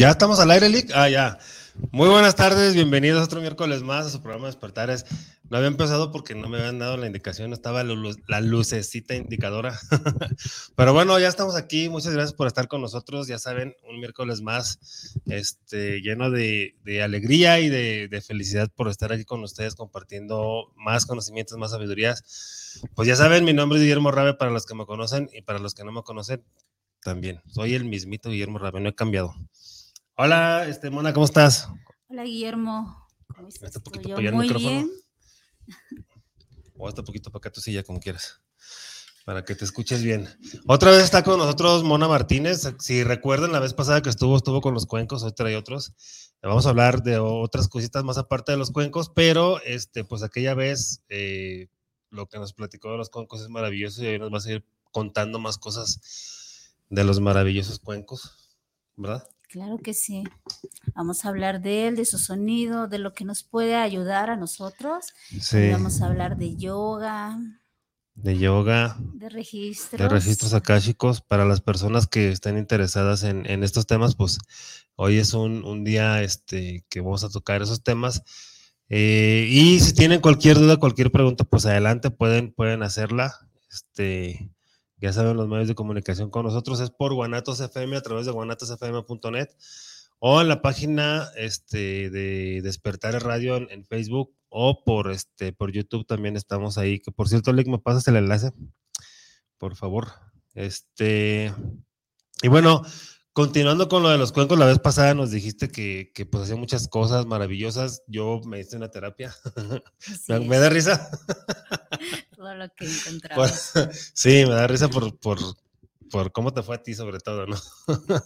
Ya estamos al aire, Lick. Ah, ya. Muy buenas tardes, bienvenidos otro miércoles más a su programa Despertares. No había empezado porque no me habían dado la indicación, estaba la lucecita indicadora. Pero bueno, ya estamos aquí. Muchas gracias por estar con nosotros. Ya saben, un miércoles más este, lleno de, alegría y de, felicidad por estar aquí con ustedes compartiendo más conocimientos, más sabidurías. Pues ya saben, mi nombre es Guillermo Rabe para los que me conocen y para los que no me conocen también. Soy el mismito Guillermo Rabe, no he cambiado. Hola, este, Mona, ¿cómo estás? Hola, Guillermo. ¿Cómo estás? Un poquito para allá el micrófono. Bien. O hasta poquito para acá tu silla, como quieras. Para que te escuches bien. Otra vez está con nosotros Mona Martínez. Si recuerdan, la vez pasada que estuvo, estuvo con los cuencos, hoy trae otros. Vamos a hablar de otras cositas más aparte de los cuencos, pero este, pues aquella vez eh, lo que nos platicó de los cuencos es maravilloso y hoy nos va a seguir contando más cosas de los maravillosos cuencos, ¿verdad? Claro que sí. Vamos a hablar de él, de su sonido, de lo que nos puede ayudar a nosotros. Sí. Vamos a hablar de yoga. De yoga. De registros. De registros akáshicos. Para las personas que estén interesadas en, estos temas, pues hoy es un, día este, que vamos a tocar esos temas. Eh, y si tienen cualquier duda, cualquier pregunta, pues adelante pueden, pueden hacerla. Este, ya saben los medios de comunicación con nosotros, es por Guanatos FM a través de guanatosfm.net o en la página este, de Despertar Radio en, Facebook o por, este, por YouTube también estamos ahí. Que por cierto, Lick, ¿me pasas el enlace? Por favor. Este, y bueno, continuando con lo de los cuencos, la vez pasada nos dijiste que, que pues hacía muchas cosas maravillosas. Yo me hice una terapia. ¿Me, da risa? todo lo que encontramos. sí, me da risa por, por, por, cómo te fue a ti sobre todo, ¿no?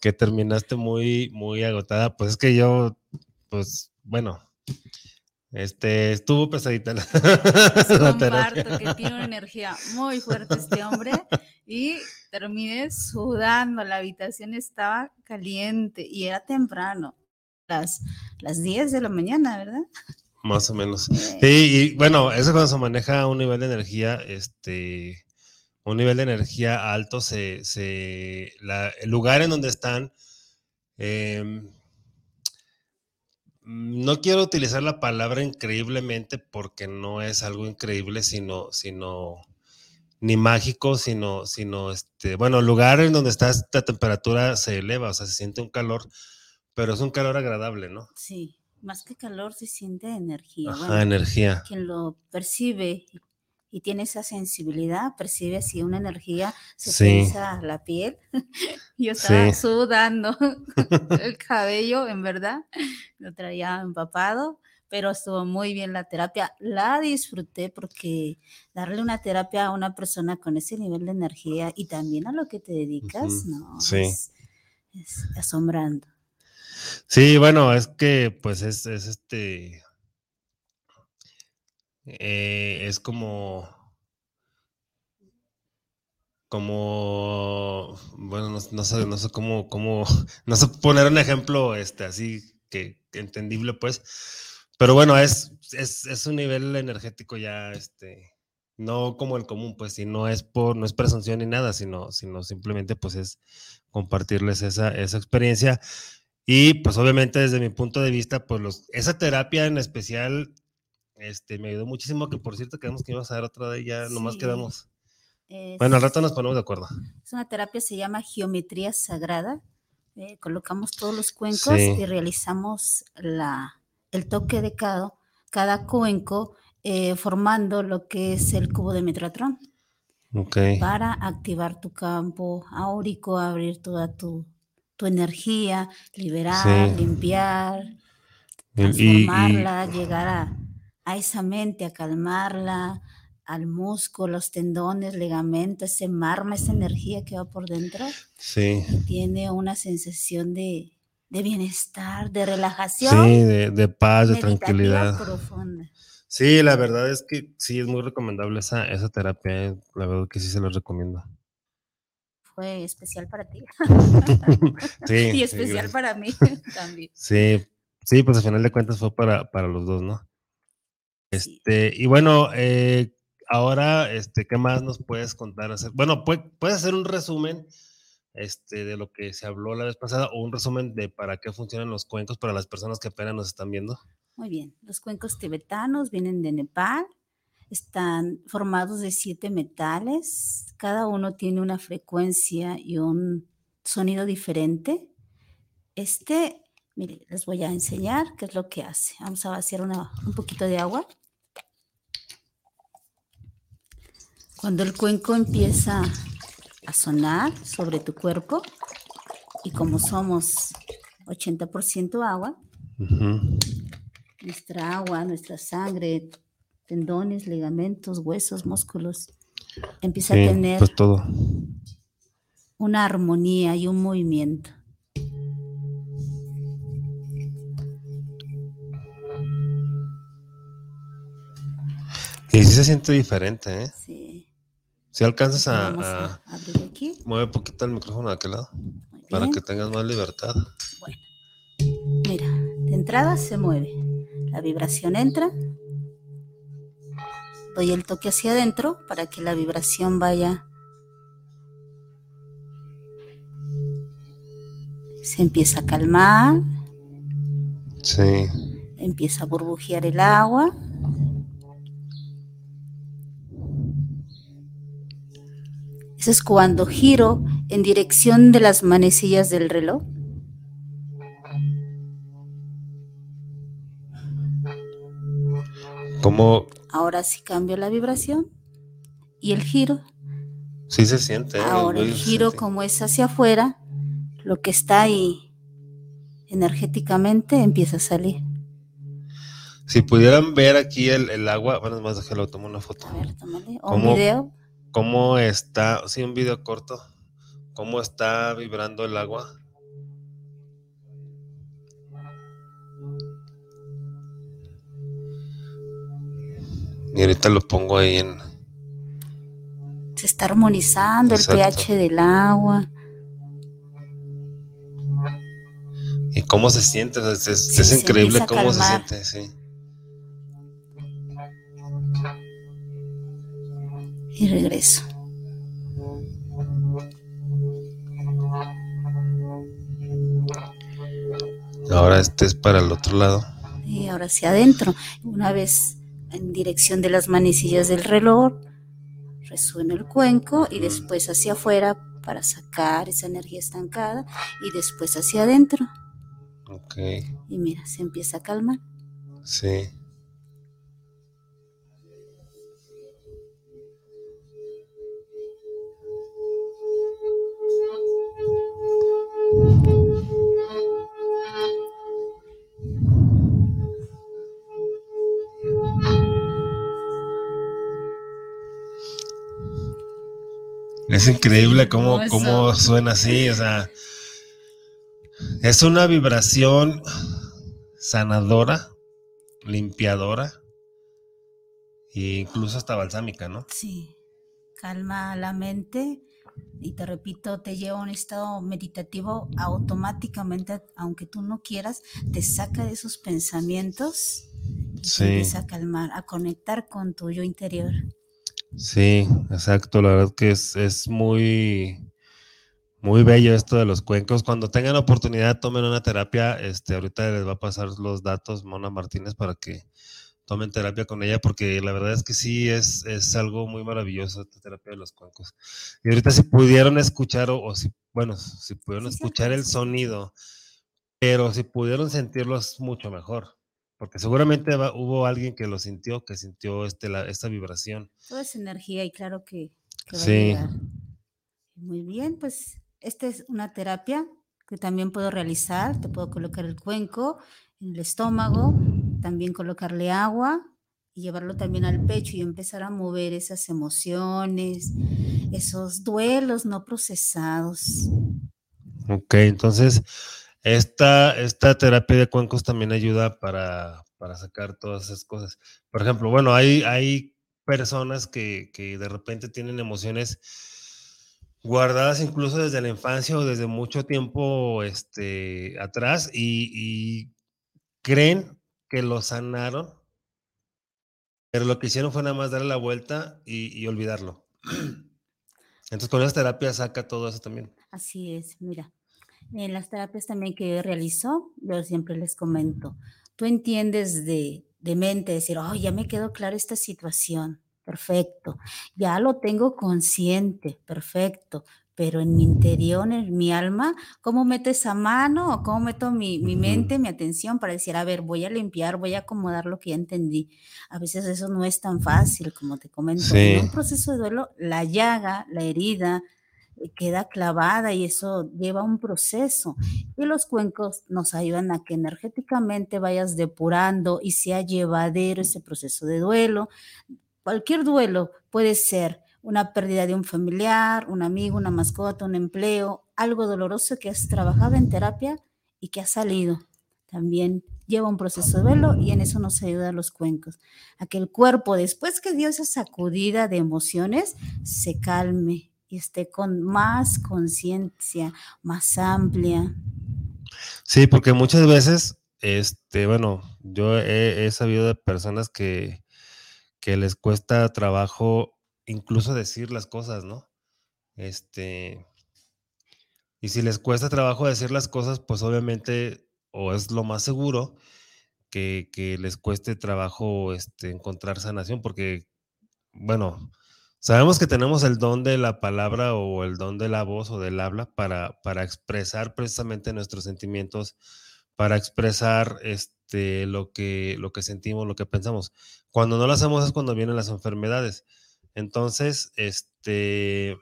que terminaste muy, muy agotada. Pues es que yo, pues, bueno, este, estuvo pesadita la, Comparto que tiene una energía muy fuerte este hombre y terminé sudando, la habitación estaba caliente y era temprano, las, las 10 de la mañana, ¿verdad? Más o menos. Sí, y bueno, eso cuando se maneja un nivel de energía, este, un nivel de energía alto, se, se el lugar en donde están, em, no quiero utilizar la palabra increíblemente porque no es algo increíble, sino, sino, ni mágico, sino, sino, este, bueno, lugar en donde está esta temperatura se eleva, o sea, se siente un calor, pero es un calor agradable, ¿no? Sí más que calor se siente energía. Ajá, energía. Quien lo percibe y tiene esa sensibilidad, percibe así una energía, se sí. la piel. Yo estaba sudando el cabello, en verdad, lo traía empapado, pero estuvo muy bien la terapia. La disfruté porque darle una terapia a una persona con ese nivel de energía y también a lo que te dedicas, no, sí. es asombrando. Sí, bueno, es que pues es, este, eh, es como, como, bueno, no, sé, no sé cómo, cómo, no sé poner un ejemplo, este, así que, entendible, pues, pero bueno, es, es, es, un nivel energético ya, este, no como el común, pues, si no es por, no es presunción ni nada, sino, sino simplemente, pues, es compartirles esa, esa experiencia. Y pues obviamente desde mi punto de vista, pues esa terapia en especial este, me ayudó muchísimo, que por cierto quedamos que íbamos a dar otra de ella, nomás quedamos. bueno, al rato nos ponemos de acuerdo. Es una terapia, se llama geometría sagrada. Eh, colocamos todos los cuencos y realizamos la, el toque de cada, cada cuenco eh, formando lo que es el cubo de Metratrón. Okay. Para activar tu campo áurico, abrir toda tu tu energía, liberar, limpiar, transformarla, llegar a, a, esa mente, a calmarla, al músculo, los tendones, ligamentos, ese marma, esa energía que va por dentro. Sí. Tiene una sensación de, de bienestar, de relajación. Sí, de, paz, de tranquilidad. Profunda. Sí, la verdad es que sí, es muy recomendable esa, esa terapia. Eh, la verdad que sí se la recomiendo. Fue especial para ti. sí. y especial para mí también. Sí, sí, pues al final de cuentas fue para, para los dos, ¿no? Este, y bueno, eh, ahora, este, ¿qué más nos puedes contar? Bueno, puedes hacer un resumen este, de lo que se habló la vez pasada o un resumen de para qué funcionan los cuencos para las personas que apenas nos están viendo? Muy bien, los cuencos tibetanos vienen de Nepal, están formados de siete metales, cada uno tiene una frecuencia y un sonido diferente. Este, mire, les voy a enseñar qué es lo que hace. Vamos a vaciar un poquito de agua. Cuando el cuenco empieza a sonar sobre tu cuerpo y como somos 80% agua, nuestra agua, nuestra sangre, tendones, ligamentos, huesos, músculos, empieza a tener pues todo. una armonía y un movimiento. Y sí se siente diferente, ¿eh? Sí. Si alcanzas a, abrir aquí. Mueve poquito el micrófono de aquel lado para que tengas más libertad. Bueno, mira, de entrada se mueve. La vibración entra. Doy el toque hacia adentro para que la vibración vaya. Se empieza a calmar. Sí. Empieza a burbujear el agua. Es cuando giro en dirección de las manecillas del reloj. ¿Cómo? Ahora sí cambio la vibración y el giro. Sí se siente. Ahora el giro como es hacia afuera, lo que está ahí energéticamente empieza a salir. Si pudieran ver aquí el, agua, bueno, más déjalo, tomo una foto. A ver, tómale. O un video cómo está, sí, un video corto, cómo está vibrando el agua. Y ahorita lo pongo ahí en... Se está armonizando el pH del agua. Y cómo se siente, es, increíble cómo se siente, sí. Y regreso. Ahora este es para el otro lado. Y ahora hacia adentro. Una vez en dirección de las manecillas del reloj, resuena el cuenco y después hacia afuera para sacar esa energía estancada y después hacia adentro. Ok. Y mira, se empieza a calmar. Sí. Es increíble cómo, cómo suena así, o sea, es una vibración sanadora, limpiadora e incluso hasta balsámica, ¿no? Sí, calma la mente y te repito, te lleva a un estado meditativo automáticamente, aunque tú no quieras, te saca de esos pensamientos y te empieza a calmar, a conectar con tu yo interior. Sí, exacto. La verdad que es, es muy, muy bello esto de los cuencos. Cuando tengan oportunidad, tomen una terapia. Este, ahorita les va a pasar los datos Mona Martínez para que tomen terapia con ella, porque la verdad es que sí es, es algo muy maravilloso esta terapia de los cuencos. Y ahorita si pudieron escuchar, o, si, bueno, si pudieron escuchar el sonido, pero si pudieron sentirlo es mucho mejor. Porque seguramente hubo alguien que lo sintió, que sintió este, la, esta vibración. Toda esa energía y claro que, va a llegar. Muy bien, pues esta es una terapia que también puedo realizar. Te puedo colocar el cuenco en el estómago, también colocarle agua y llevarlo también al pecho y empezar a mover esas emociones, esos duelos no procesados. Ok, entonces Esta, esta terapia de cuencos también ayuda para, para sacar todas esas cosas. Por ejemplo, bueno, hay, hay personas que, que de repente tienen emociones guardadas incluso desde la infancia o desde mucho tiempo este, atrás y, creen que lo sanaron, pero lo que hicieron fue nada más darle la vuelta y, y olvidarlo. Entonces con esa terapia saca todo eso también. Así es, mira. En las terapias también que realizó, yo siempre les comento, tú entiendes de, de mente, decir, oh, ya me quedó clara esta situación, perfecto, ya lo tengo consciente, perfecto, pero en mi interior, en mi alma, ¿cómo meto esa mano o cómo meto mi, mi, mente, mi atención para decir, a ver, voy a limpiar, voy a acomodar lo que ya entendí? A veces eso no es tan fácil, como te comento. Sí. En un proceso de duelo, la llaga, la herida, queda clavada y eso lleva un proceso. Y los cuencos nos ayudan a que energéticamente vayas depurando y sea llevadero ese proceso de duelo. Cualquier duelo puede ser una pérdida de un familiar, un amigo, una mascota, un empleo, algo doloroso que has trabajado en terapia y que ha salido. También lleva un proceso de duelo y en eso nos ayuda los cuencos. A que el cuerpo, después que dio esa sacudida de emociones, se calme esté con más conciencia, más amplia. Sí, porque muchas veces, este, bueno, yo he, he sabido de personas que, que les cuesta trabajo incluso decir las cosas, ¿no? Este, y si les cuesta trabajo decir las cosas, pues obviamente, o es lo más seguro, que, que les cueste trabajo este, encontrar sanación, porque, bueno, sabemos que tenemos el don de la palabra o el don de la voz o del habla para, para expresar precisamente nuestros sentimientos, para expresar este, lo, que, lo que sentimos, lo que pensamos. Cuando no lo hacemos es cuando vienen las enfermedades. Entonces, este,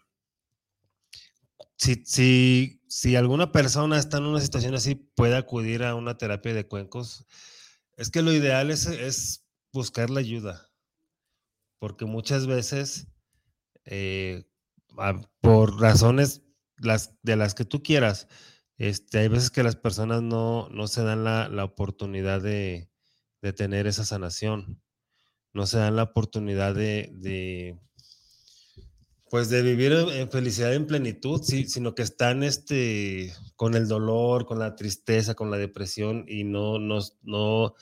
si, si, si alguna persona está en una situación así, puede acudir a una terapia de cuencos. Es que lo ideal es, es buscar la ayuda, porque muchas veces, eh, por razones las, de las que tú quieras, este, hay veces que las personas no, no se dan la, la oportunidad de, de tener esa sanación no se dan la oportunidad de, de pues de vivir en felicidad, en plenitud, sino que están este, con el dolor, con la tristeza, con la depresión y no, no, no,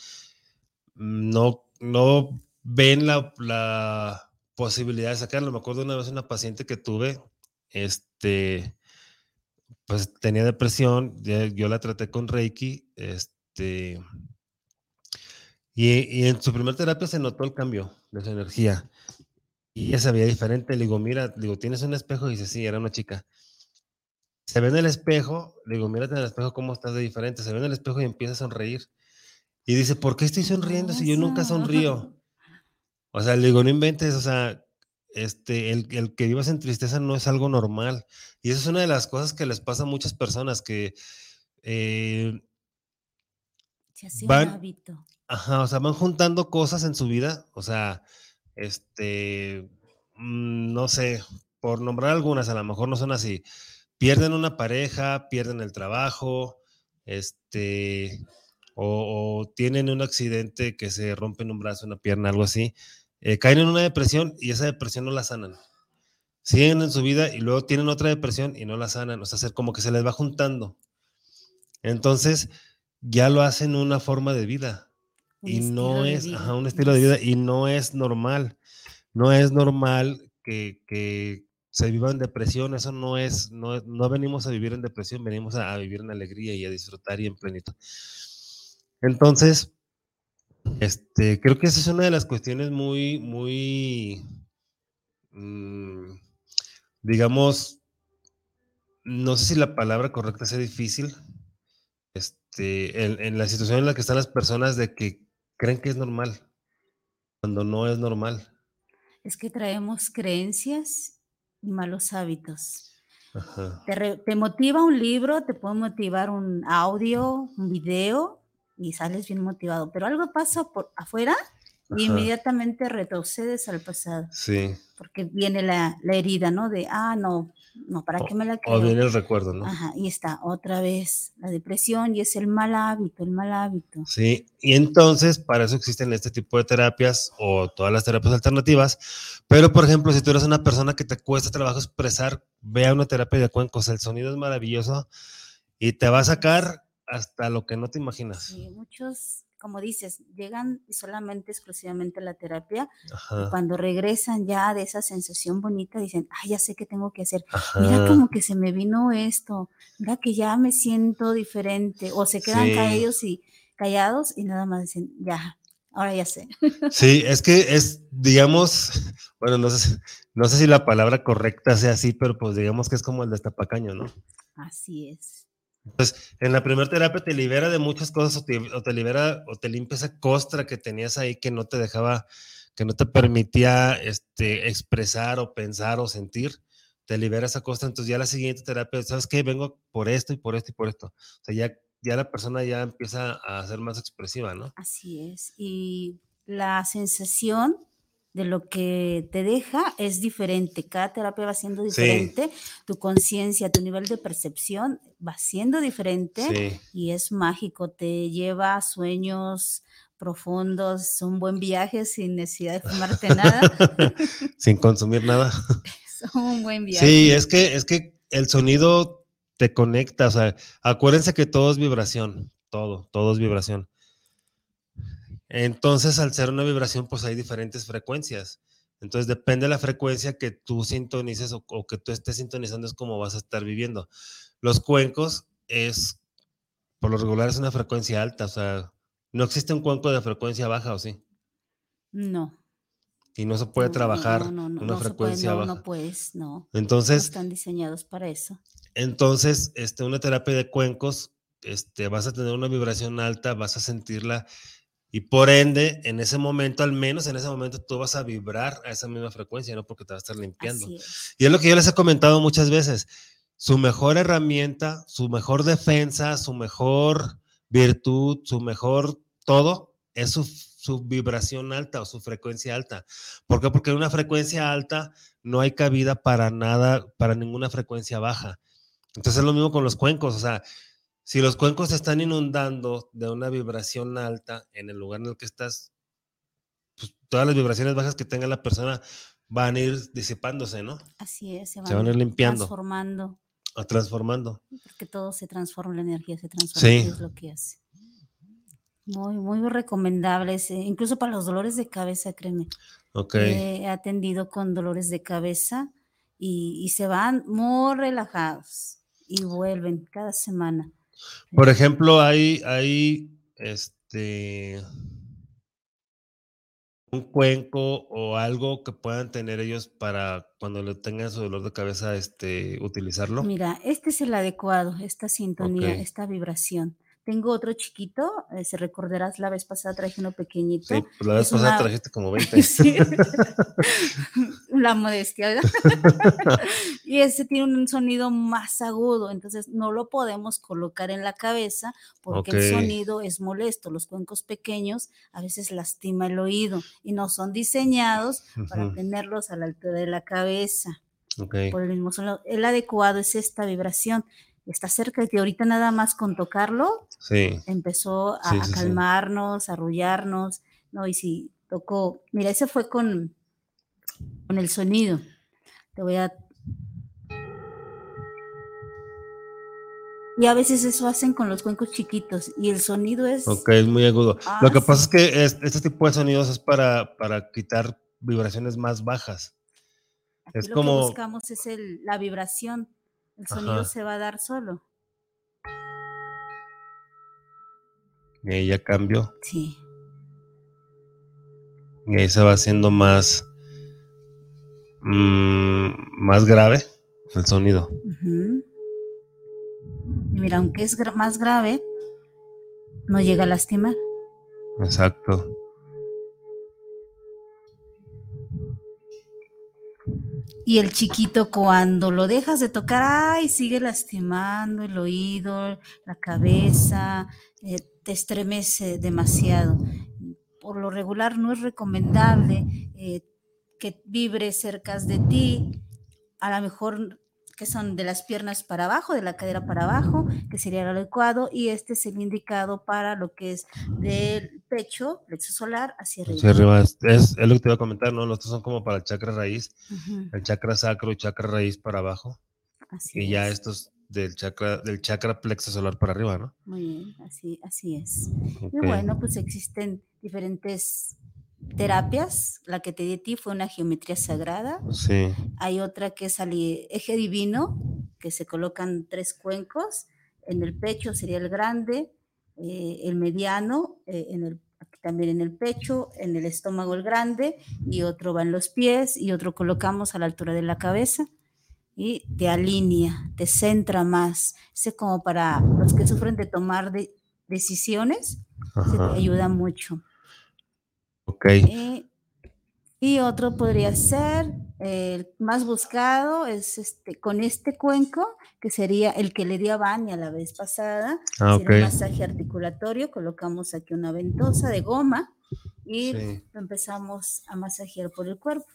no, no ven la, la posibilidad de sacarlo. Me acuerdo una vez una paciente que tuve, este, pues tenía depresión, yo la traté con Reiki, este, y, en su primera terapia se notó el cambio de su energía. Y ella se veía diferente. Le digo, mira, digo, ¿tienes un espejo? Y dice, sí, era una chica. Se ve en el espejo, le digo, mírate en el espejo cómo estás de diferente. Se ve en el espejo y empieza a sonreír. Y dice, ¿por qué estoy sonriendo si yo nunca sonrío? O sea, le digo, no inventes, o sea, este, el, el, que vivas en tristeza no es algo normal. Y eso es una de las cosas que les pasa a muchas personas que eh, Se hace van, un hábito. Ajá, o sea, van juntando cosas en su vida, o sea, este, mm, no sé, por nombrar algunas, a lo mejor no son así. Pierden una pareja, pierden el trabajo, este, o, o tienen un accidente que se rompen un brazo, una pierna, algo así, eh, caen en una depresión y esa depresión no la sanan. Siguen en su vida y luego tienen otra depresión y no la sanan, o sea, como que se les va juntando. Entonces, ya lo hacen una forma de vida y no es ajá, un estilo de vida y no es normal. No es normal que, que se viva en depresión, eso no es, no, no venimos a vivir en depresión, venimos a, a, vivir en alegría y a disfrutar y en plenitud. Entonces, este, creo que esa es una de las cuestiones muy, muy, mmm, digamos, no sé si la palabra correcta sea difícil, este, en, en, la situación en la que están las personas de que creen que es normal, cuando no es normal. Es que traemos creencias y malos hábitos. Te, re, te, motiva un libro, te puede motivar un audio, un video y sales bien motivado, pero algo pasa por afuera y Ajá. inmediatamente retrocedes al pasado. Sí. Porque viene la, la, herida, ¿no? De, ah, no, no, ¿para qué me la creo? O viene el recuerdo, ¿no? Ajá, y está otra vez la depresión y es el mal hábito, el mal hábito. Sí, y entonces para eso existen este tipo de terapias o todas las terapias alternativas, pero por ejemplo, si tú eres una persona que te cuesta trabajo expresar, vea una terapia de cuencos, el sonido es maravilloso y te va a sacar hasta lo que no te imaginas. Sí, muchos como dices, llegan solamente exclusivamente a la terapia y cuando regresan ya de esa sensación bonita dicen, ay, ya sé qué tengo que hacer. Mira como que se me vino esto, mira que ya me siento diferente o se quedan caídos y callados y nada más dicen, ya, ahora ya sé. Sí, es que es, digamos, bueno, no sé, no sé si la palabra correcta sea así, pero pues digamos que es como el destapacaño, ¿no? Así es. Entonces, en la primera terapia te libera de muchas cosas o te, libera o te limpia esa costra que tenías ahí que no te dejaba, que no te permitía este, expresar o pensar o sentir. Te libera esa costra. Entonces, ya la siguiente terapia, ¿sabes qué? Vengo por esto y por esto y por esto. O sea, ya, ya la persona ya empieza a ser más expresiva, ¿no? Así es. Y la sensación de lo que te deja es diferente. Cada terapia va siendo diferente. Tu conciencia, tu nivel de percepción va siendo diferente y es mágico. Te lleva a sueños profundos, un buen viaje sin necesidad de fumarte nada. sin consumir nada. Es un buen viaje. Sí, es que, es que el sonido te conecta. O sea, acuérdense que todo es vibración. Todo, todo es vibración. Entonces, al ser una vibración, pues hay diferentes frecuencias. Entonces, depende de la frecuencia que tú sintonices o, que tú estés sintonizando, es como vas a estar viviendo. Los cuencos es, por lo regular, es una frecuencia alta. O sea, no existe un cuenco de frecuencia baja, ¿o sí? No. Y no se puede trabajar una frecuencia baja. No, puedes, no. Entonces. están diseñados para eso. Entonces, este, una terapia de cuencos, este, vas a tener una vibración alta, vas a sentirla y por ende, en ese momento, al menos en ese momento, tú vas a vibrar a esa misma frecuencia, ¿no? Porque te va a estar limpiando. Y es lo que yo les he comentado muchas veces. Su mejor herramienta, su mejor defensa, su mejor virtud, su mejor todo, es su, su vibración alta o su frecuencia alta. ¿Por qué? Porque en una frecuencia alta no hay cabida para nada, para ninguna frecuencia baja. Entonces es lo mismo con los cuencos, o sea, si los cuencos se están inundando de una vibración alta en el lugar en el que estás, pues todas las vibraciones bajas que tenga la persona van a ir disipándose, ¿no? Así es, se van, a ir limpiando. Transformando. A transformando. Porque todo se transforma, la energía se transforma, sí. es lo que hace. Muy, muy recomendables, incluso para los dolores de cabeza, créeme. Ok. he atendido con dolores de cabeza y, y se van muy relajados y vuelven cada semana. Por ejemplo, hay, hay este un cuenco o algo que puedan tener ellos para cuando le tengan su dolor de cabeza, este, utilizarlo. Mira, este es el adecuado, esta sintonía, esta vibración. Tengo otro chiquito, eh, se recordarás, la vez pasada traje uno pequeñito. Sí, pues la vez pasada trajiste como 20. sí. la modestia, ¿verdad? y ese tiene un sonido más agudo, entonces no lo podemos colocar en la cabeza porque el sonido es molesto. Los cuencos pequeños a veces lastima el oído y no son diseñados para tenerlos a la altura de la cabeza. Okay. Por el mismo sonido. El adecuado es esta vibración está cerca de que ahorita nada más con tocarlo empezó a, calmarnos, a arrullarnos, ¿no? Y si tocó, mira, ese fue con, con el sonido. Te voy a... Y a veces eso hacen con los cuencos chiquitos y el sonido es... Ok, es muy agudo. Lo que ah, pasa es que este tipo de sonidos es para, para quitar vibraciones más bajas. es lo como... que buscamos es el, la vibración el sonido se va a dar solo. Y ahí ya cambió. Sí. Y ahí se va haciendo más. Mm, más grave el sonido. Y mira, aunque es más grave, no llega a lastimar. Exacto. Y el chiquito cuando lo dejas de tocar, ay, sigue lastimando el oído, la cabeza, eh, te estremece demasiado. Por lo regular no es recomendable eh, que vibre cerca de ti. A lo mejor que son de las piernas para abajo, de la cadera para abajo, que sería el adecuado, y este es el indicado para lo que es del pecho, plexo solar, hacia arriba. Hacia arriba, es, es, lo que te iba a comentar, ¿no? Los otros son como para el chakra raíz, el chakra sacro y chakra raíz para abajo. Así y ya estos del chakra, del chakra plexo solar para arriba, ¿no? Muy bien, así, así es. Y bueno, pues existen diferentes terapias. La que te di a ti fue una geometría sagrada. Sí. Hay otra que es al eje divino, que se colocan tres cuencos. En el pecho sería el grande, eh, el mediano, eh, en el, también en el pecho, en el estómago el grande, y otro va en los pies, y otro colocamos a la altura de la cabeza y te alinea, te centra más. Es como para los que sufren de tomar decisiones, se te ayuda mucho. Ok. Eh, y otro podría ser, el más buscado es este, con este cuenco, que sería el que le di a Vania la vez pasada. Ah, un masaje articulatorio, colocamos aquí una ventosa de goma y empezamos a masajear por el cuerpo.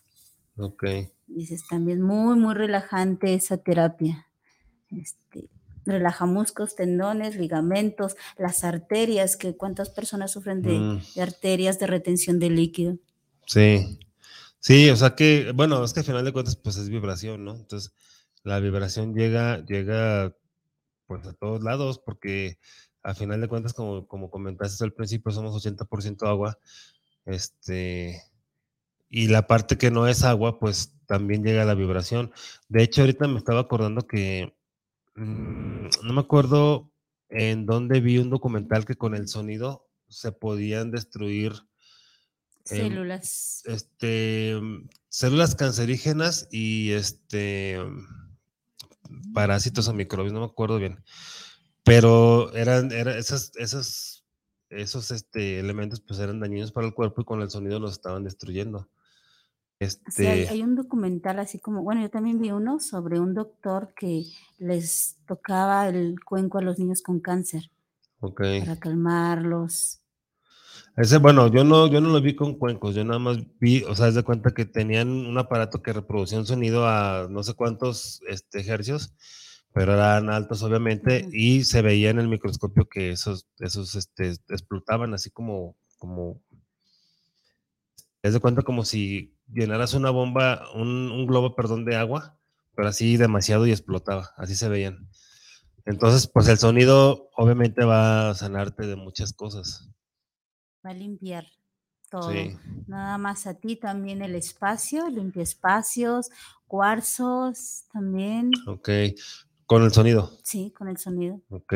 Ok. Dices, también muy, muy relajante esa terapia. Este, relaja músculos, tendones, ligamentos, las arterias, que cuántas personas sufren de, mm. de, arterias de retención de líquido. Sí, sí, o sea que, bueno, es que al final de cuentas, pues es vibración, ¿no? Entonces, la vibración llega, llega, pues a todos lados, porque al final de cuentas, como, como comentaste al principio, somos 80% agua, este, y la parte que no es agua, pues también llega la vibración. De hecho, ahorita me estaba acordando que, no me acuerdo en dónde vi un documental que con el sonido se podían destruir em, células. este, células cancerígenas y este parásitos o microbios, no me acuerdo bien. Pero eran, eran esas, esas, esos este, elementos pues eran dañinos para el cuerpo y con el sonido los estaban destruyendo. Este... hay, un documental así como, bueno, yo también vi uno sobre un doctor que les tocaba el cuenco a los niños con cáncer. Ok. Para calmarlos. Ese, bueno, yo no, yo no lo vi con cuencos, yo nada más vi, o sea, es de cuenta que tenían un aparato que reproducía un sonido a no sé cuántos este, hercios, pero eran altos obviamente, y se veía en el microscopio que esos, esos este, explotaban así como, como, es de cuenta como si llenaras una bomba, un, globo, perdón, de agua, pero así demasiado y explotaba, así se veían. Entonces, pues el sonido obviamente va a sanarte de muchas cosas. Va a limpiar todo. Nada más a ti también el espacio, limpia espacios, cuarzos también. Ok. ¿Con el sonido? Sí, con el sonido. Ok.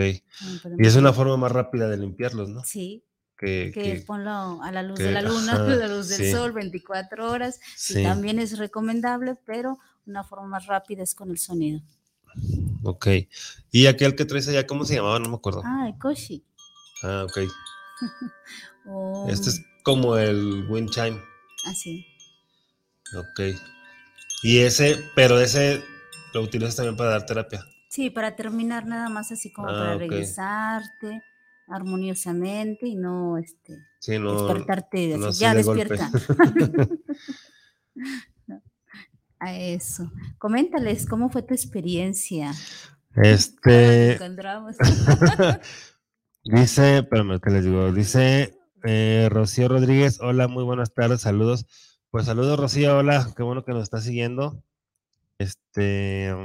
Y es una forma más rápida de limpiarlos, ¿no? Sí, que, ponlo a la luz de la luna, a la luz del sol, 24 horas. Y también es recomendable, pero una forma más rápida es con el sonido. Ok. ¿Y aquel que traes allá, cómo se llamaba? No me acuerdo. Ah, el Koshi. Ah, ok. Este es como el wind chime. Ah, sí. Ok. Y ese, pero ese lo utilizas también para dar terapia. Sí, para terminar nada más así como para ah, regresarte armoniosamente y no, este, despertarte de ya despierta. A eso. Coméntales cómo fue tu experiencia. Este. dice, espérame, que les digo, dice eh, Rocío Rodríguez, hola, muy buenas tardes, saludos. Pues saludos, Rocío, hola, qué bueno que nos está siguiendo. Este.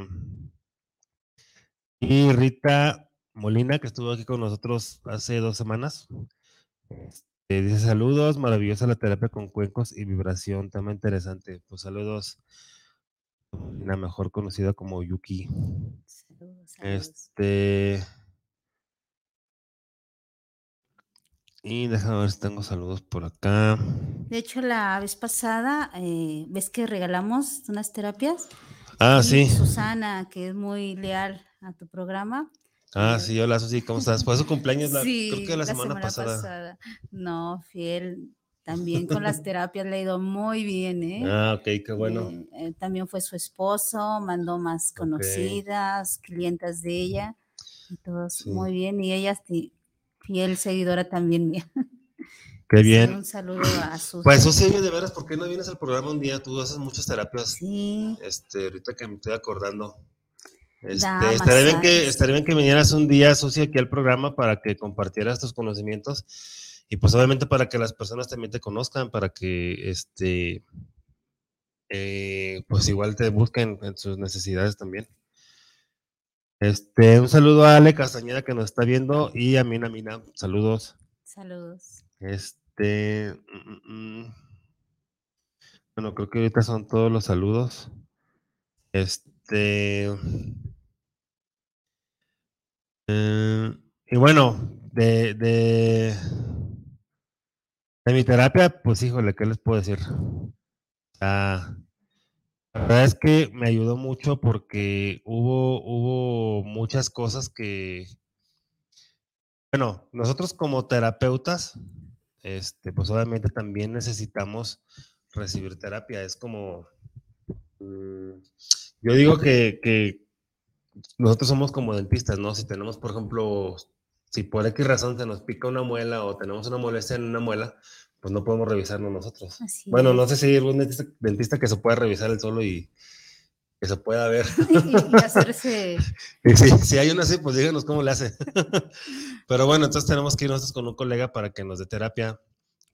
Y Rita Molina, que estuvo aquí con nosotros hace dos semanas. Este, dice saludos, maravillosa la terapia con cuencos y vibración, tema interesante. Pues saludos, la mejor conocida como Yuki. Saludos, Este. Y déjame ver si tengo saludos por acá. De hecho, la vez pasada, eh, ¿ves que regalamos unas terapias? Ah, sí. Susana, que es muy leal a tu programa, Ah, sí, hola Susi, ¿cómo estás? Fue su cumpleaños, la, creo que la, semana, pasada. No, fiel. También con las terapias le ha ido muy bien, ¿eh? Ah, ok, qué bueno. Eh, eh, también fue su esposo, mandó más conocidas, clientas de ella, y todos muy bien. Y ella, fiel seguidora también mía. Qué bien. un saludo a Susi. Pues Susi, de veras, ¿por qué no vienes al programa un día? Tú haces muchas terapias. Sí. Este, ahorita que me estoy acordando. Este, estaría, bien que, estaría bien que vinieras un día, Susi, aquí al programa para que compartieras tus conocimientos y pues obviamente para que las personas también te conozcan, para que este, eh, pues igual te busquen en sus necesidades también. Este, un saludo a Ale Castañeda que nos está viendo y a Mina Mina, saludos. Saludos. Este, mm, mm, mm. bueno, creo que ahorita son todos los saludos. Este, eh, y bueno, de, de, mi terapia, pues híjole, ¿qué les puedo decir? Ah, la verdad es que me ayudó mucho porque hubo, hubo muchas cosas que, bueno, nosotros como terapeutas, este, pues obviamente también necesitamos recibir terapia. Es como, mm, yo digo que, que, nosotros somos como dentistas, ¿no? Si tenemos, por ejemplo, si por X razón se nos pica una muela o tenemos una molestia en una muela, pues no podemos revisarnos nosotros. bueno, no sé si hay algún dentista, que se pueda revisar el solo y que se pueda ver. y, hacerse. si hay uno así, pues díganos cómo le hace. Pero bueno, entonces tenemos que ir nosotros con un colega para que nos dé terapia,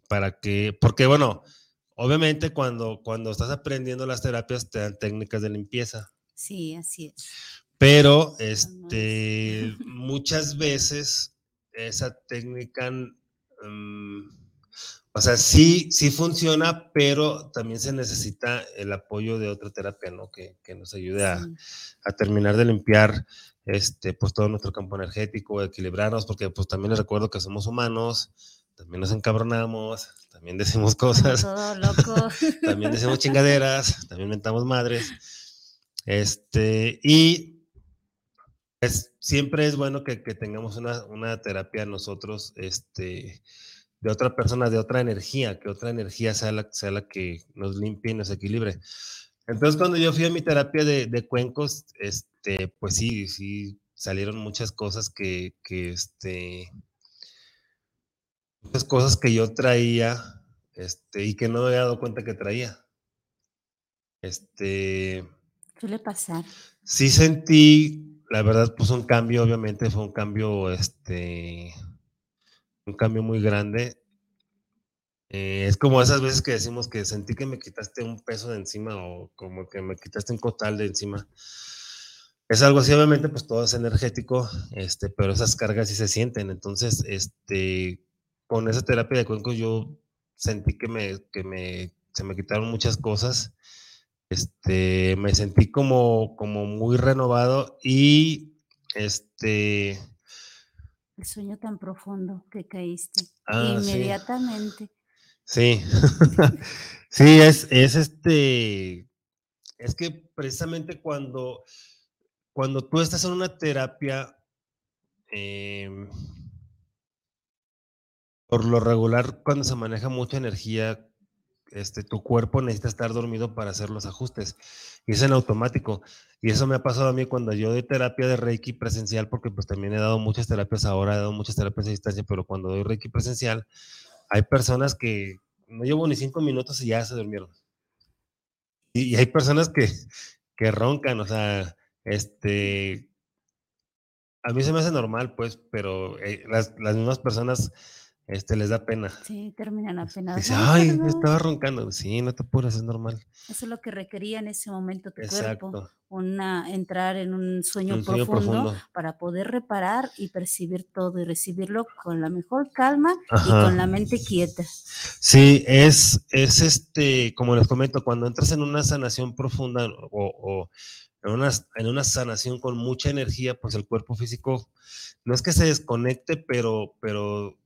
para que, porque bueno, obviamente cuando, cuando estás aprendiendo las terapias te dan técnicas de limpieza. Sí, así es. Pero este, muchas veces esa técnica, mm, o sea, sí, sí funciona, pero también se necesita el apoyo de otra terapia, ¿no? Que, nos ayude a, terminar de limpiar este, pues todo nuestro campo energético, equilibrarnos, porque pues también les recuerdo que somos humanos, también nos encabronamos, también decimos cosas, también decimos chingaderas, también mentamos madres, este, y siempre es bueno que, tengamos una, terapia nosotros, este, de otra persona, de otra energía, que otra energía sea la, sea la que nos limpie y nos equilibre. Entonces, cuando yo fui a mi terapia de, cuencos, este, pues sí, sí, salieron muchas cosas que, que, este, muchas cosas que yo traía, este, y que no me había dado cuenta que traía. Este. Suele pasar. Sí sentí la verdad, pues un cambio, obviamente, fue un cambio, este, un cambio muy grande. Eh, es como esas veces que decimos que sentí que me quitaste un peso de encima o como que me quitaste un cotal de encima. Es algo así, obviamente, pues todo es energético, este, pero esas cargas sí se sienten. Entonces, este, con esa terapia de cuencos yo sentí que me, que me, se me quitaron muchas cosas este, me sentí como, como muy renovado y este... El sueño tan profundo que caíste ah, inmediatamente. Sí, sí, es, es este, es que precisamente cuando, cuando tú estás en una terapia, em, por lo regular, cuando se maneja mucha energía, este, tu cuerpo necesita estar dormido para hacer los ajustes. Y es en automático. Y eso me ha pasado a mí cuando yo doy terapia de Reiki presencial, porque pues también he dado muchas terapias ahora, he dado muchas terapias a distancia, pero cuando doy Reiki presencial, hay personas que no llevo ni cinco minutos y ya se durmieron. Y, hay personas que, que roncan, o sea, este, a mí se me hace normal, pues, pero eh, las, las mismas personas este, les da pena. Sí, terminan apenas. Dice, ay, estaba roncando. Sí, no te apures, es normal. Eso es lo que requería en ese momento tu cuerpo. Una, entrar en un sueño, profundo, para poder reparar y percibir todo y recibirlo con la mejor calma y con la mente quieta. Sí, es, es este, como les comento, cuando entras en una sanación profunda o, en, una, en una sanación con mucha energía, pues el cuerpo físico no es que se desconecte, pero, pero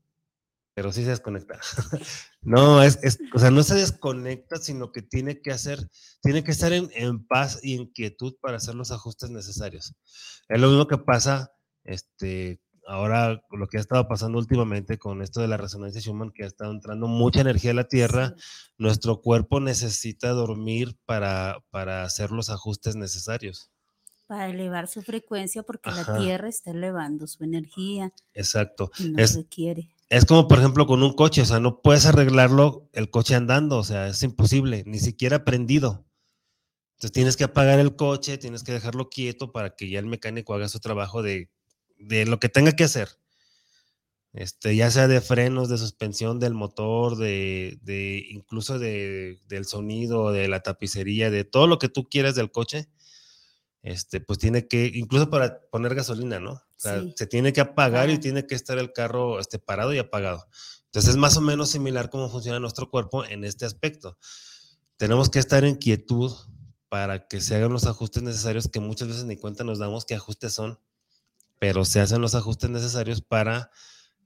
pero sí se desconecta. no, es, o sea, no se desconecta, sino que tiene que hacer, tiene que estar en, paz y en quietud para hacer los ajustes necesarios. Es lo mismo que pasa, este, ahora lo que ha estado pasando últimamente con esto de la resonancia Schumann, que ha estado entrando mucha energía a la Tierra, nuestro cuerpo necesita dormir para, para hacer los ajustes necesarios para elevar su frecuencia porque la Tierra está elevando su energía. Exacto. Y no requiere. Es como, por ejemplo, con un coche, o sea, no puedes arreglarlo el coche andando, o sea, es imposible, ni siquiera prendido. Entonces tienes que apagar el coche, tienes que dejarlo quieto para que ya el mecánico haga su trabajo de, de lo que tenga que hacer. Este, ya sea de frenos, de suspensión del motor, de, de incluso de, del sonido, de la tapicería, de todo lo que tú quieras del coche, este, pues tiene que, incluso para poner gasolina, ¿no? O sea, se tiene que apagar y tiene que estar el carro este, parado y apagado. Entonces es más o menos similar cómo funciona nuestro cuerpo en este aspecto. Tenemos que estar en quietud para que se hagan los ajustes necesarios que muchas veces ni cuenta nos damos qué ajustes son, pero se hacen los ajustes necesarios para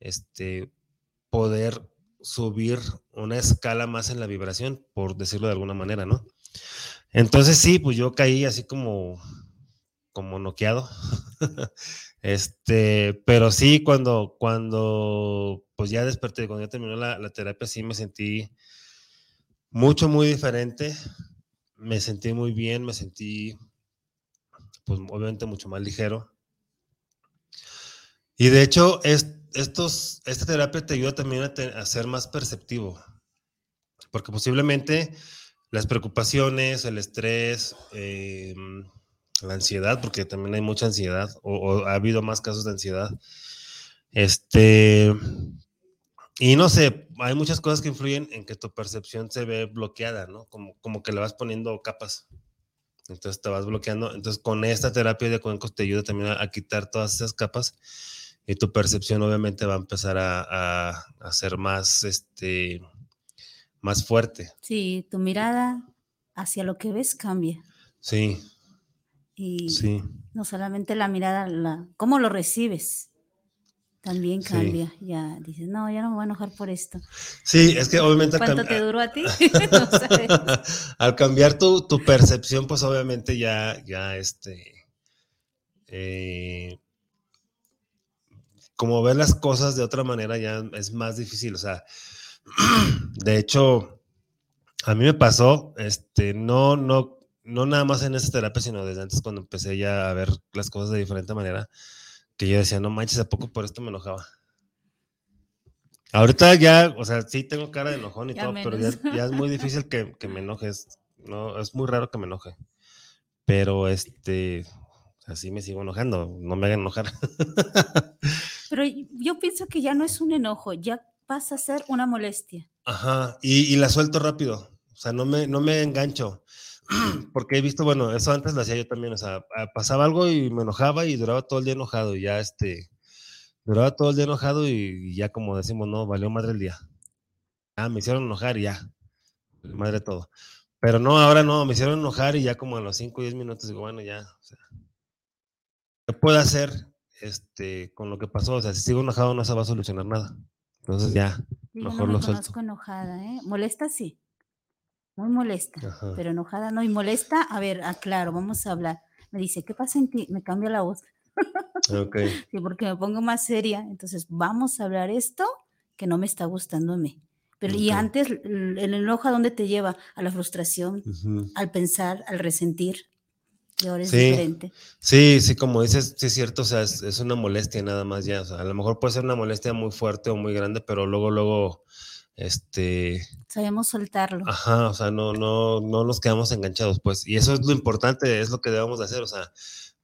este, poder subir una escala más en la vibración, por decirlo de alguna manera, ¿no? Entonces sí, pues yo caí así como, como noqueado. este, pero sí, cuando, cuando, pues ya desperté, cuando ya terminó la, terapia, sí me sentí mucho, muy diferente. Me sentí muy bien, me sentí, pues obviamente mucho más ligero. Y de hecho, es, estos, esta terapia te ayuda también a, ser más perceptivo, porque posiblemente las preocupaciones, el estrés, em, la ansiedad, porque también hay mucha ansiedad, o, ha habido más casos de ansiedad. Este, y no sé, hay muchas cosas que influyen en que tu percepción se ve bloqueada, ¿no? Como, como que le vas poniendo capas. Entonces te vas bloqueando. Entonces con esta terapia de cuencos te ayuda también a quitar todas esas capas y tu percepción obviamente va a empezar a, a, ser más, este, más fuerte. Sí, tu mirada hacia lo que ves cambia. Sí. Y sí. no solamente la mirada, la, cómo lo recibes también cambia. Ya dices, no, ya no me voy a enojar por esto. Sí, es que obviamente... ¿Cuánto te duró a ti? Al cambiar tu, tu, percepción, pues obviamente ya, ya este... Eh, como ver las cosas de otra manera ya es más difícil. O sea, de hecho, a mí me pasó, este, no, no, no nada más en esta terapia, sino desde antes cuando empecé ya a ver las cosas de diferente manera, que yo decía, no manches, ¿a poco por esto me enojaba? Ahorita ya, o sea, sí tengo cara de enojón y todo, pero ya, es muy difícil que, que me enojes. No, es muy raro que me enoje. Pero este, así me sigo enojando, no me hagan enojar. Pero yo pienso que ya no es un enojo, ya pasa a ser una molestia. Ajá, y, la suelto rápido, o sea, no me, no me engancho, porque he visto, bueno, eso antes lo hacía yo también, o sea, pasaba algo y me enojaba y duraba todo el día enojado y ya este, duraba todo el día enojado y, ya como decimos, no, valió madre el día. Ah, me hicieron enojar y ya, madre todo. Pero no, ahora no, me hicieron enojar y ya como a los 5 o 10 minutos digo, bueno, ya, o sea, ¿qué puedo hacer? este, con lo que pasó. O sea, si sigo enojado no se va a solucionar nada. Entonces ya, mejor lo suelto. enojada, ¿eh? Molesta sí. Muy molesta, pero enojada no. Y molesta, a ver, aclaro, vamos a hablar. Me dice, ¿qué pasa en ti? Me cambia la voz. Ok. sí, porque me pongo más seria. Entonces, vamos a hablar esto que no me está gustando a mí. Pero y antes, el enojo a dónde te lleva? A la frustración, al pensar, al resentir es sí, diferente. Sí, sí, como dices, sí es cierto, o sea, es, una molestia nada más ya, o sea, a lo mejor puede ser una molestia muy fuerte o muy grande, pero luego, luego, este... Sabemos soltarlo. Ajá, o sea, no, no, no nos quedamos enganchados, pues, y eso es lo importante, es lo que debemos de hacer, o sea,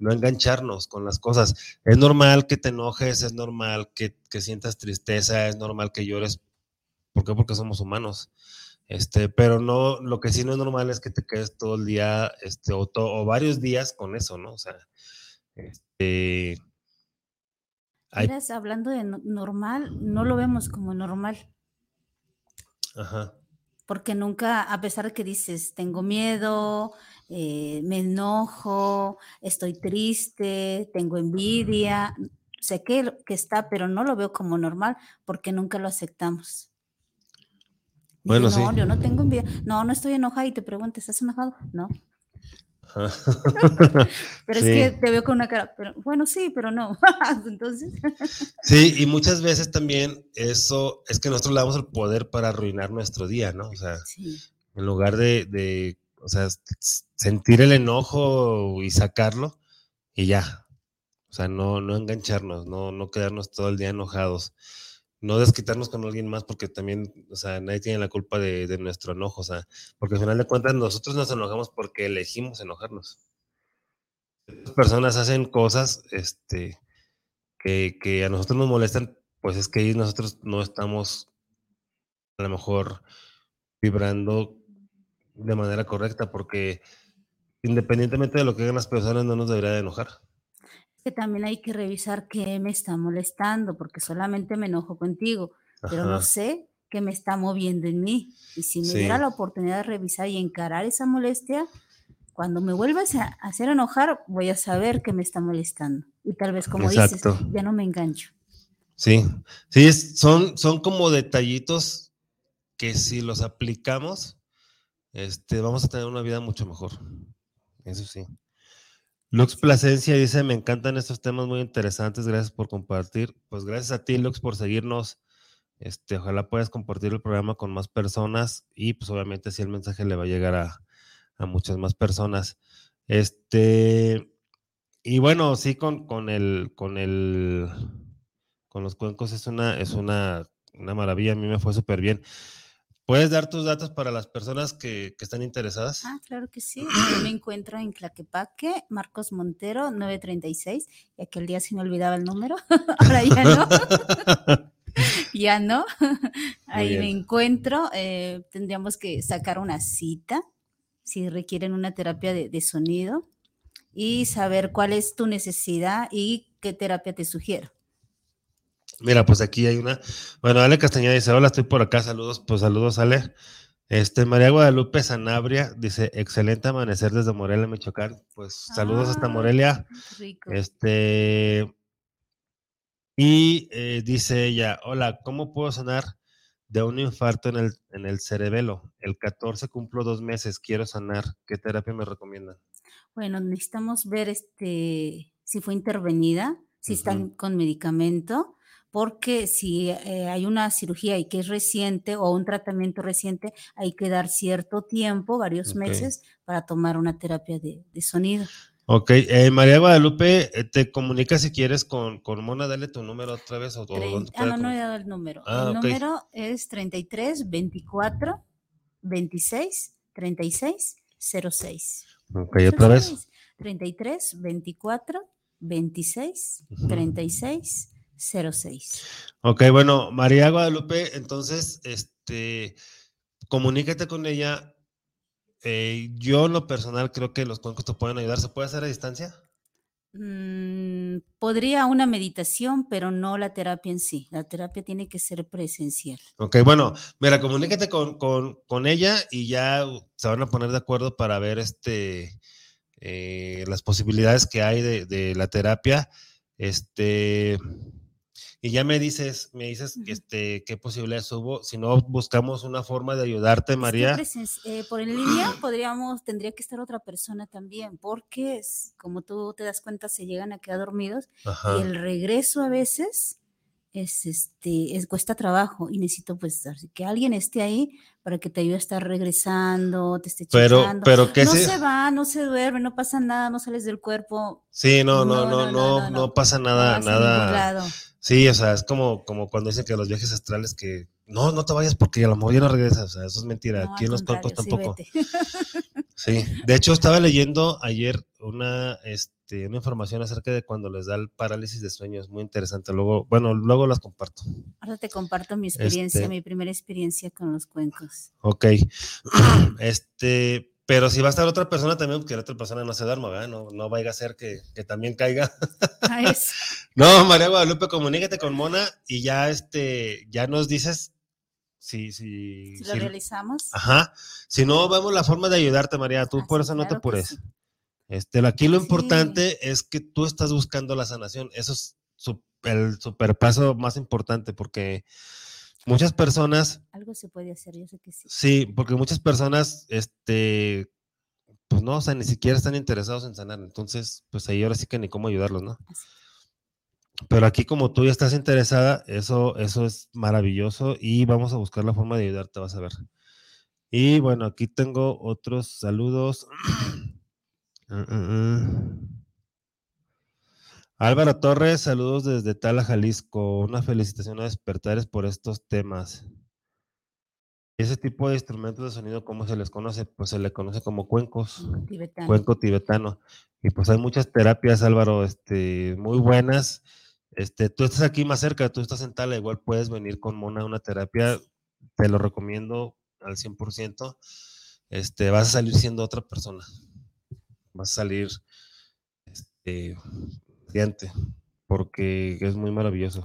no engancharnos con las cosas. Es normal que te enojes, es normal que, que sientas tristeza, es normal que llores. ¿Por qué? Porque somos humanos. Este, pero no, lo que sí no es normal es que te quedes todo el día, este, o, o varios días con eso, ¿no? O sea, este. hablando de normal, no lo vemos como normal. Ajá. Porque nunca, a pesar de que dices, tengo miedo, eh, me enojo, estoy triste, tengo envidia, sé que, que está, pero no lo veo como normal porque nunca lo aceptamos. Bueno, sí. No, yo no tengo envidia. No, no estoy enojada y te pregunto, ¿estás enojado? No. pero es que te veo con una cara, pero bueno, sí, pero no. Entonces. sí, y muchas veces también eso es que nosotros le damos el poder para arruinar nuestro día, ¿no? O sea, en lugar de, de, o sea, sentir el enojo y sacarlo y ya. O sea, no, no engancharnos, no, no quedarnos todo el día enojados no desquitarnos con alguien más porque también, o sea, nadie tiene la culpa de, nuestro enojo, o sea, porque al final de cuentas nosotros nos enojamos porque elegimos enojarnos. Las personas hacen cosas este, que, que a nosotros nos molestan, pues es que nosotros no estamos a lo mejor vibrando de manera correcta, porque independientemente de lo que hagan las personas, no nos debería de enojar. Que también hay que revisar qué me está molestando, porque solamente me enojo contigo, pero no sé qué me está moviendo en mí. Y si me diera la oportunidad de revisar y encarar esa molestia, cuando me vuelvas a hacer enojar, voy a saber qué me está molestando. Y tal vez, como dices, ya no me engancho. Sí, sí, son, son como detallitos que si los aplicamos, este, vamos a tener una vida mucho mejor. Eso sí. Lux Plasencia dice, me encantan estos temas muy interesantes, gracias por compartir. Pues gracias a ti, Lux, por seguirnos. Este, ojalá puedas compartir el programa con más personas y pues obviamente si el mensaje le va a llegar a, muchas más personas. Este, y bueno, sí, con, con el, con el, con los cuencos es una, es una, una maravilla, a mí me fue súper bien. ¿Puedes dar tus datos para las personas que, están interesadas? Ah, claro que sí. Yo me encuentro en Claquepaque, Marcos Montero, 936. Y aquel día sí me olvidaba el número. Ahora ya no. ya no. Ahí me encuentro. Eh, tendríamos que sacar una cita si requieren una terapia de, de sonido y saber cuál es tu necesidad y qué terapia te sugiero. Mira, pues aquí hay una. Bueno, Ale Castañeda dice: Hola, estoy por acá. Saludos, pues saludos, Ale. Este, María Guadalupe Sanabria dice: Excelente amanecer desde Morelia, Michoacán. Pues saludos hasta Morelia. Este. Y eh, dice ella: Hola, ¿cómo puedo sanar de un infarto en el, en el cerebelo? El 14 cumplo dos meses, quiero sanar. ¿Qué terapia me recomiendan? Bueno, necesitamos ver este si fue intervenida, si están con medicamento porque si eh, hay una cirugía y que es reciente o un tratamiento reciente, hay que dar cierto tiempo, varios meses, para tomar una terapia de, sonido. Ok, eh, María Guadalupe, eh, te comunica si quieres con, con Mona, dale tu número otra vez. O, ah, no, no he dado el número. Ah, el número es 33 24 26 36 06. Ok, otra vez. 33 24 26 36 06. Ok, bueno, María Guadalupe, entonces, este, comunícate con ella. Eh, yo en lo personal creo que los cuencos te pueden ayudar. ¿Se puede hacer a distancia? Mm, podría una meditación, pero no la terapia en sí. La terapia tiene que ser presencial. Ok, bueno, mira, comunícate con, con, ella y ya se van a poner de acuerdo para ver este, eh, las posibilidades que hay de, de la terapia. Este, y ya me dices, me dices este, qué posibilidades hubo. Si no, buscamos una forma de ayudarte, María. Eh, por en línea podríamos, tendría que estar otra persona también, porque como tú te das cuenta, se llegan a quedar dormidos y el regreso a veces es este es cuesta trabajo y necesito pues que alguien esté ahí para que te ayude a estar regresando, te esté pero, Pero no se... va, no se duerme, no pasa nada, no sales del cuerpo. Sí, no, no, no, no, no, pasa nada, nada. Sí, o sea, es como, como cuando dicen que los viajes astrales que no, no te vayas porque a lo mejor ya no regresas, o sea, eso es mentira, aquí en los cuerpos tampoco. Sí, de hecho estaba leyendo ayer una, este, una información acerca de cuando les da el parálisis de sueño, es muy interesante, luego, bueno, luego las comparto. Ahora te comparto mi experiencia, este mi primera experiencia con los cuencos. Ok, este, pero si va a estar otra persona también, que la otra persona no se duerma, ¿verdad? No, no vaya a ser que, también caiga. no, María Guadalupe, comunícate con Mona y ya, este, ya nos dices si, si, si lo realizamos. Ajá. Si no, vemos la forma de ayudarte, María. Tú por eso no te apures. Este, aquí lo importante es que tú estás buscando la sanación. Eso es el super paso más importante porque muchas personas. Algo se puede hacer, yo sé que sí. Sí, porque muchas personas, este, pues no, o sea, ni siquiera están interesados en sanar. Entonces, pues ahí ahora sí que ni cómo ayudarlos, ¿no? Pero aquí como tú ya estás interesada, eso, eso es maravilloso y vamos a buscar la forma de ayudarte, vas a ver. Y bueno, aquí tengo otros saludos. Ah, ah, ah. Álvaro Torres, saludos desde Tala, Jalisco. Una felicitación a Despertares por estos temas. Ese tipo de instrumentos de sonido, ¿cómo se les conoce? Pues se le conoce como cuencos, cuenco tibetano. Y pues hay muchas terapias, Álvaro, este, muy buenas. Este, tú estás aquí más cerca, tú estás en Tala, igual puedes venir con Mona a una terapia, te lo recomiendo al 100%. Este, vas a salir siendo otra persona. Vas a salir este, porque es muy maravilloso.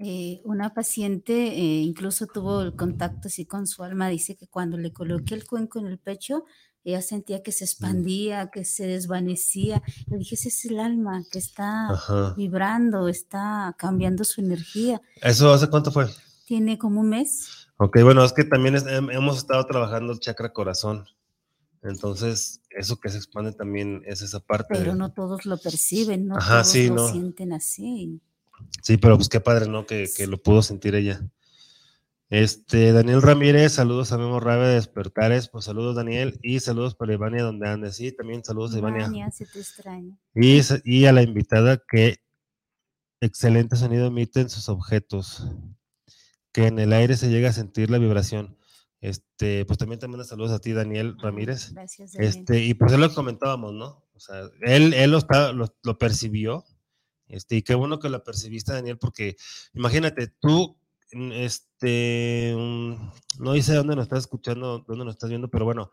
Eh, una paciente eh, incluso tuvo el contacto así con su alma, dice que cuando le coloqué el cuenco en el pecho, ella sentía que se mm. expandía, que se desvanecía. Le dije, ese es el alma que está vibrando, está cambiando su energía. ¿Eso hace cuánto fue? Tiene como un mes. Ok, bueno, es que también hemos estado trabajando el chakra corazón. Entonces, eso que se expande también es esa parte. Pero no todos lo perciben, no todos lo sienten así. Sí, pero pues qué padre, ¿no? Que, lo pudo sentir ella. Este, Daniel Ramírez, saludos a Memo Rabe de Despertares, pues saludos Daniel y saludos para Ivania donde ande, sí, también saludos a Ivania. Ivania, se te extraña. Y, y a la invitada que excelente sonido emiten sus objetos, que en el aire se llega a sentir la vibración. Este, pues también también saludos a ti, Daniel Ramírez. Gracias. Este, y pues él lo comentábamos, ¿no? O sea, él, él lo, está, lo, percibió. Este, y qué bueno que lo percibiste, Daniel, porque imagínate, tú, este, mm, no dice dónde nos estás escuchando, dónde nos estás viendo, pero bueno,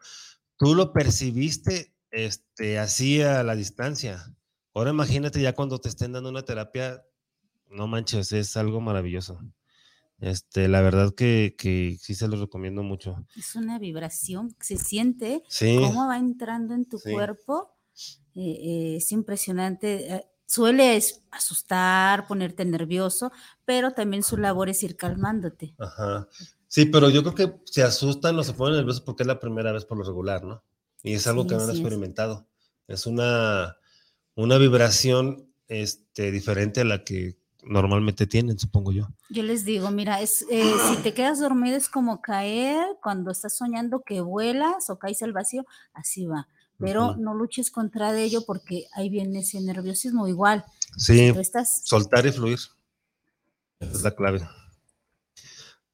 tú lo percibiste, este, así a la distancia. Ahora imagínate ya cuando te estén dando una terapia, no manches, es algo maravilloso. Este, la verdad que, sí se los recomiendo mucho. Es una vibración, se siente cómo va entrando en tu cuerpo. Eh, eh, es impresionante. Suele asustar, ponerte nervioso, pero también su labor es ir calmándote. Ajá. Sí, pero yo creo que se asustan o se ponen nerviosos porque es la primera vez por lo regular, ¿no? Y es algo que no han experimentado. Es, una, una vibración este, diferente a la que normalmente tienen, supongo yo. Yo les digo, mira, es, eh, si te quedas dormido es como caer cuando estás soñando que vuelas o caes al vacío, así va. Pero no luches contra ello porque ahí viene ese nerviosismo igual. Sí, soltar y fluir. Esa es la clave.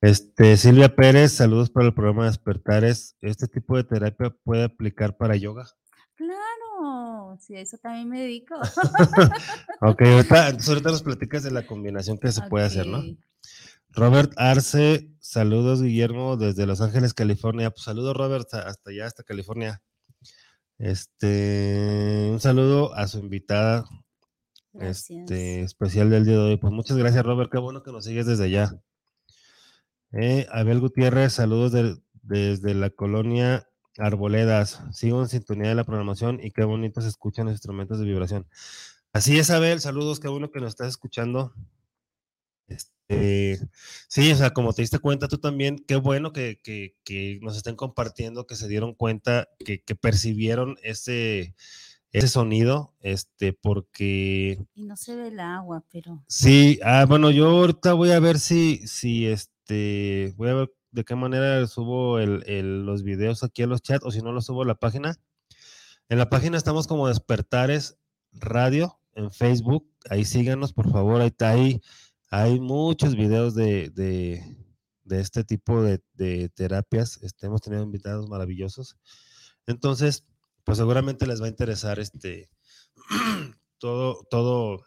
Este, Silvia Pérez, saludos para el programa Despertares. ¿Este tipo de terapia puede aplicar para yoga? sí, a eso también me dedico. ok, ahorita, ahorita nos platicas de la combinación que se puede hacer, ¿no? Robert Arce, saludos Guillermo desde Los Ángeles, California. Pues saludos Robert hasta allá, hasta California. Este, un saludo a su invitada este, especial del día de hoy. Pues muchas gracias Robert, qué bueno que nos sigues desde allá. Eh, Abel Gutiérrez, saludos desde la colonia Arboledas, sigo en sintonía de la programación y qué bonito se escuchan los instrumentos de vibración. Así es, Abel, saludos, qué bueno que nos estás escuchando. Este, sí, o sea, como te diste cuenta tú también, qué bueno que, nos estén compartiendo, que se dieron cuenta, que, percibieron ese, ese sonido, este, porque... Y no se ve el agua, pero... Sí, ah, bueno, yo ahorita voy a ver si, si este, voy a ver de qué manera subo los videos aquí a los chats o si no los subo a la página. En la página estamos como Despertares Radio en Facebook. Ahí síganos, por favor. Ahí está ahí. Hay muchos videos de, este tipo de, terapias. Este, hemos tenido invitados maravillosos. Entonces, pues seguramente les va a interesar este todo, todo,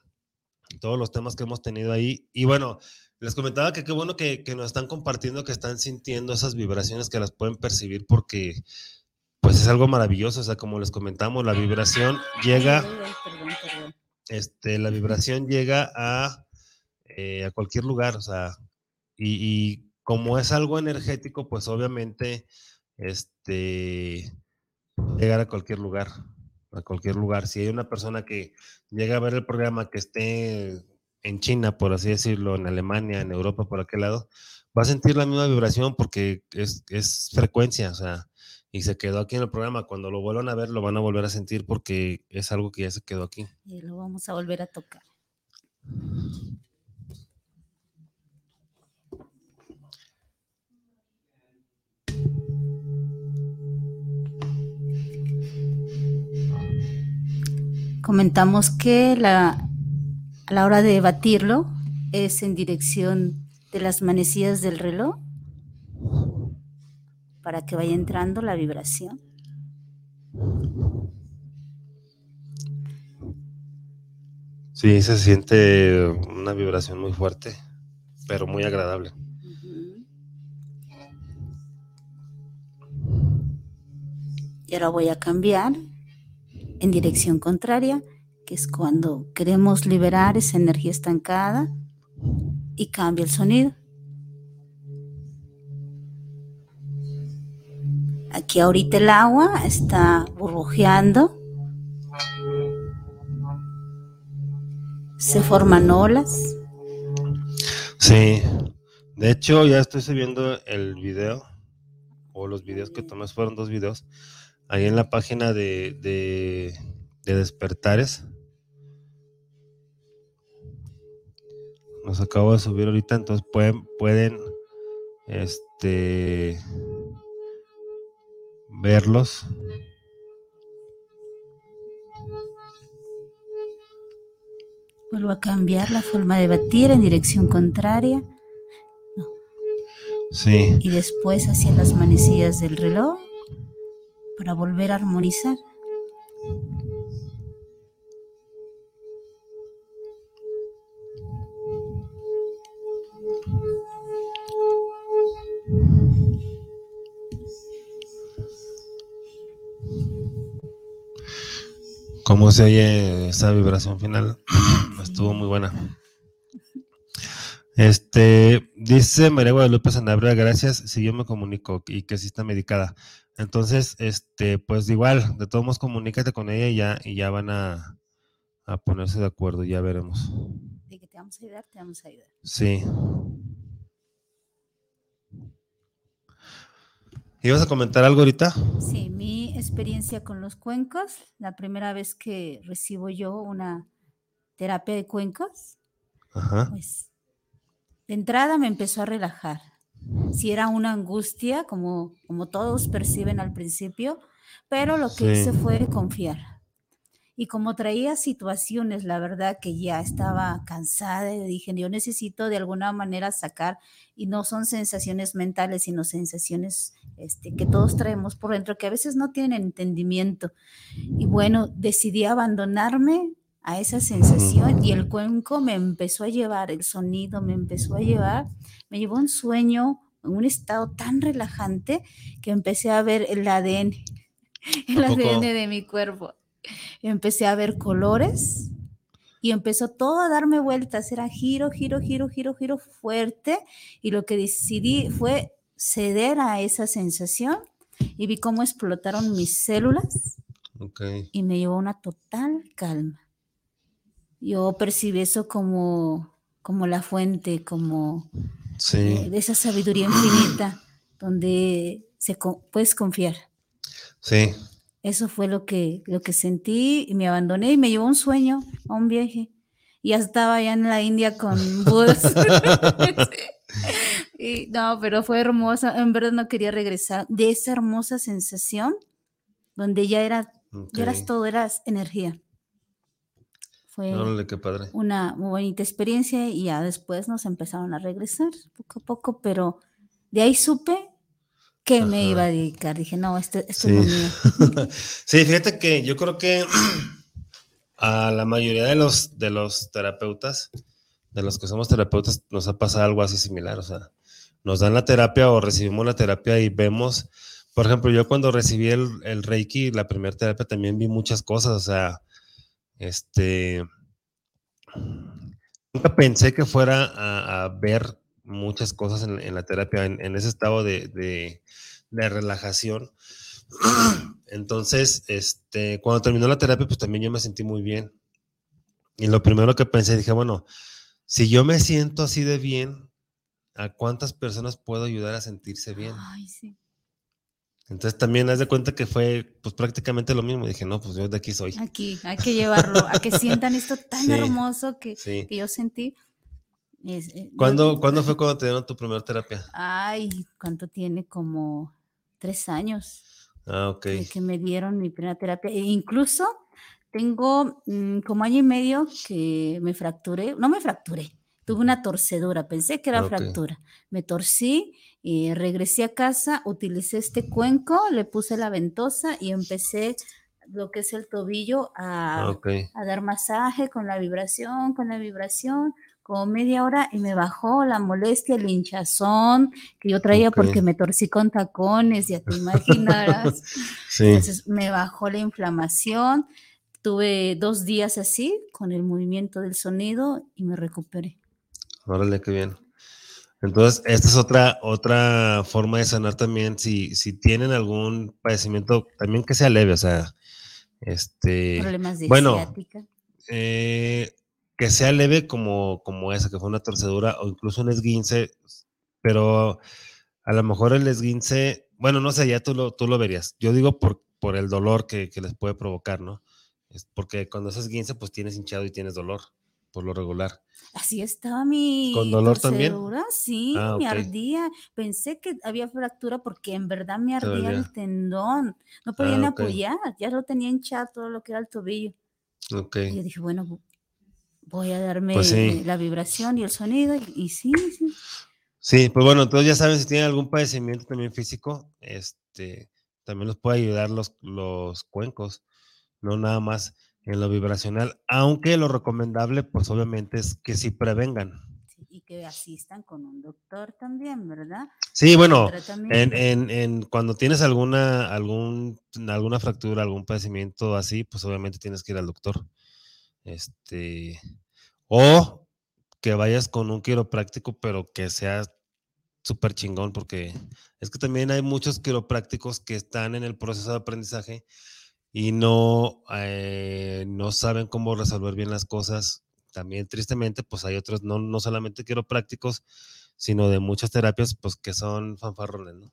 todos los temas que hemos tenido ahí. Y bueno, les comentaba que qué bueno que, nos están compartiendo, que están sintiendo esas vibraciones, que las pueden percibir porque pues es algo maravilloso. O sea, como les comentamos, la vibración llega, este, la vibración llega a, eh, a cualquier lugar, o sea, y, como es algo energético, pues obviamente, este, llegar a cualquier lugar, a cualquier lugar. Si hay una persona que llega a ver el programa que esté en China, por así decirlo, en Alemania, en Europa, por aquel lado, va a sentir la misma vibración porque es, frecuencia, o sea, y se quedó aquí en el programa. Cuando lo vuelvan a ver, lo van a volver a sentir porque es algo que ya se quedó aquí. Y lo vamos a volver a tocar. Comentamos que la a la hora de batirlo es en dirección de las manecillas del reloj para que vaya entrando la vibración. Sí, se siente una vibración muy fuerte, pero muy agradable. Y ahora voy a cambiar en dirección contraria, que es cuando queremos liberar esa energía estancada y cambia el sonido. Aquí ahorita el agua está burbujeando. Se forman olas. Sí. De hecho, ya estoy subiendo el video, o los videos que tomé fueron dos videos, ahí en la página de, de, Despertares. Los acabo de subir ahorita, entonces pueden, pueden, este, verlos. Vuelvo a cambiar la forma de batir en dirección contraria. Sí. Y después hacia las manecillas del reloj para volver a armonizar. ¿Cómo se oye esa vibración final? Estuvo muy buena. Este, dice María Guadalupe Sanabria, gracias, si yo me comunico y que sí está medicada. Entonces, este, pues igual, de todos modos, comunícate con ella y ya, y ya van a, a ponerse de acuerdo, ya veremos. De que te vamos a ayudar, te vamos a ayudar. Sí. ¿Ibas a comentar algo ahorita? Sí, mi experiencia con los cuencos, la primera vez que recibo yo una terapia de cuencos, pues de entrada me empezó a relajar. Si era una angustia, como, como todos perciben al principio, pero lo que hice fue confiar y como traía situaciones, la verdad que ya estaba cansada y dije, yo necesito de alguna manera sacar, y no son sensaciones mentales, sino sensaciones este, que todos traemos por dentro, que a veces no tienen entendimiento. Y bueno, decidí abandonarme a esa sensación y el cuenco me empezó a llevar, el sonido me empezó a llevar, me llevó un sueño, un estado tan relajante que empecé a ver el ADN, el ADN de mi cuerpo. Empecé a ver colores y empezó todo a darme vueltas, era giro, giro, giro, giro, giro fuerte y lo que decidí fue ceder a esa sensación y vi cómo explotaron mis células y me llevó una total calma. Yo percibí eso como, como la fuente, como eh, de esa sabiduría infinita donde se puedes confiar. Sí. Eso fue lo que, lo que sentí y me abandoné y me llevó un sueño a un viaje. Y ya estaba allá en la India con Budas. y, no, pero fue hermosa. En verdad no quería regresar de esa hermosa sensación donde ya era, ya eras todo, eras energía. Fue una muy bonita experiencia y ya después nos empezaron a regresar poco a poco, pero de ahí supe que me iba a dedicar. Dije, no, esto, esto sí. es mío. sí, fíjate que yo creo que a la mayoría de los, de los terapeutas, de los que somos terapeutas, nos ha pasado algo así similar. O sea, nos dan la terapia o recibimos la terapia y vemos, por ejemplo, yo cuando recibí el, el Reiki, la primera terapia, también vi muchas cosas. O sea, este. Nunca pensé que fuera a, ver muchas cosas en, la terapia, en, ese estado de, relajación. Entonces, este, cuando terminó la terapia, pues también yo me sentí muy bien. Y lo primero que pensé, dije, bueno, si yo me siento así de bien, ¿a cuántas personas puedo ayudar a sentirse bien? Ay, sí. Entonces también haz de cuenta que fue pues prácticamente lo mismo. Dije, no, pues yo de aquí soy. Aquí, hay que llevarlo, a que sientan esto tan hermoso que, que, yo sentí. Eh, ¿Cuándo, fue cuando te dieron tu primera terapia? Ay, ¿cuánto tiene? Como tres años. Ah, ok. que me dieron mi primera terapia. E incluso Tengo mm, como año y medio que me fracturé, no me fracturé, tuve una torcedura, pensé que era fractura. Me torcí y regresé a casa, utilicé este cuenco, le puse la ventosa y empecé lo que es el tobillo a, a dar masaje con la vibración, con la vibración como media hora y me bajó la molestia, el hinchazón que yo traía porque me torcí con tacones, ya te imaginarás. Entonces me bajó la inflamación. Tuve dos días así con el movimiento del sonido y me recuperé. Órale, qué bien. Entonces, esta es otra, otra forma de sanar también. Si, si tienen algún padecimiento, también que sea leve, o sea, este. Problemas de bueno, Eh, que sea leve como, como esa, que fue una torcedura o incluso un esguince, pero a lo mejor el esguince, bueno, no sé, ya tú lo, tú lo verías. Yo digo por, por el dolor que, les puede provocar, ¿no? Es porque cuando es esguince, pues tienes hinchado y tienes dolor, por lo regular. Así estaba mi ¿Con dolor también? Sí, ah, me ardía. Pensé que había fractura porque en verdad me ardía el tendón. No podían ah, apoyar, ya lo tenía hinchado todo lo que era el tobillo. Okay. Y yo dije, bueno, voy a darme pues la vibración y el sonido y, sí, sí. Sí, pues bueno, entonces ya saben si tienen algún padecimiento también físico, este, también los puede ayudar los, los cuencos, no nada más en lo vibracional, aunque lo recomendable, pues obviamente es que sí prevengan. y que asistan con un doctor también, ¿verdad? Sí, bueno, en, en, en, cuando tienes alguna, algún, alguna fractura, algún padecimiento así, pues obviamente tienes que ir al doctor. Este, o que vayas con un quiropráctico, pero que sea súper chingón, porque es que también hay muchos quiroprácticos que están en el proceso de aprendizaje y no, eh, no saben cómo resolver bien las cosas. También, tristemente, pues hay otros, no, no solamente quiroprácticos, sino de muchas terapias, pues que son fanfarrones, ¿no?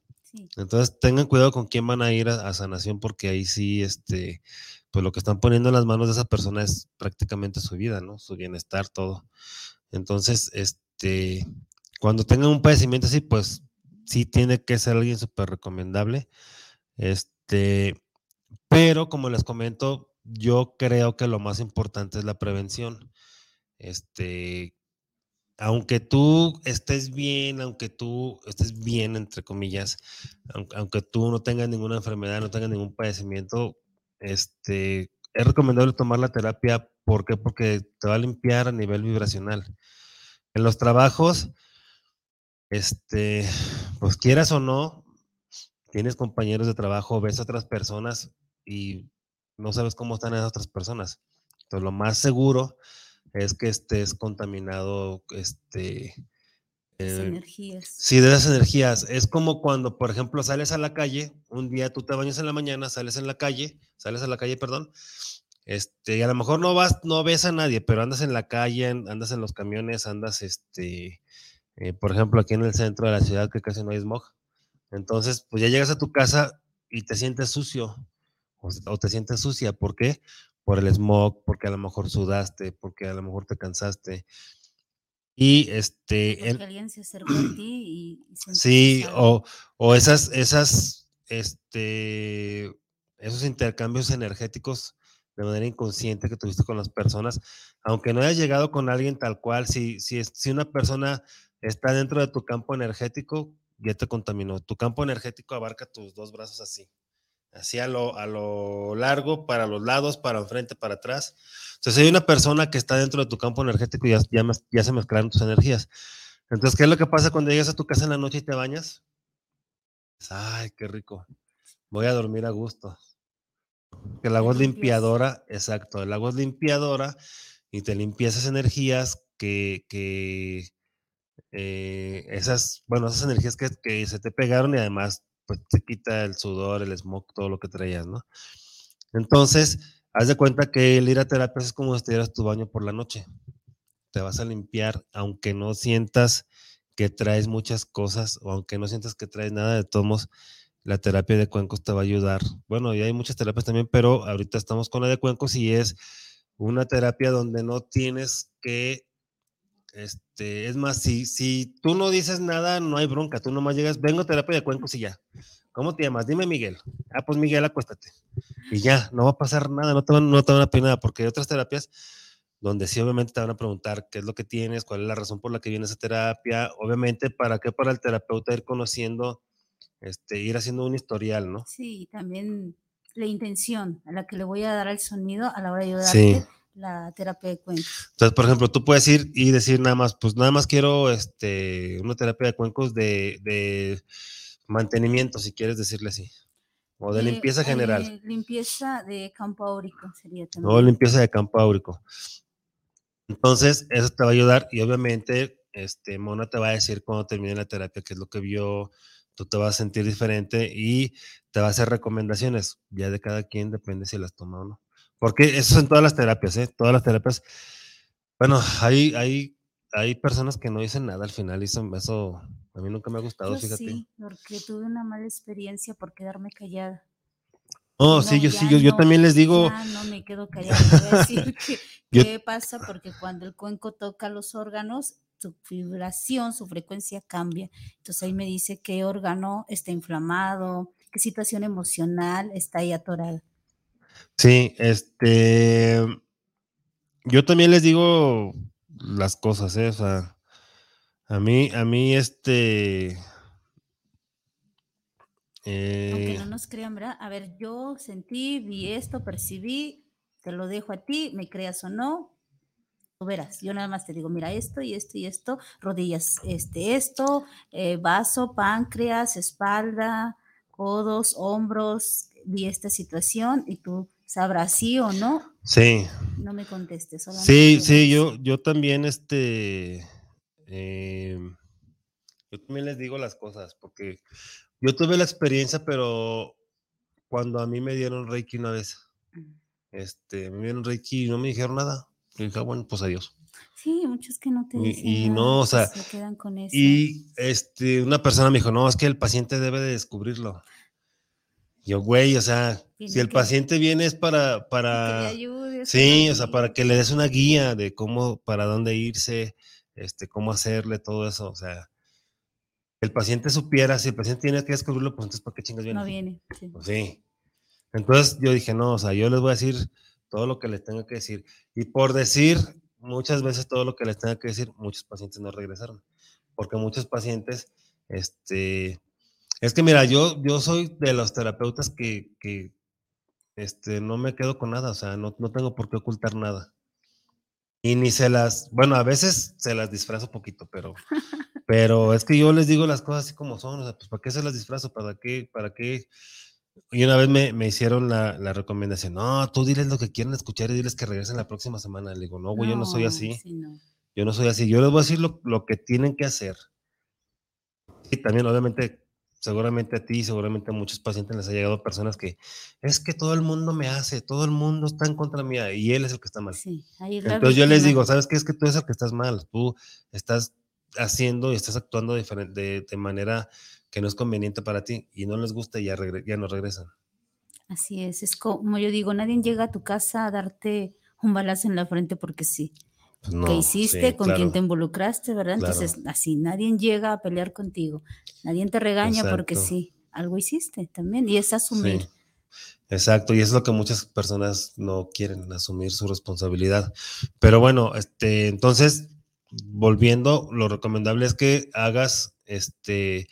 Entonces tengan cuidado con quién van a ir a, a, sanación, porque ahí sí, este, pues lo que están poniendo en las manos de esa persona es prácticamente su vida, ¿no? Su bienestar, todo. Entonces, este, cuando tengan un padecimiento así, pues sí tiene que ser alguien súper recomendable. Este, pero como les comento, yo creo que lo más importante es la prevención. Este, aunque tú estés bien, aunque tú estés bien, entre comillas, aunque, tú no tengas ninguna enfermedad, no tengas ningún padecimiento, este, es recomendable tomar la terapia. ¿Por qué? Porque te va a limpiar a nivel vibracional. En los trabajos, este, pues quieras o no, tienes compañeros de trabajo, ves a otras personas y no sabes cómo están esas otras personas. Entonces, lo más seguro es que estés contaminado, este, eh, energías. Sí, de esas energías. Es como cuando, por ejemplo, sales a la calle, un día tú te bañas en la mañana, sales en la calle, sales a la calle, perdón, este, y a lo mejor no vas, no ves a nadie, pero andas en la calle, andas en los camiones, andas, este, eh, por ejemplo, aquí en el centro de la ciudad que casi no hay smog. Entonces, pues ya llegas a tu casa y te sientes sucio o, te sientes sucia. ¿Por qué? Por el smog, porque a lo mejor sudaste, porque a lo mejor te cansaste. Y este. Porque alguien se acercó a ti y. sí, o, o, esas, esas, este, esos intercambios energéticos de manera inconsciente que tuviste con las personas, aunque no hayas llegado con alguien tal cual, si, si, si una persona está dentro de tu campo energético, ya te contaminó. Tu campo energético abarca tus dos brazos así así a lo, a lo largo, para los lados, para enfrente, para atrás. Entonces, hay una persona que está dentro de tu campo energético y ya, ya, se mezclaron tus energías. Entonces, ¿qué es lo que pasa cuando llegas a tu casa en la noche y te bañas? Ay, qué rico. Voy a dormir a gusto. El agua es limpiadora, exacto. El agua es limpiadora y te limpia esas energías que, que eh, esas, bueno, esas energías que, que se te pegaron y además pues te quita el sudor, el smog, todo lo que traías, ¿no? Entonces, haz de cuenta que el ir a terapia es como si te dieras tu baño por la noche. Te vas a limpiar, aunque no sientas que traes muchas cosas o aunque no sientas que traes nada de tomos, la terapia de cuencos te va a ayudar. Bueno, y hay muchas terapias también, pero ahorita estamos con la de cuencos y es una terapia donde no tienes que este, es más, si, si tú no dices nada, no hay bronca. Tú nomás llegas, vengo a terapia de cuencos y ya. ¿cómo te llamas? Dime Miguel. Ah, pues Miguel, acuéstate. Y ya, no va a pasar nada, no te van, no te van a pedir nada, porque hay otras terapias donde sí obviamente te van a preguntar qué es lo que tienes, cuál es la razón por la que vienes a terapia, obviamente para qué para el terapeuta ir conociendo, este, ir haciendo un historial, ¿no? Sí, también la intención a la que le voy a dar al sonido a la hora de ayudarte la terapia de cuencos. Entonces, por ejemplo, tú puedes ir y decir nada más, pues nada más quiero este, una terapia de cuencos de, de mantenimiento, si quieres decirle así. O de, limpieza general. limpieza de campo áurico sería también. O limpieza de campo áurico. Entonces, eso te va a ayudar y obviamente, este, Mona te va a decir cuando termine la terapia qué es lo que vio, tú te vas a sentir diferente y te va a hacer recomendaciones. Ya de cada quien depende si las toma o no. Porque eso en todas las terapias, ¿eh? Todas las terapias. Bueno, hay, hay, hay personas que no dicen nada al final y eso, a mí nunca me ha gustado, fíjate. Sí, porque tuve una mala experiencia por quedarme callada. Oh, sí, yo sí, yo, yo, también les digo. no me quedo callada, voy a decir qué pasa, porque cuando el cuenco toca los órganos, su vibración, su frecuencia cambia. Entonces ahí me dice qué órgano está inflamado, qué situación emocional está ahí atorada. Sí, este, yo también les digo las cosas, ¿eh? O sea, a mí, a mí, este... Aunque no eh nos crean, ¿verdad? A ver, yo sentí, vi esto, percibí, te lo dejo a ti, me creas o no, tú verás. Yo nada más te digo, mira esto y esto y esto, rodillas, este, esto, eh, vaso, páncreas, espalda, codos, hombros, vi esta situación y tú sabrá sí o no. Sí. No me contestes. Sí, sí, yo, yo también, este, em, yo también les digo las cosas, porque yo tuve la experiencia, pero cuando a mí me dieron Reiki una vez, este, me dieron Reiki y no me dijeron nada. Y dije, ah, bueno, pues adiós. Sí, muchos que no te dicen y, no, o sea, se quedan con eso. Y este, una persona me dijo, no, es que el paciente debe de descubrirlo. Yo, güey, o sea, si el paciente viene es para, para, sí, o sea, para que le des una guía de cómo, para dónde irse, este, cómo hacerle todo eso, o sea, el paciente supiera, si el paciente tiene que descubrirlo, pues entonces, ¿para qué chingas viene? No viene, sí. Pues sí. Entonces yo dije, no, o sea, yo les voy a decir todo lo que les tengo que decir. Y por decir muchas veces todo lo que les tengo que decir, muchos pacientes no regresaron. Porque muchos pacientes, este, es que mira, yo, yo soy de los terapeutas que, que este, no me quedo con nada, o sea, no, no, tengo por qué ocultar nada. Y ni se las, bueno, a veces se las disfrazo poquito, pero, pero es que yo les digo las cosas así como son, o sea, pues ¿para qué se las disfrazo? ¿Para qué? ¿Para qué? Y una vez me, me hicieron la, la, recomendación, no, tú diles lo que quieren escuchar y diles que regresen la próxima semana. Le digo, no, güey, yo no soy así. Yo no soy así. Yo les voy a decir lo, lo que tienen que hacer. Y también, obviamente, seguramente a ti, seguramente a muchos pacientes les ha llegado personas que es que todo el mundo me hace, todo el mundo está en contra mía y él es el que está mal. Sí, Entonces yo les digo, ¿sabes qué? Es que tú eres el que estás mal, tú estás haciendo y estás actuando de, de manera que no es conveniente para ti y no les gusta y ya, ya no regresan. Así es, es como yo digo, nadie llega a tu casa a darte un balazo en la frente porque sí. Pues ¿Qué hiciste? ¿Con quién te involucraste? ¿Verdad? Entonces, así, nadie llega a pelear contigo. Nadie te regaña porque sí, algo hiciste también. Y es asumir. Exacto, y es lo que muchas personas no quieren, asumir su responsabilidad. Pero bueno, este, entonces, volviendo, lo recomendable es que hagas, este,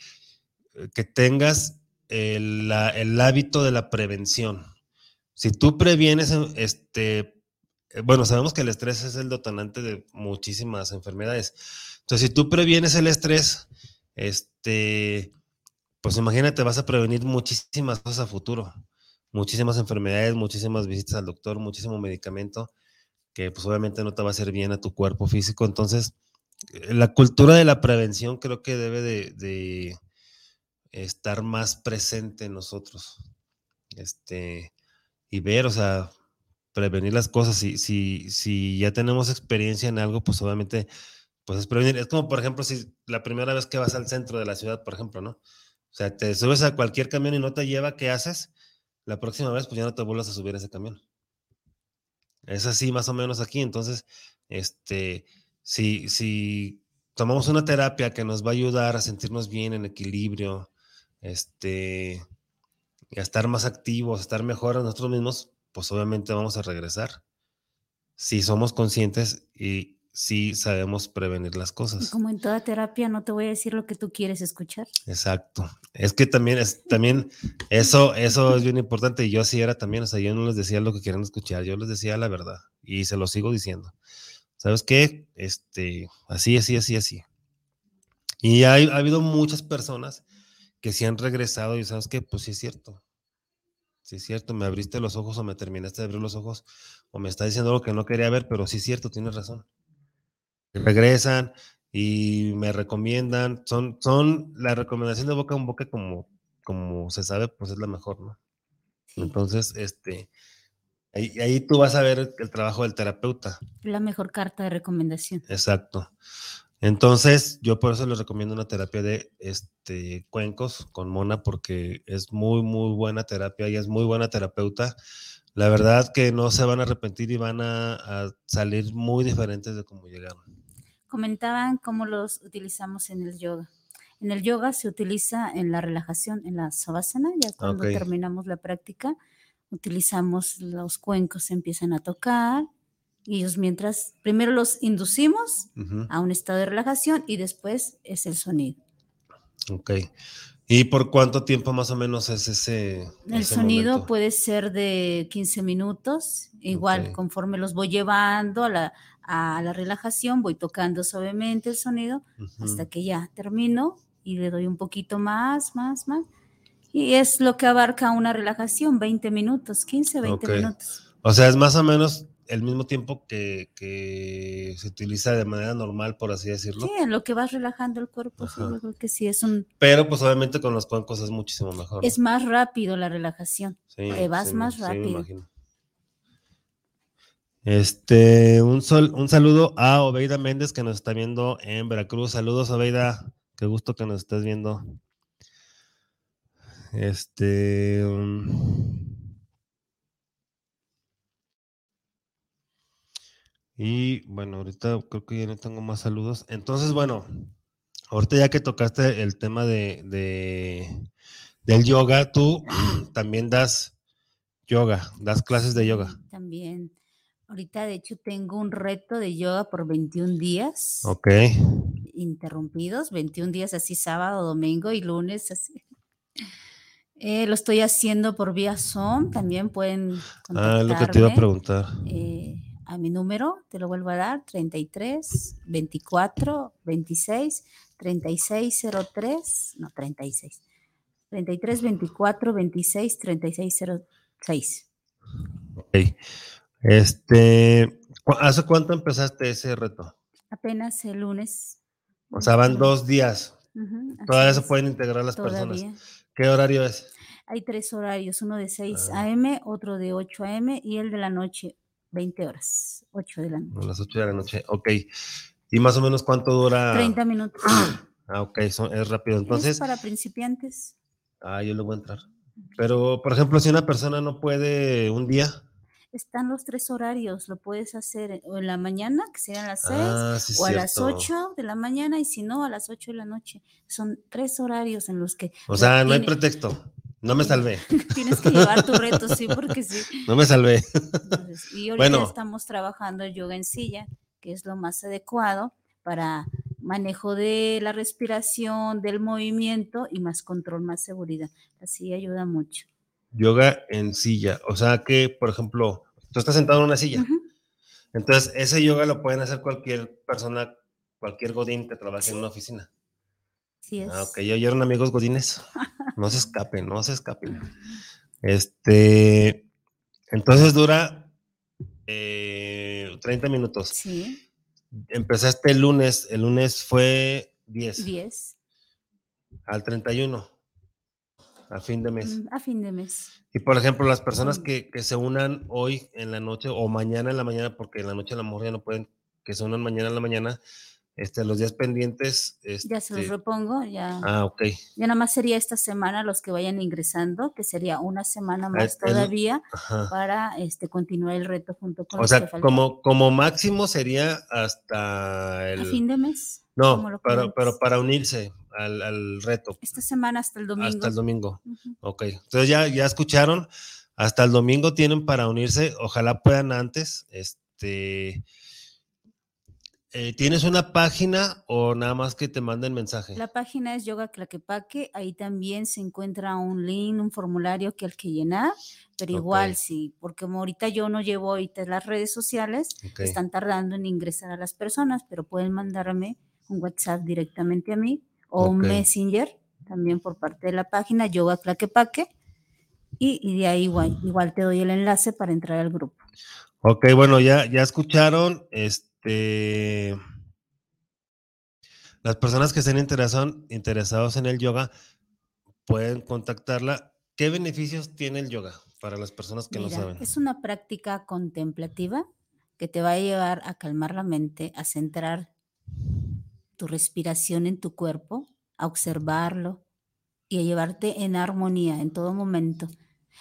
que tengas el, el hábito de la prevención. Si tú previenes, este, bueno, sabemos que el estrés es el detonante de muchísimas enfermedades. Entonces, si tú previenes el estrés, este, pues imagínate, vas a prevenir muchísimas cosas a futuro, muchísimas enfermedades, muchísimas visitas al doctor, muchísimo medicamento, que pues obviamente no te va a hacer bien a tu cuerpo físico. Entonces, eh, la cultura de la prevención creo que debe de, de estar más presente en nosotros. Este, y ver, o sea, prevenir las cosas. Si, si, si ya tenemos experiencia en algo, pues obviamente, pues es prevenir. Es como, por ejemplo, si la primera vez que vas al centro de la ciudad, por ejemplo, ¿no? O sea, te subes a cualquier camión y no te lleva, ¿qué haces? La próxima vez, pues ya no te vuelvas a subir a ese camión. Es así más o menos aquí. Entonces, este, si, si tomamos una terapia que nos va a ayudar a sentirnos bien, en equilibrio, este, a estar más activos, a estar mejor a nosotros mismos, pues obviamente vamos a regresar. Si somos conscientes y si sabemos prevenir las cosas. Como en toda terapia, no te voy a decir lo que tú quieres escuchar. Exacto. Es que también es también eso eso es bien importante y yo así era también, o sea, yo no les decía lo que querían escuchar, yo les decía la verdad y se lo sigo diciendo. ¿Sabes qué? Este, así, así, así, así. Y ha habido muchas personas que sí han regresado y sabes qué? pues sí es cierto. Sí es cierto, me abriste los ojos o me terminaste de abrir los ojos o me está diciendo algo que no quería ver, pero sí es cierto, tienes razón. Regresan y me recomiendan, son, son la recomendación de boca en boca como, como se sabe, pues es la mejor, ¿no? Entonces, este, ahí, ahí tú vas a ver el trabajo del terapeuta. La mejor carta de recomendación. Exacto. Entonces, yo por eso les recomiendo una terapia de este, cuencos con Mona, porque es muy, muy buena terapia y es muy buena terapeuta. La verdad que no se van a arrepentir y van a, salir muy diferentes de cómo llegaron. Comentaban cómo los utilizamos en el yoga. En el yoga se utiliza en la relajación, en la savasana, ya cuando terminamos la práctica, utilizamos los cuencos, se empiezan a tocar, y ellos mientras, primero los inducimos a un estado de relajación y después es el sonido. Ok. ¿Y por cuánto tiempo más o menos es ese? El sonido puede ser de 15 minutos, igual conforme los voy llevando a la, a la relajación, voy tocando suavemente el sonido hasta que ya termino y le doy un poquito más, más, más. Y es lo que abarca una relajación, 20 minutos, 15, 20 minutos. O sea, es más o menos el mismo tiempo que, se utiliza de manera normal, por así decirlo. Sí, en lo que vas relajando el cuerpo, sí, yo creo que sí es un... Pero pues obviamente con los cuencos es muchísimo mejor. Es más rápido la relajación, te vas más rápido. Sí, me imagino. Este, un, sol, un saludo a Obeida Méndez que nos está viendo en Veracruz. Saludos, Obeida. Qué gusto que nos estés viendo. Este. Y bueno, ahorita creo que ya no tengo más saludos. Entonces, bueno, ahorita ya que tocaste el tema de, del yoga, tú también das yoga, das clases de yoga. También. Ahorita, de hecho, tengo un reto de yoga por 21 días. Ok. Interrumpidos, 21 días así, sábado, domingo y lunes, así. Eh, lo estoy haciendo por vía Zoom, también pueden Ah, lo que te iba a preguntar. Eh, a mi número, te lo vuelvo a dar, 33 24 26 36 03, no 36, 33 24 26 36 06. Ok. Este, ¿hace cuánto empezaste ese reto? Apenas el lunes. O sea, van dos días. Todavía se pueden integrar las personas. ¿Qué horario es? Hay tres horarios, uno de 6 a.m., ah. otro de 8 a.m. y el de la noche 20 horas, 8 de la noche. A las 8 de la noche, ok. ¿Y más o menos cuánto dura? 30 minutos. Ah, ok, es rápido. Entonces. Es para principiantes. Ah, yo le voy a entrar. Pero, por ejemplo, si una persona no puede un día. Están los tres horarios, lo puedes hacer o en la mañana, que sean las 6, ah, o a las 8 de la mañana, y si no, a las 8 de la noche. Son tres horarios en los que... O sea, no hay pretexto. No me salvé. Tienes que llevar tu reto, sí, porque sí. No me salvé. y ahorita estamos trabajando yoga en silla, que es lo más adecuado para manejo de la respiración, del movimiento y más control, más seguridad. Así ayuda mucho. Yoga en silla, o sea que, por ejemplo, tú estás sentado en una silla. Entonces, ese yoga lo pueden hacer cualquier persona, cualquier godín que trabaje en una oficina. Sí es. Ah, ok, yo oyeron amigos godines. No se escapen, no se escapen. Este, entonces dura 30 eh, minutos. Sí. Empezaste el lunes, el lunes fue 10. 10. Al 31. A fin de mes. Mm, a fin de mes. Y por ejemplo, las personas que, que, se unan hoy en la noche o mañana en la mañana, porque en la noche a la mejor ya no pueden, que se unan mañana en la mañana, este, los días pendientes. ya se los este repongo, ya. Ah, ok. Ya nada más sería esta semana los que vayan ingresando, que sería una semana ah, más todavía para este, continuar el reto junto con O sea, como, como máximo sería hasta el. A fin de mes. No, pero, pero para unirse al, reto. Esta semana hasta el domingo. Hasta el domingo. Ok. Entonces ya, ya escucharon. Hasta el domingo tienen para unirse. Ojalá puedan antes. Este. Eh, ¿Tienes una página o nada más que te manden mensaje? La página es Yoga Claquepaque. Ahí también se encuentra un link, un formulario que hay que llenar. Pero igual, sí, porque ahorita yo no llevo ahorita las redes sociales, están tardando en ingresar a las personas, pero pueden mandarme un WhatsApp directamente a mí o un Messenger también por parte de la página Yoga Claquepaque. Y, y de ahí igual, igual te doy el enlace para entrar al grupo. Ok, bueno, ya, ya escucharon. Este, las personas que estén interesados en el yoga pueden contactarla. ¿Qué beneficios tiene el yoga para las personas que no saben? Es una práctica contemplativa que te va a llevar a calmar la mente, a centrar tu respiración en tu cuerpo, a observarlo y a llevarte en armonía en todo momento.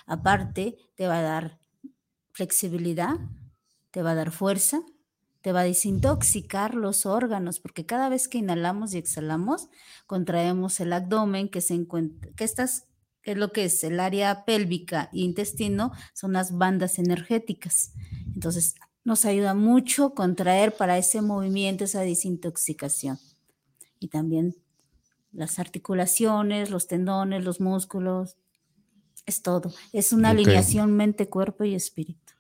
Aparte, te va a dar flexibilidad, te va a dar fuerza, te va a desintoxicar los órganos, porque cada vez que inhalamos y exhalamos, contraemos el abdomen, que se encuentra, que estas, que es lo que es el área pélvica e intestino, son las bandas energéticas. Entonces, nos ayuda mucho contraer para ese movimiento, esa desintoxicación y también las articulaciones, los tendones, los músculos, es todo. Es una alineación mente, cuerpo y espíritu.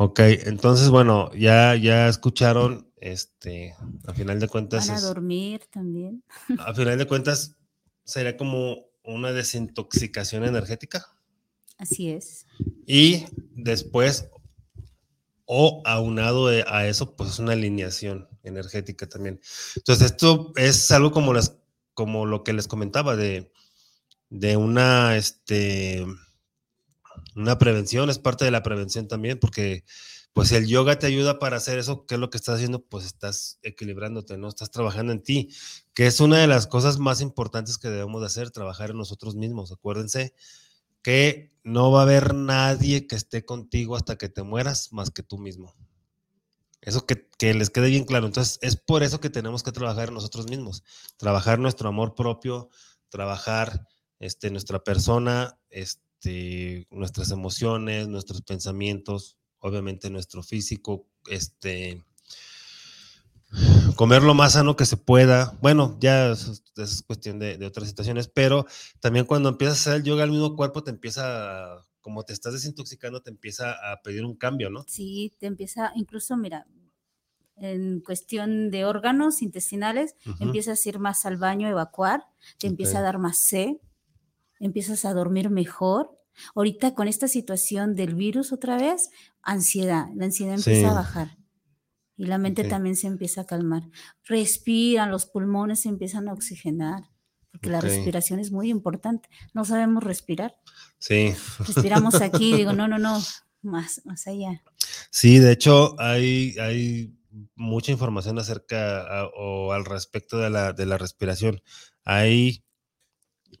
Ok, entonces bueno, ya, ya escucharon, este, a final de cuentas. Van a dormir también. A final de cuentas, sería como una desintoxicación energética. Así es. Y después, o aunado a eso, pues es una alineación energética también. Entonces, esto es algo como, las, como lo que les comentaba de, de una, este, una prevención, es parte de la prevención también, porque pues el yoga te ayuda para hacer eso, ¿qué es lo que estás haciendo? Pues estás equilibrándote, ¿no? Estás trabajando en ti, que es una de las cosas más importantes que debemos de hacer, trabajar en nosotros mismos. Acuérdense que no va a haber nadie que esté contigo hasta que te mueras más que tú mismo. Eso que, les quede bien claro. Entonces, es por eso que tenemos que trabajar nosotros mismos, trabajar nuestro amor propio, trabajar este, nuestra persona, este, nuestras emociones, nuestros pensamientos, obviamente nuestro físico, este, comer lo más sano que se pueda. Bueno, ya eso, es cuestión de, de, otras situaciones, pero también cuando empiezas a hacer el yoga al mismo cuerpo, te empieza, como te estás desintoxicando, te empieza a pedir un cambio, ¿no? Sí, te empieza, incluso, mira, en cuestión de órganos intestinales, empiezas a ir más al baño evacuar, te empieza a dar más sed, empiezas a dormir mejor. Ahorita con esta situación del virus otra vez, ansiedad, la ansiedad empieza a bajar y la mente también se empieza a calmar. Respiran, los pulmones se empiezan a oxigenar, porque la respiración es muy importante. No sabemos respirar. Sí. Respiramos aquí, digo, no, no, no, más, más allá. Sí, de hecho, hay, hay mucha información acerca o al respecto de la, de la respiración. Hay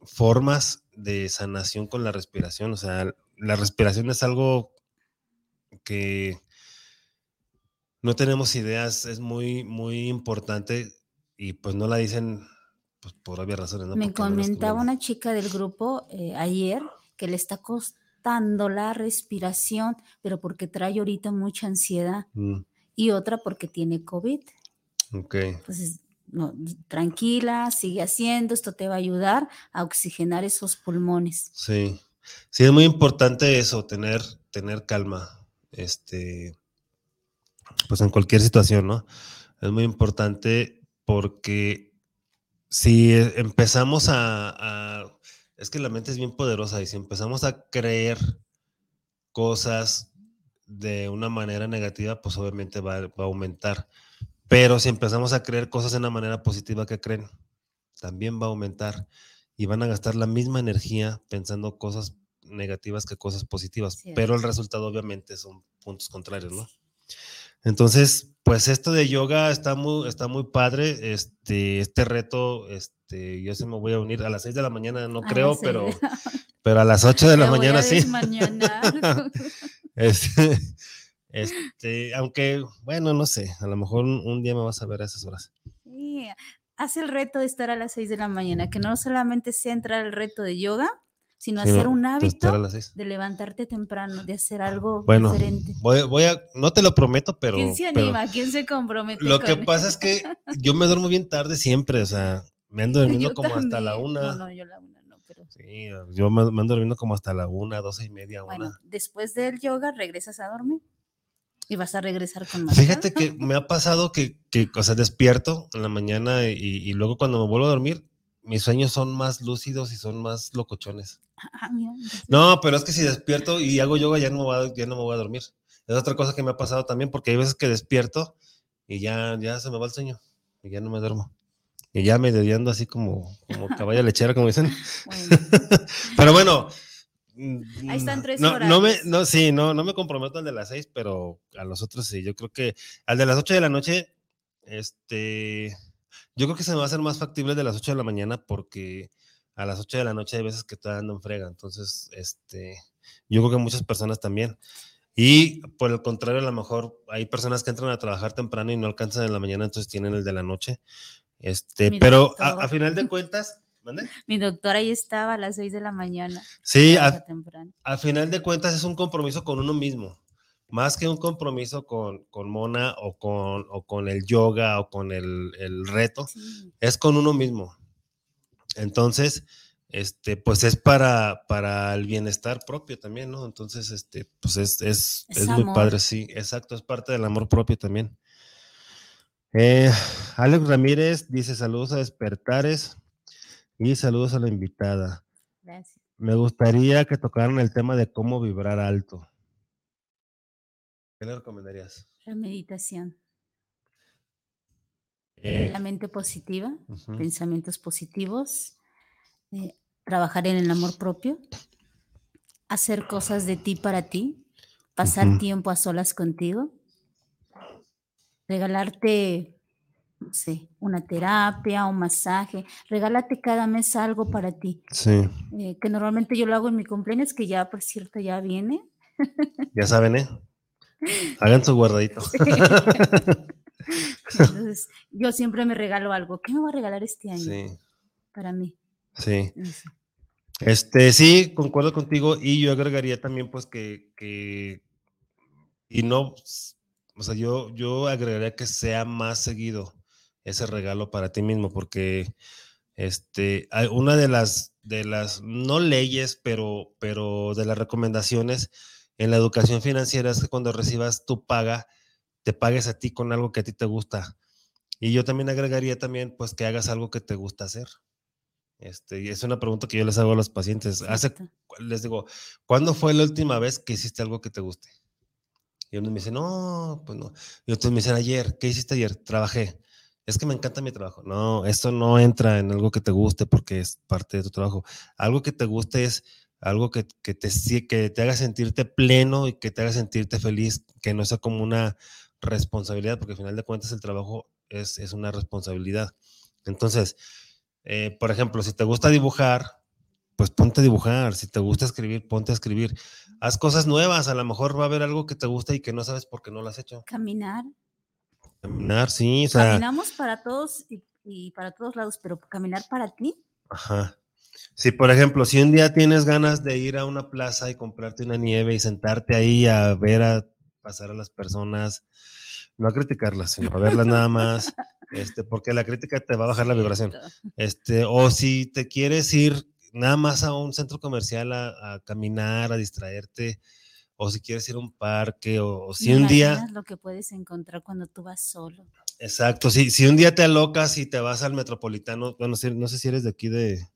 formas de sanación con la respiración, o sea, la respiración es algo que no tenemos ideas, es muy, muy importante y pues no la dicen pues, por obvias razones. Me comentaba una chica del grupo eh, ayer que le está costando la respiración, pero porque trae ahorita mucha ansiedad. Mm y otra porque tiene COVID. Ok. Entonces, no, tranquila, sigue haciendo, esto te va a ayudar a oxigenar esos pulmones. Sí, sí, es muy importante eso, tener, tener calma, este, pues en cualquier situación, ¿no? Es muy importante porque si empezamos a, a es que la mente es bien poderosa y si empezamos a creer cosas de una manera negativa, pues obviamente va, a aumentar. Pero si empezamos a creer cosas de una manera positiva que creen, también va a aumentar y van a gastar la misma energía pensando cosas negativas que cosas positivas, pero el resultado obviamente son puntos contrarios, ¿no? Entonces, pues esto de yoga está muy, está muy padre, este, este reto, este, yo se me voy a unir a las 6 de la mañana, no creo, pero, pero a las 8 de la mañana sí. Este, este, aunque, bueno, no sé, a lo mejor un, día me vas a ver a esas horas. Sí, Sí, haz el reto de estar a las 6 de la mañana, que no solamente sea entrar al reto de yoga, sino hacer un hábito de levantarte temprano, de hacer algo bueno, diferente. Voy, voy a, no te lo prometo, pero. ¿Quién se anima? ¿Quién se compromete? Lo que pasa es que yo me duermo bien tarde siempre, o sea, me ando durmiendo como hasta la una. No, no, yo la una no, pero. Sí, yo me, ando durmiendo como hasta la una, doce y media, una. Bueno, después del yoga regresas a dormir y vas a regresar con más. Fíjate que me ha pasado que, que o sea, despierto en la mañana y, y luego cuando me vuelvo a dormir, mis sueños son más lúcidos y son más locochones. Ah, no, pero es que si despierto y hago yoga ya no, me voy a, ya no me voy a dormir. Es otra cosa que me ha pasado también porque hay veces que despierto y ya, ya se me va el sueño y ya no me duermo. Y ya me ando así como, como caballo lechera, como dicen. pero bueno. Ahí están tres no, No me, no, sí, no, no me comprometo al de las seis, pero a los otros sí. Yo creo que al de las ocho de la noche, este yo creo que se me va a hacer más factible de las 8 de la mañana porque a las 8 de la noche hay veces que está dando en frega. Entonces, este, yo creo que muchas personas también. Y por el contrario, a lo mejor hay personas que entran a trabajar temprano y no alcanzan en la mañana, entonces tienen el de la noche. Este, pero a, final de cuentas, Mi doctor ahí estaba a las 6 de la mañana. Sí, a, a, final de cuentas es un compromiso con uno mismo más que un compromiso con, con Mona o con, o con el yoga o con el, el reto, es con uno mismo. Entonces, este, pues es para, para el bienestar propio también, ¿no? Entonces, este, pues es, es, es, muy padre, sí, exacto, es parte del amor propio también. Eh, Alex Ramírez dice saludos a Despertares y saludos a la invitada. Gracias. Me gustaría que tocaran el tema de cómo vibrar alto. ¿Qué le recomendarías? La meditación. Eh. la mente positiva, pensamientos positivos, eh, trabajar en el amor propio, hacer cosas de ti para ti, pasar tiempo a solas contigo, regalarte, no sé, una terapia, un masaje, regálate cada mes algo para ti. Sí. Eh, que normalmente yo lo hago en mi cumpleaños, que ya, por cierto, ya viene. Ya saben, ¿eh? Hagan su guardadito. Entonces, yo siempre me regalo algo. ¿Qué me voy a regalar este año? Sí. Para mí. Sí. Este, sí, concuerdo contigo y yo agregaría también pues que, que y no, o sea, yo, yo agregaría que sea más seguido ese regalo para ti mismo, porque este, una de las, de las, no leyes, pero, pero de las recomendaciones en la educación financiera es que cuando recibas tu paga, te pagues a ti con algo que a ti te gusta. Y yo también agregaría también, pues, que hagas algo que te gusta hacer. Este, y es una pregunta que yo les hago a los pacientes. Hace, les digo, ¿cuándo fue la última vez que hiciste algo que te guste? Y uno me dice, no, pues no. Y otros me dicen, ayer, ¿qué hiciste ayer? Trabajé. Es que me encanta mi trabajo. No, esto no entra en algo que te guste porque es parte de tu trabajo. Algo que te guste es algo que, que, te, que te haga sentirte pleno y que te haga sentirte feliz, que no sea como una responsabilidad, porque al final de cuentas el trabajo es, es una responsabilidad. Entonces, eh, por ejemplo, si te gusta dibujar, pues ponte a dibujar. Si te gusta escribir, ponte a escribir. Haz cosas nuevas. A lo mejor va a haber algo que te gusta y que no sabes por qué no lo has hecho. Caminar. Caminar, sí. Caminamos para todos y, y, para todos lados, pero caminar para ti. Ajá. Si, por ejemplo, si un día tienes ganas de ir a una plaza y comprarte una nieve y sentarte ahí a ver a pasar a las personas, no a criticarlas, sino a verlas nada más, este, porque la crítica te va a bajar la vibración. Este, o si te quieres ir nada más a un centro comercial a, caminar, a distraerte, o si quieres ir a un parque, o, si un día... lo que puedes encontrar cuando tú vas solo. Exacto, si, si un día te alocas y te vas al metropolitano, bueno, no sé si eres de aquí de,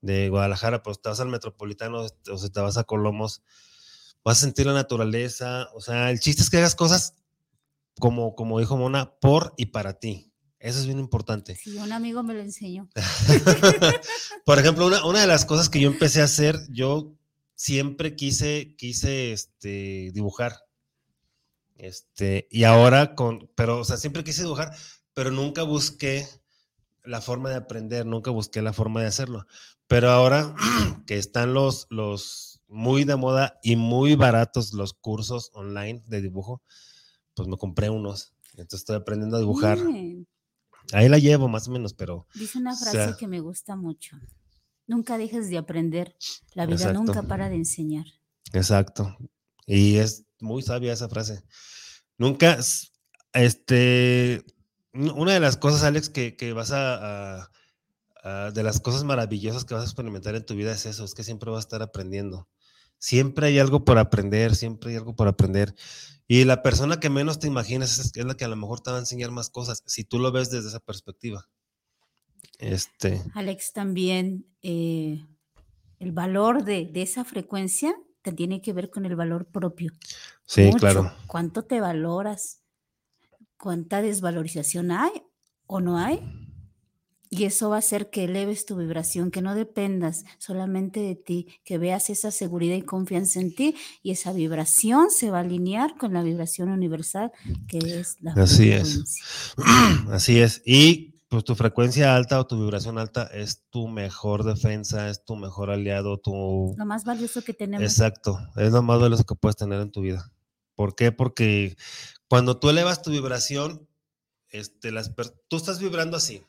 de Guadalajara, pues te vas al Metropolitano o si te vas a Colomos, vas a sentir la naturaleza, o sea, el chiste es que hagas cosas como, como dijo Mona, por y para ti. Eso es bien importante. Sí, un amigo me lo enseñó. por ejemplo, una, una, de las cosas que yo empecé a hacer, yo siempre quise, quise este, dibujar. Este, y ahora con, pero, o sea, siempre quise dibujar, pero nunca busqué la forma de aprender, nunca busqué la forma de hacerlo. Pero ahora que están los, los muy de moda y muy baratos los cursos online de dibujo, pues me compré unos. Entonces estoy aprendiendo a dibujar. ahí la llevo más o menos, pero... Dice una frase que me gusta mucho. Nunca dejes de aprender. La vida nunca para de enseñar. Exacto. Y es muy sabia esa frase. Nunca, este, una de las cosas, Alex, que, vas a, de las cosas maravillosas que vas a experimentar en tu vida es eso, es que siempre vas a estar aprendiendo. Siempre hay algo por aprender, siempre hay algo por aprender. Y la persona que menos te imaginas es, la que a lo mejor te va a enseñar más cosas, si tú lo ves desde esa perspectiva. Este. Alex, también eh, el valor de, esa frecuencia te tiene que ver con el valor propio. Sí, claro. ¿Cuánto te valoras? ¿Cuánta desvalorización hay o no hay? Y eso va a hacer que eleves tu vibración, que no dependas solamente de ti, que veas esa seguridad y confianza en ti y esa vibración se va a alinear con la vibración universal que es la Así es. Así es. Y pues tu frecuencia alta o tu vibración alta es tu mejor defensa, es tu mejor aliado, tu... Lo más valioso que tenemos. Exacto, es lo más valioso que puedes tener en tu vida. ¿Por qué? Porque cuando tú elevas tu vibración, este, las tú estás vibrando así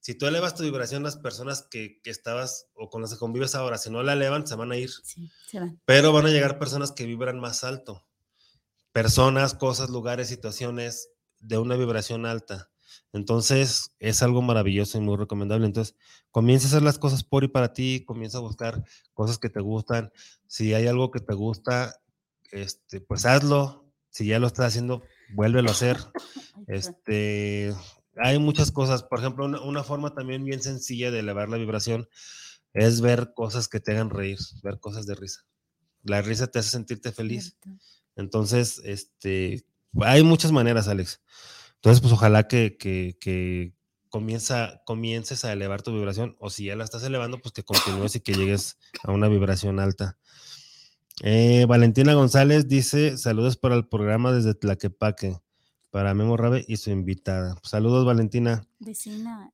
si tú elevas tu vibración, las personas que, estabas o con las que convives ahora, si no la elevan, se van a ir. Sí, se van. Pero van a llegar personas que vibran más alto. Personas, cosas, lugares, situaciones de una vibración alta. Entonces, es algo maravilloso y muy recomendable. Entonces, comienza a hacer las cosas por y para ti, comienza a buscar cosas que te gustan. Si hay algo que te gusta, este, pues hazlo. Si ya lo estás haciendo, vuélvelo a hacer. Este, hay muchas cosas. Por ejemplo, una, forma también bien sencilla de elevar la vibración es ver cosas que te hagan reír, ver cosas de risa. La risa te hace sentirte feliz. Entonces, este, hay muchas maneras, Alex. Entonces, pues ojalá que, que, comienza, comiences a elevar tu vibración, o si ya la estás elevando, pues que continúes y que llegues a una vibración alta. Eh, Valentina González dice: Saludos para el programa desde Tlaquepaque para Memo Rabe y su invitada. Saludos, Valentina.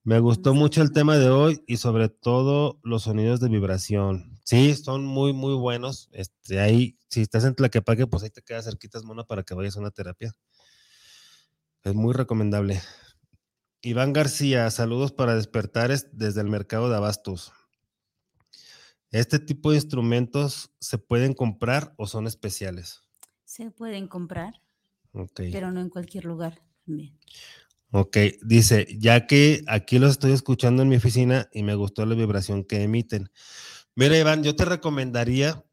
Me gustó mucho el tema de hoy y sobre todo los sonidos de vibración. Sí, son muy, muy buenos. Este, ahí, si estás en Tlaquepaque, pues ahí te queda cerquitas, Mona, para que vayas a una terapia. Es muy recomendable. Iván García, saludos para despertares desde el mercado de abastos. ¿Este tipo de instrumentos se pueden comprar o son especiales? Se pueden comprar. Pero no en cualquier lugar también. Ok, dice, ya que aquí los estoy escuchando en mi oficina y me gustó la vibración que emiten. Mira, Iván, yo te recomendaría,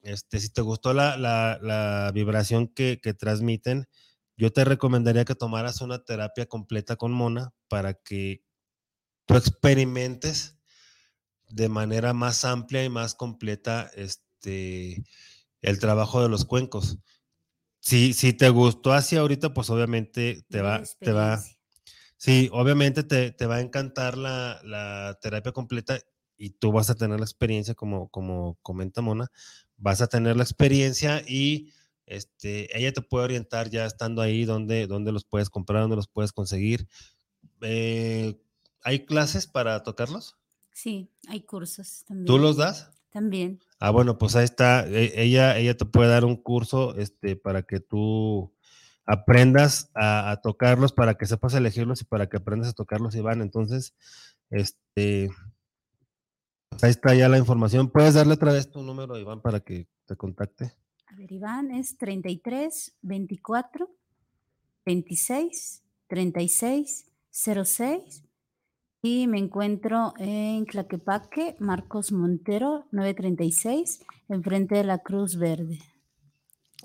este, si te gustó la, vibración que, que, transmiten, yo te recomendaría que tomaras una terapia completa con Mona para que tú experimentes de manera más amplia y más completa este, el trabajo de los cuencos. Si, si te gustó así ahorita, pues obviamente te va, te va, sí, obviamente te, te va a encantar la, la, terapia completa y tú vas a tener la experiencia, como, como comenta Mona, vas a tener la experiencia y este, ella te puede orientar ya estando ahí, dónde, dónde los puedes comprar, dónde los puedes conseguir. Eh, ¿Hay clases para tocarlos? Sí, hay cursos también. ¿Tú los das? También. Ah, bueno, pues ahí está. E, ella, ella te puede dar un curso este, para que tú aprendas a, tocarlos, para que sepas elegirlos y para que aprendas a tocarlos, Iván. Entonces, este, ahí está ya la información. ¿Puedes darle otra vez tu número, Iván, para que te contacte? A ver, Iván es 33 24 26 36 06 y me encuentro en Claquepaque, Marcos Montero, 936, enfrente de la Cruz Verde.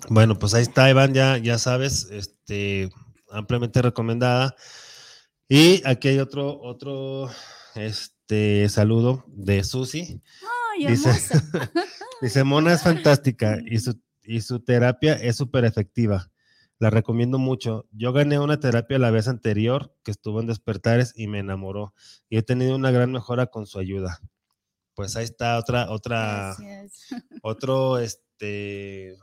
Bueno, pues ahí está, Iván, ya, ya sabes, este, ampliamente recomendada. Y aquí hay otro, otro este, saludo de Susi. ¡Ay, dice, dice, Mona es fantástica y su, y su terapia es súper efectiva. La recomiendo mucho. Yo gané una terapia la vez anterior que estuvo en Despertares y me enamoró. Y he tenido una gran mejora con su ayuda. Pues ahí está otra, otra, otro, este...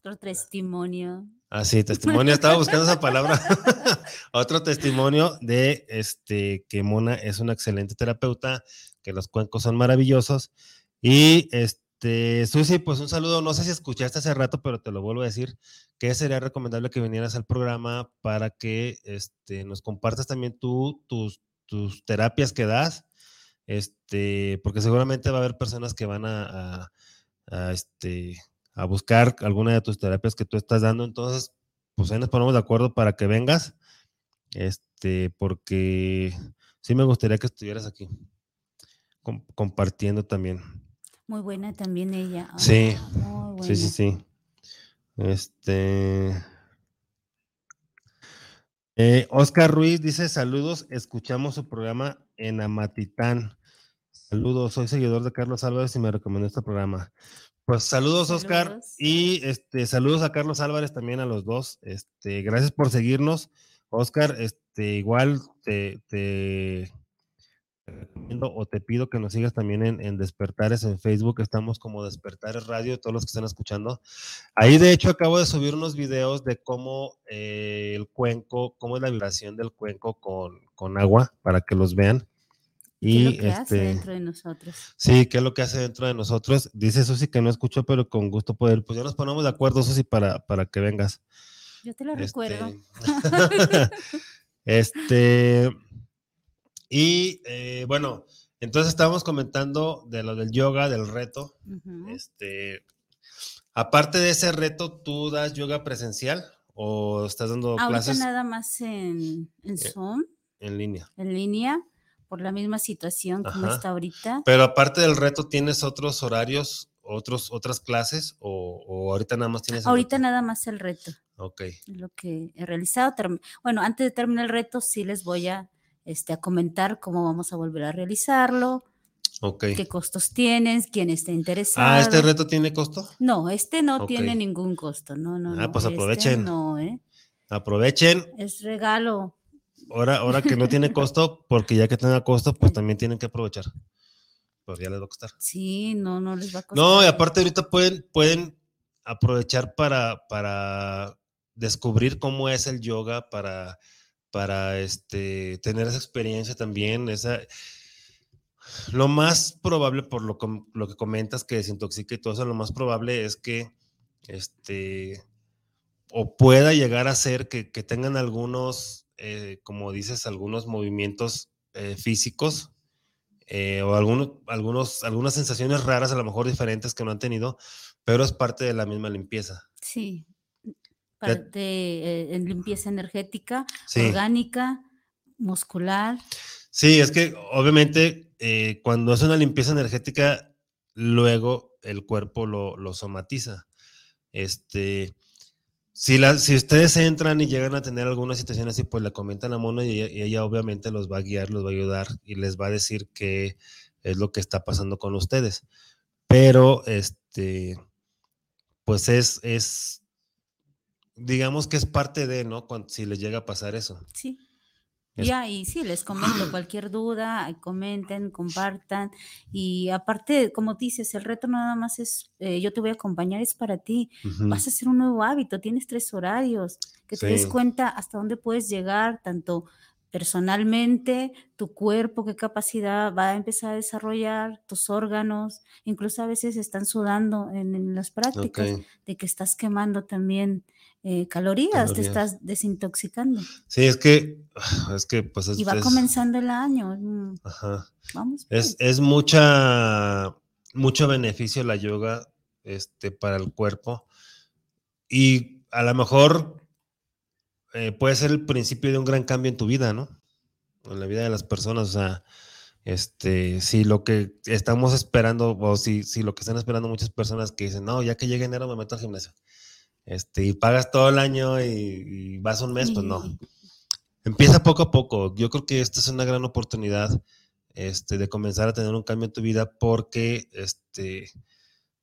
Otro testimonio. Ah, sí, testimonio. Estaba buscando esa palabra. otro testimonio de este que Mona es una excelente terapeuta, que los cuencos son maravillosos y este Este, Susi, pues un saludo. No sé si escuchaste hace rato, pero te lo vuelvo a decir, que sería recomendable que vinieras al programa para que este, nos compartas también tú tus, terapias que das, este, porque seguramente va a haber personas que van a, a, este, a buscar alguna de tus terapias que tú estás dando. Entonces, pues ahí nos ponemos de acuerdo para que vengas, este, porque sí me gustaría que estuvieras aquí compartiendo también. Muy buena también ella. sí, sí, sí, sí. Este. Eh, Oscar Ruiz dice: Saludos, escuchamos su programa en Amatitán. Saludos, soy seguidor de Carlos Álvarez y me recomendó este programa. Pues saludos, Oscar, y este, saludos a Carlos Álvarez también a los dos. Este, gracias por seguirnos. Oscar, este, igual te, o te pido que nos sigas también en, Despertares en Facebook. Estamos como Despertares Radio, todos los que están escuchando. Ahí, de hecho, acabo de subir unos videos de cómo eh, el cuenco, cómo es la vibración del cuenco con, con agua, para que los vean. Y ¿Qué es lo que este, hace dentro de nosotros? Sí, ¿qué es lo que hace dentro de nosotros? Dice Susi que no escuchó, pero con gusto poder. Pues ya nos ponemos de acuerdo, Susi, para, para que vengas. Yo te lo recuerdo. este, y eh, bueno, entonces estábamos comentando de lo del yoga, del reto. Este, aparte de ese reto, ¿tú das yoga presencial o estás dando Ahorita clases? nada más en, en eh, Zoom. En línea. En línea, por la misma situación como está ahorita. Pero aparte del reto, ¿tienes otros horarios, otros, otras clases o, ahorita nada más tienes? Ahorita nada más el reto. Ok. Lo que he realizado. Bueno, antes de terminar el reto, sí les voy a este, a comentar cómo vamos a volver a realizarlo. ¿Qué costos tienes? ¿Quién está interesado? Ah, ¿este reto tiene costo? No, este no tiene ningún costo. No, no, ah, pues este aprovechen. no, ¿eh? Aprovechen. Es regalo. Ahora, ahora que no tiene costo, porque ya que tenga costo, pues también tienen que aprovechar. Pues ya les va a costar. Sí, no, no les va a costar. No, y aparte ahorita pueden, pueden aprovechar para, para descubrir cómo es el yoga, para para este, tener esa experiencia también, esa... Lo más probable, por lo, lo que comentas, que desintoxica y todo eso, lo más probable es que, este, o pueda llegar a ser que, tengan algunos, eh, como dices, algunos movimientos eh, físicos eh, o algunos, algunas sensaciones raras, a lo mejor diferentes que no han tenido, pero es parte de la misma limpieza. Sí, parte eh, en limpieza energética, orgánica, muscular. Sí, es que obviamente eh, cuando es una limpieza energética, luego el cuerpo lo, somatiza. Este, si, la, si ustedes entran y llegan a tener alguna situación así, pues le comentan a Mono y ella, obviamente los va a guiar, los va a ayudar y les va a decir qué es lo que está pasando con ustedes. Pero, este, pues es, es digamos que es parte de, ¿no? Cuando, si les llega a pasar eso. Sí. Ya, y sí, les comento cualquier duda, comenten, compartan. Y aparte, como dices, el reto nada más es, eh, yo te voy a acompañar, es para ti. Vas a hacer un nuevo hábito, tienes tres horarios, que te des cuenta hasta dónde puedes llegar, tanto personalmente, tu cuerpo, qué capacidad va a empezar a desarrollar, tus órganos, incluso a veces están sudando en, las prácticas, de que estás quemando también eh, calorías, te estás desintoxicando. Sí, es que, es que, pues Y va comenzando el año. Ajá. Vamos. Es, pues. es, mucha, mucho beneficio la yoga este, para el cuerpo. Y a lo mejor eh, puede ser el principio de un gran cambio en tu vida, ¿no? En la vida de las personas, o sea, este, si lo que estamos esperando, o si, si lo que están esperando muchas personas que dicen, no, ya que llegue enero me meto al gimnasio este, y pagas todo el año y, vas un mes, pues no. Empieza poco a poco. Yo creo que esta es una gran oportunidad este, de comenzar a tener un cambio en tu vida porque este,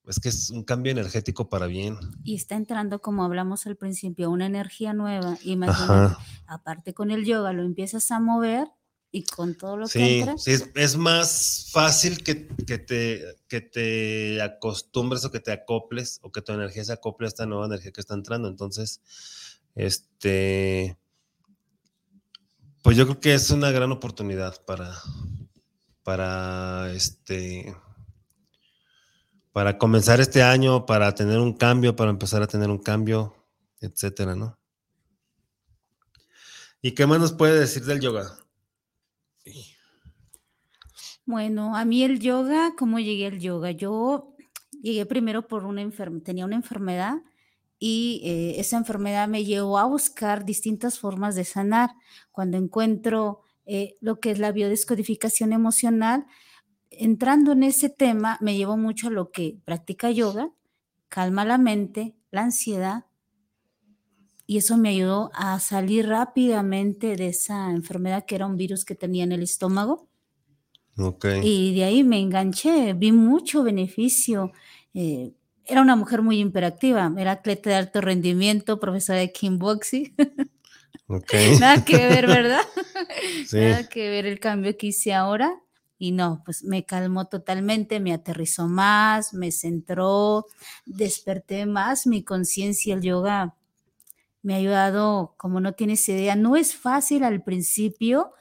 es que es un cambio energético para bien. Y está entrando, como hablamos al principio, una energía nueva. Más aparte con el yoga, lo empiezas a mover y con todo lo que entra. Sí, es, más fácil que, te, que te acostumbres o que te acoples o que tu energía se acople a esta nueva energía que está entrando. Entonces, este, pues yo creo que es una gran oportunidad para, para este, para comenzar este año, para tener un cambio, para empezar a tener un cambio, etcétera, ¿no? ¿Y qué más nos puede decir del yoga? Bueno, a mí el yoga, ¿cómo llegué al yoga? Yo llegué primero por una enfermedad, tenía una enfermedad y eh, esa enfermedad me llevó a buscar distintas formas de sanar. Cuando encuentro eh, lo que es la biodescodificación emocional, entrando en ese tema, me llevó mucho a lo que practica yoga, calma la mente, la ansiedad, y eso me ayudó a salir rápidamente de esa enfermedad que era un virus que tenía en el estómago. Y de ahí me enganché, vi mucho beneficio. Eh, era una mujer muy imperactiva, era atleta de alto rendimiento, profesora de kickboxing. Okay. Nada que ver, ¿verdad? Nada que ver el cambio que hice ahora. Y no, pues me calmó totalmente, me aterrizó más, me centró, desperté más mi conciencia. El yoga me ha ayudado, como no tienes idea, no es fácil al principio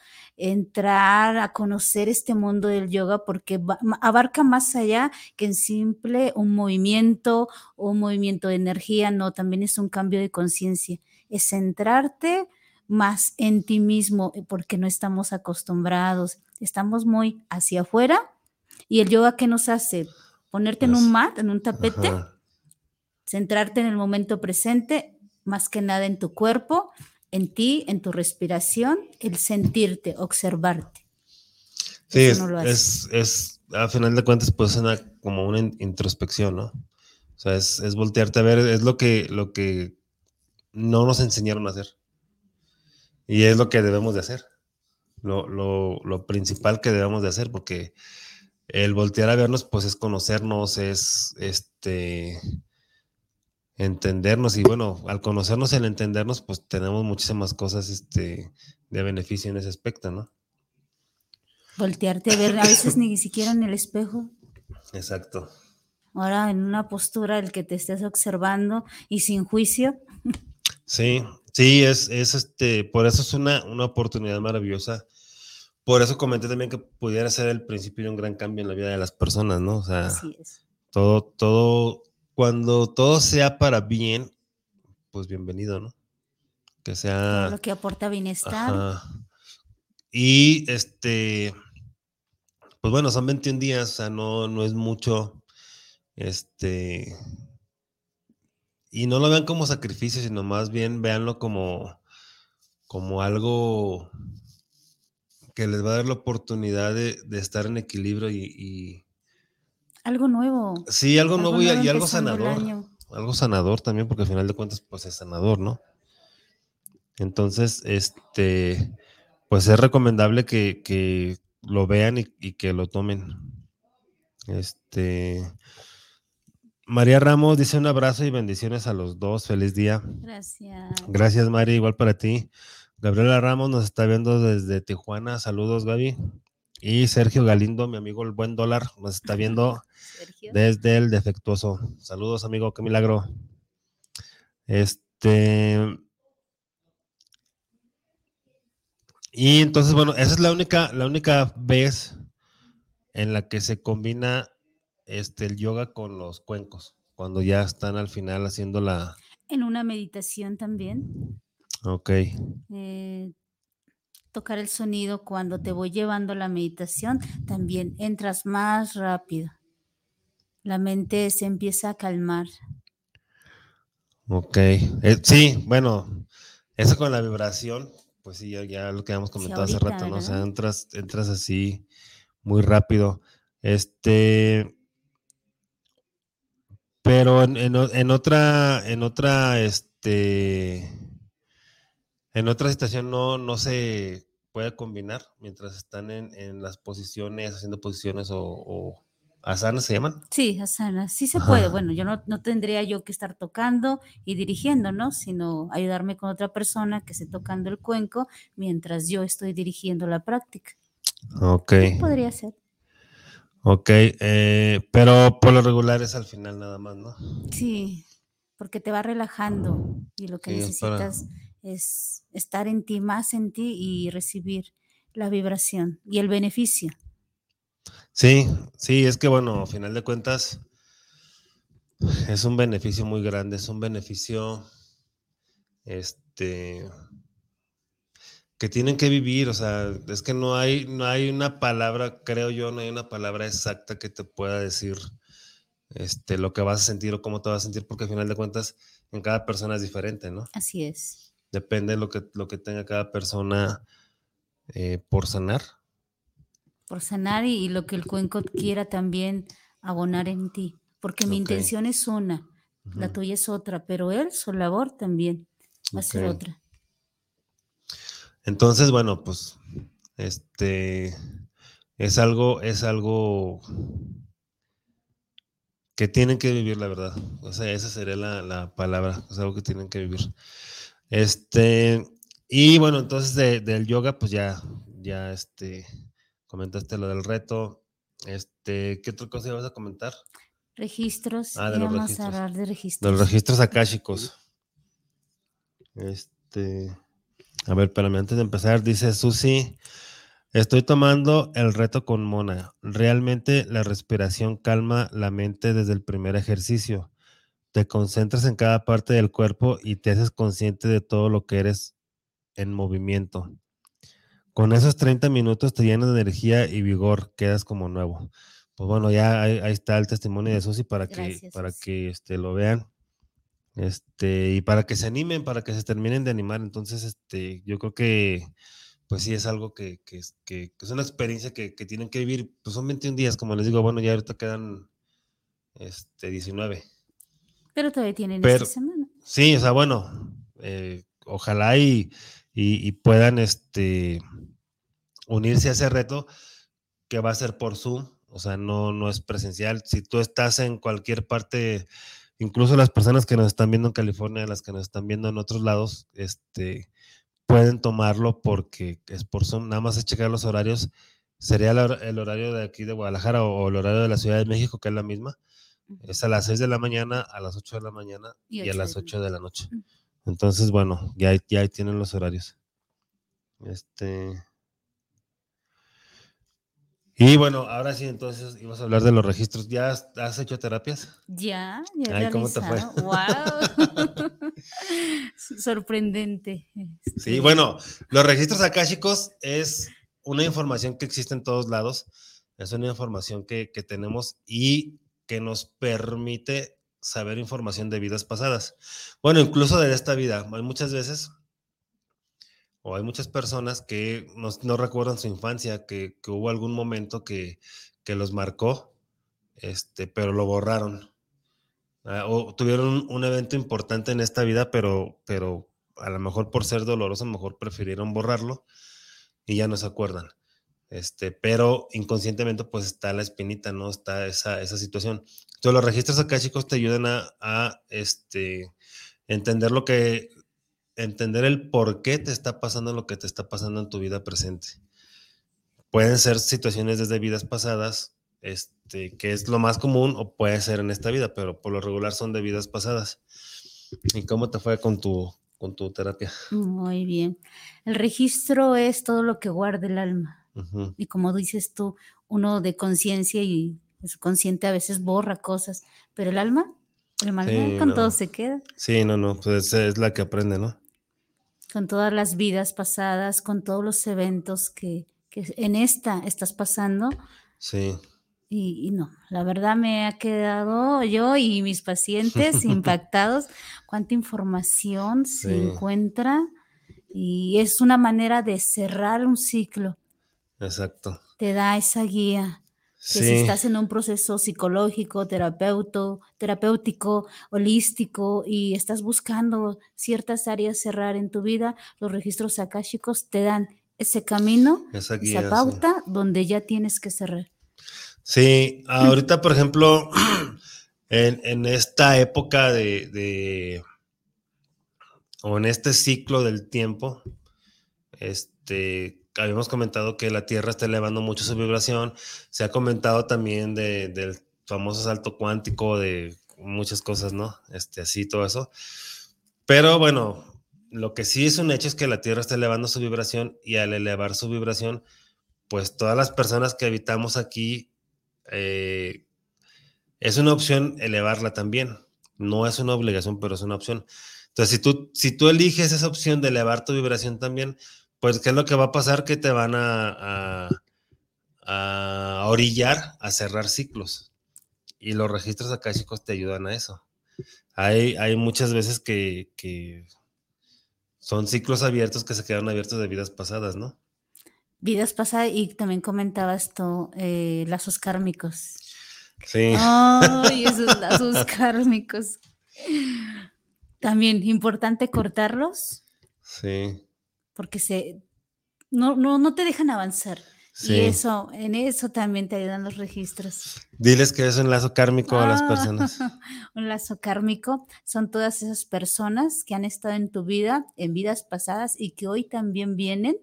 entrar a conocer este mundo del yoga porque abarca más allá que en simple un movimiento o un movimiento de energía, no, también es un cambio de conciencia, es centrarte más en ti mismo eh, porque no estamos acostumbrados, estamos muy hacia afuera y el yoga que nos hace ponerte en un mat, en un tapete, centrarte en el momento presente, más que nada en tu cuerpo en ti, en tu respiración, el sentirte, observarte. Sí, es, es, a final de cuentas, pues una, como una introspección, ¿no? O sea, es, es, voltearte a ver, es lo que, lo que no nos enseñaron a hacer. Y es lo que debemos de hacer. Lo, lo, lo principal que debemos de hacer, porque el voltear a vernos, pues es conocernos, es este entendernos y bueno, al conocernos, el entendernos, pues tenemos muchísimas cosas este, de beneficio en ese aspecto, ¿no? Voltearte a ver, a veces ni siquiera en el espejo. Exacto. Ahora en una postura el que te estés observando y sin juicio. Sí, sí, es, es este, por eso es una, una oportunidad maravillosa. Por eso comenté también que pudiera ser el principio de un gran cambio en la vida de las personas, ¿no? O sea, todo, todo cuando todo sea para bien, pues bienvenido, ¿no? Que sea... lo que aporta bienestar. Y este, pues bueno, son 21 días, o sea, no, no es mucho. Este, y no lo vean como sacrificio, sino más bien véanlo como, como algo que les va a dar la oportunidad de, estar en equilibrio y, algo nuevo. Sí, algo, nuevo, y, algo sanador. Algo sanador también, porque al final de cuentas, pues es sanador, ¿no? Entonces, este, pues es recomendable que, lo vean y, que lo tomen. Este. María Ramos dice un abrazo y bendiciones a los dos. Feliz día. Gracias. Gracias, María, igual para ti. Gabriela Ramos nos está viendo desde Tijuana. Saludos, Gaby. Y Sergio Galindo, mi amigo el buen dólar, nos está viendo desde el defectuoso. Saludos, amigo, qué milagro. Este. Y entonces, bueno, esa es la única, la única vez en la que se combina este, el yoga con los cuencos, cuando ya están al final haciendo la... En una meditación también. Ok. Eh, tocar el sonido cuando te voy llevando la meditación, también entras más rápido. La mente se empieza a calmar. Ok. Eh, sí, bueno, eso con la vibración, pues sí, ya, lo que habíamos comentado hace rato, ¿no? O sea, entras, entras así muy rápido. Este. Pero en, en otra, en otra, este en otra situación no, no se puede combinar mientras están en, las posiciones, haciendo posiciones o, asanas se llaman. Sí, asanas, sí se puede. Bueno, yo no, tendría yo que estar tocando y dirigiendo, ¿no? Sino ayudarme con otra persona que esté tocando el cuenco mientras yo estoy dirigiendo la práctica. Ok. Podría ser. Ok, eh, pero por lo regular es al final nada más, ¿no? Sí, porque te va relajando y lo que necesitas es estar en ti, más en ti y recibir la vibración y el beneficio. Sí, sí, es que bueno, a final de cuentas, Es un beneficio muy grande, es un beneficio este que tienen que vivir, o sea, es que no hay, no hay una palabra, creo yo, no hay una palabra exacta que te pueda decir este, lo que vas a sentir o cómo te vas a sentir, porque al final de cuentas en cada persona es diferente, ¿no? Así es. Depende de lo que, lo que tenga cada persona eh, por sanar. Por sanar y, lo que el cuenco quiera también abonar en ti, porque mi intención es una, la tuya es otra, pero él, su labor también va a ser otra. Entonces, bueno, pues, este, es algo, es algo que tienen que vivir, la verdad. O sea, esa sería la, palabra, es algo que tienen que vivir. Este, y bueno, entonces del yoga, pues ya, ya, este, comentaste lo del reto. Este, ¿qué otra cosa ibas a comentar? Registros. Ah, de los registros. A hablar de registros. De los registros akáshicos. Este. A ver, espérame, antes de empezar, dice Susi, estoy tomando el reto con Mona. Realmente la respiración calma la mente desde el primer ejercicio. Te concentras en cada parte del cuerpo y te haces consciente de todo lo que eres en movimiento. Con esos 30 minutos te llenas de energía y vigor, quedas como nuevo. Pues bueno, ya ahí, está el testimonio de Susi para que, para que este, lo vean. Este, y para que se animen, para que se terminen de animar. Entonces, este, yo creo que, pues sí, es algo que, que, que, es una experiencia que, tienen que vivir. Pues son 21 días, como les digo, bueno, ya ahorita quedan este, 19. Pero todavía tienen esta semana. Sí, o sea, bueno, eh, ojalá y, y, puedan este, unirse a ese reto que va a ser por Zoom, o sea, no, no es presencial. Si tú estás en cualquier parte incluso las personas que nos están viendo en California, las que nos están viendo en otros lados, este, pueden tomarlo porque es por Zoom, nada más es checar los horarios. Sería el, horario de aquí de Guadalajara o, el horario de la Ciudad de México, que es la misma. Es a las 6 de la mañana, a las 8 de la mañana y, a las 8 de la noche. Entonces, bueno, ya, ya ahí tienen los horarios. Este. Y bueno, ahora sí, entonces íbamos a hablar de los registros. ¿Ya has, hecho terapias? Ya, ya. Ay, ¿cómo te fue? ¡Wow! Sorprendente. Sí, bueno, los registros akáshicos es una información que existe en todos lados. Es una información que, que tenemos y que nos permite saber información de vidas pasadas. Bueno, incluso de esta vida. Hay muchas veces o hay muchas personas que no, recuerdan su infancia, que, hubo algún momento que, los marcó, este, pero lo borraron. Ah, o tuvieron un, evento importante en esta vida, pero, pero a lo mejor por ser doloroso, a lo mejor prefirieron borrarlo y ya no se acuerdan. Este, pero inconscientemente pues está la espinita, ¿no? Está esa, esa situación. Entonces los registros acá, chicos, te ayudan a, este, entender lo que, entender el por qué te está pasando lo que te está pasando en tu vida presente. Pueden ser situaciones desde vidas pasadas, este, que es lo más común, o puede ser en esta vida, pero por lo regular son de vidas pasadas. ¿Y cómo te fue con tu, con tu terapia? Muy bien. El registro es todo lo que guarda el alma. Y como dices tú, uno de conciencia y su consciente a veces borra cosas, pero el alma, el alma con todo se queda. Sí, no, no, pues es la que aprende, ¿no? con todas las vidas pasadas, con todos los eventos que, en esta estás pasando. Sí. Y, no, la verdad me ha quedado yo y mis pacientes impactados cuánta información se encuentra y es una manera de cerrar un ciclo. Exacto. Te da esa guía que si estás en un proceso psicológico, terapeuto, terapéutico, holístico y estás buscando ciertas áreas cerrar en tu vida, los registros akáshicos te dan ese camino, esa, pauta donde ya tienes que cerrar. Sí, ahorita, por ejemplo, en, esta época de, de, o en este ciclo del tiempo, este, habíamos comentado que la Tierra está elevando mucho su vibración. Se ha comentado también del famoso salto cuántico, de muchas cosas, ¿no? Este, así, todo eso. Pero bueno, lo que sí es un hecho es que la Tierra está elevando su vibración y al elevar su vibración, pues todas las personas que habitamos aquí, eh, es una opción elevarla también. No es una obligación, pero es una opción. Entonces, si tú, si tú eliges esa opción de elevar tu vibración también, pues, ¿qué es lo que va a pasar? Que te van a, a, orillar a cerrar ciclos. Y los registros chicos te ayudan a eso. Hay, hay muchas veces que, que son ciclos abiertos que se quedan abiertos de vidas pasadas, ¿no? Vidas pasadas y también comentabas tú eh, lazos kármicos. Sí. Ay, esos lazos kármicos. También importante cortarlos. Sí. Porque se no, no, no te dejan avanzar. Y eso, en eso también te ayudan los registros. Diles que es un lazo kármico a las ah, personas. un lazo kármico son todas esas personas que han estado en tu vida, en vidas pasadas y que hoy también vienen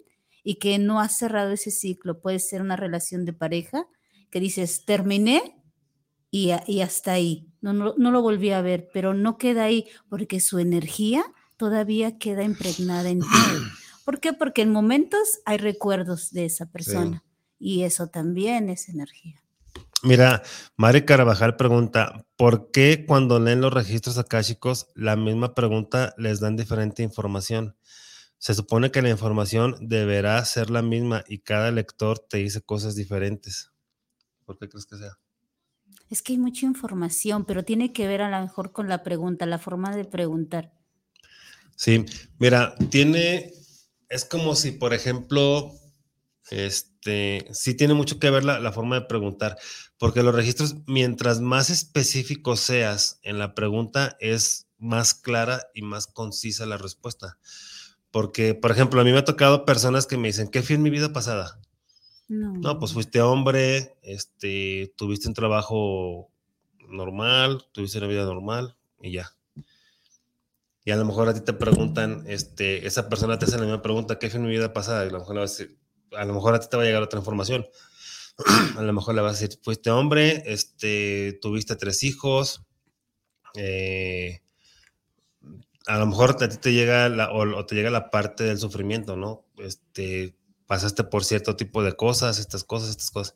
y que no has cerrado ese ciclo. Puede ser una relación de pareja que dices, terminé y, hasta ahí. No, no, no lo volví a ver, pero no queda ahí porque su energía todavía queda impregnada en ti. ¿Por qué? Porque en momentos hay recuerdos de esa persona y eso también es energía. Mira, Mari Carabajal pregunta, ¿por qué cuando leen los registros akáshicos la misma pregunta les dan diferente información? Se supone que la información deberá ser la misma y cada lector te dice cosas diferentes. ¿Por qué crees que sea? Es que hay mucha información, pero tiene que ver a lo mejor con la pregunta, la forma de preguntar. Sí, mira, tiene es como si, por ejemplo, este, sí tiene mucho que ver la, forma de preguntar, porque los registros, mientras más específico seas en la pregunta, es más clara y más concisa la respuesta. Porque, por ejemplo, a mí me ha tocado personas que me dicen, ¿qué fui en mi vida pasada? No. no, pues fuiste hombre, este, tuviste un trabajo normal, tuviste una vida normal y ya y a lo mejor a ti te preguntan, este, esa persona te hace la misma pregunta, ¿qué fue mi vida pasada? Y a lo mejor, a, lo mejor a ti te va a llegar otra información. a lo mejor le vas a decir, fuiste hombre, este, tuviste tres hijos, eh, a lo mejor a ti te llega la, o, te llega la parte del sufrimiento, ¿no? Este, pasaste por cierto tipo de cosas, estas cosas, estas cosas.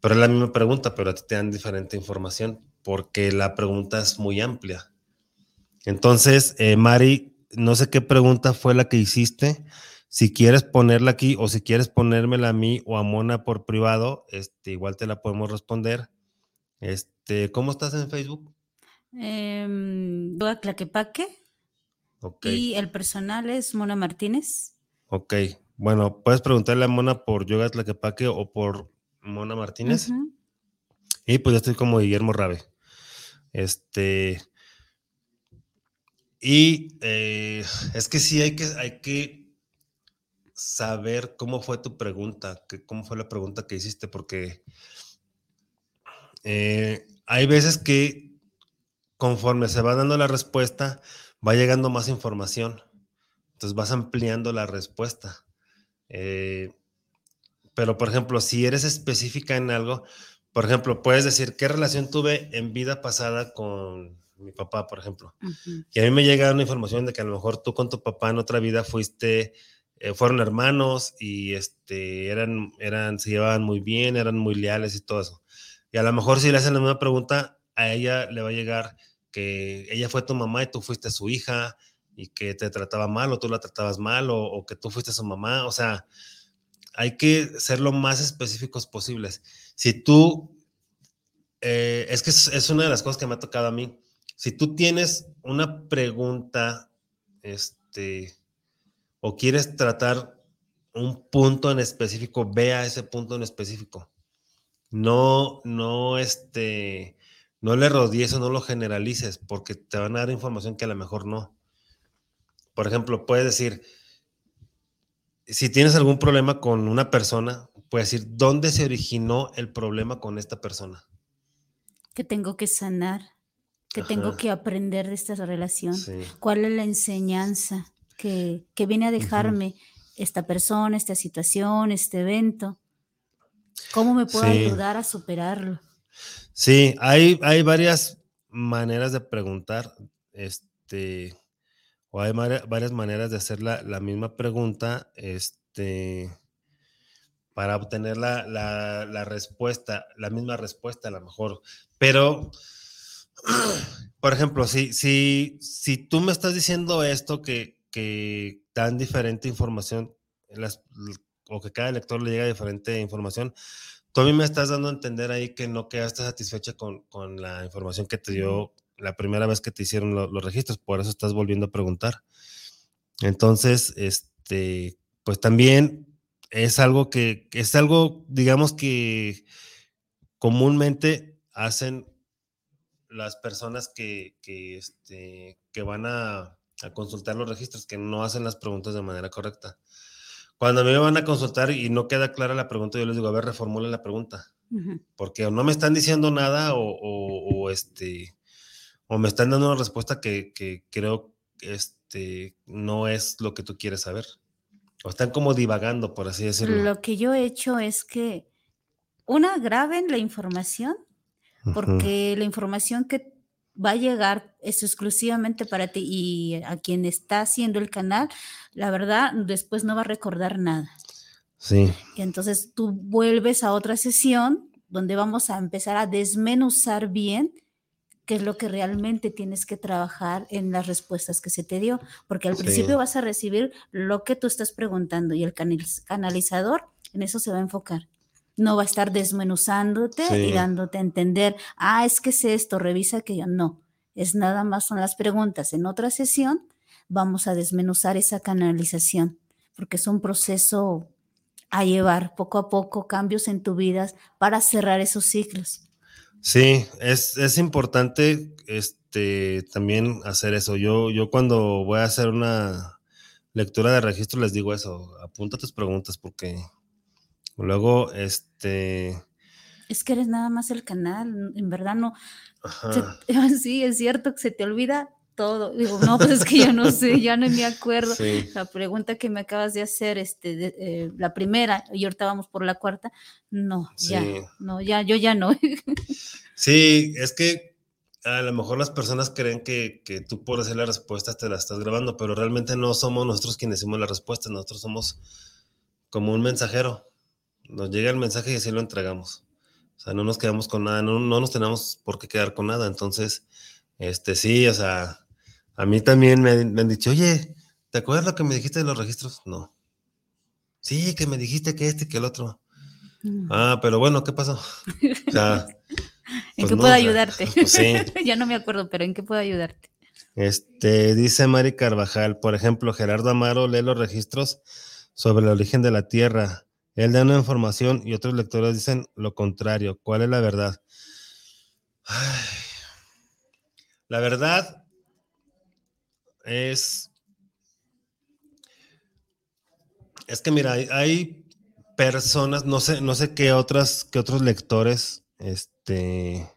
Pero es la misma pregunta, pero a ti te dan diferente información porque la pregunta es muy amplia. Entonces, eh, Mari, no sé qué pregunta fue la que hiciste. Si quieres ponerla aquí o si quieres ponérmela a mí o a Mona por privado, este, igual te la podemos responder. Este, ¿Cómo estás en Facebook? Eh, a Claquepaque. Y el personal es Mona Martínez. Ok. Bueno, puedes preguntarle a Mona por Yoga Tlaquepaque o por Mona Martínez. Y pues yo estoy como Guillermo Rabe. Este, y eh, es que sí hay que, hay que saber cómo fue tu pregunta, que, cómo fue la pregunta que hiciste, porque eh, hay veces que conforme se va dando la respuesta, va llegando más información. Entonces vas ampliando la respuesta. Eh, pero, por ejemplo, si eres específica en algo, por ejemplo, puedes decir qué relación tuve en vida pasada con mi papá, por ejemplo. Y a mí me llega una información de que a lo mejor tú con tu papá en otra vida fuiste, eh, fueron hermanos y este, eran, eran, se llevaban muy bien, eran muy leales y todo eso. Y a lo mejor si le hacen la misma pregunta, a ella le va a llegar que ella fue tu mamá y tú fuiste su hija y que te trataba mal o tú la tratabas mal o, que tú fuiste su mamá. O sea, hay que ser lo más específicos posibles. Si tú, eh, es que es, una de las cosas que me ha tocado a mí si tú tienes una pregunta, este, o quieres tratar un punto en específico, ve a ese punto en específico. No, no, este, no le rodees o no lo generalices, porque te van a dar información que a lo mejor no. Por ejemplo, puedes decir, si tienes algún problema con una persona, puedes decir, ¿dónde se originó el problema con esta persona? Que tengo que sanar que tengo que aprender de esta relación, cuál es la enseñanza que, viene a dejarme esta persona, esta situación, este evento, cómo me puedo ayudar a superarlo. Sí, hay, hay varias maneras de preguntar, este, o hay varias maneras de hacer la, misma pregunta, este, para obtener la, la, respuesta, la misma respuesta a lo mejor, pero Por ejemplo, si, si, si tú me estás diciendo esto, que, que dan diferente información, las, o que cada lector le llega diferente información, tú a mí me estás dando a entender ahí que no quedaste satisfecha con, con la información que te dio la primera vez que te hicieron los registros, por eso estás volviendo a preguntar. Entonces, este, pues también es algo que, es algo, digamos que comúnmente hacen las personas que, que, este, que van a, a, consultar los registros, que no hacen las preguntas de manera correcta. Cuando a mí me van a consultar y no queda clara la pregunta, yo les digo, a ver, reformule la pregunta. Porque o no me están diciendo nada o, o, este, o me están dando una respuesta que, que creo este, no es lo que tú quieres saber. O están como divagando, por así decirlo. Lo que yo he hecho es que, una, graben la información, porque la información que va a llegar es exclusivamente para ti y a quien está haciendo el canal, la verdad, después no va a recordar nada. Sí. Y entonces tú vuelves a otra sesión donde vamos a empezar a desmenuzar bien qué es lo que realmente tienes que trabajar en las respuestas que se te dio, porque al principio vas a recibir lo que tú estás preguntando y el canalizador en eso se va a enfocar. No va a estar desmenuzándote y dándote a entender, ah, es que es esto, revisa que yo no. Es nada más son las preguntas. En otra sesión vamos a desmenuzar esa canalización, porque es un proceso a llevar poco a poco cambios en tu vida para cerrar esos ciclos. Sí, es, es, importante este, también hacer eso. Yo, yo cuando voy a hacer una lectura de registro les digo eso, apunta tus preguntas porque luego, este... Es que eres nada más el canal, en verdad no... sí, es cierto que se te olvida todo. Digo, no, pues es que ya no sé, ya no me acuerdo. La pregunta que me acabas de hacer, este, eh, la primera, y ahorita vamos por la cuarta, no, ya, no, ya, yo ya no. sí, es que a lo mejor las personas creen que, que, tú por hacer las respuestas te las estás grabando, pero realmente no somos nosotros quienes hicimos las respuestas, nosotros somos como un mensajero. Nos llega el mensaje y así lo entregamos. O sea, no nos quedamos con nada, no, no nos tenemos por qué quedar con nada. Entonces, este sí, o sea, a mí también me, han dicho, oye, ¿te acuerdas lo que me dijiste de los registros? No. Sí, que me dijiste que este, que el otro. Mm. Ah, pero bueno, ¿qué pasó? ¿En pues qué puedo ayudarte? Pues sí. ya no me acuerdo, pero ¿en qué puedo ayudarte? Este, dice Mari Carvajal, por ejemplo, Gerardo Amaro lee los registros sobre el origen de la Tierra. Él da una información y otros lectores dicen lo contrario. ¿Cuál es la verdad? la verdad es. Es que mira, hay, personas, no sé, no sé qué otras, qué otros lectores, este,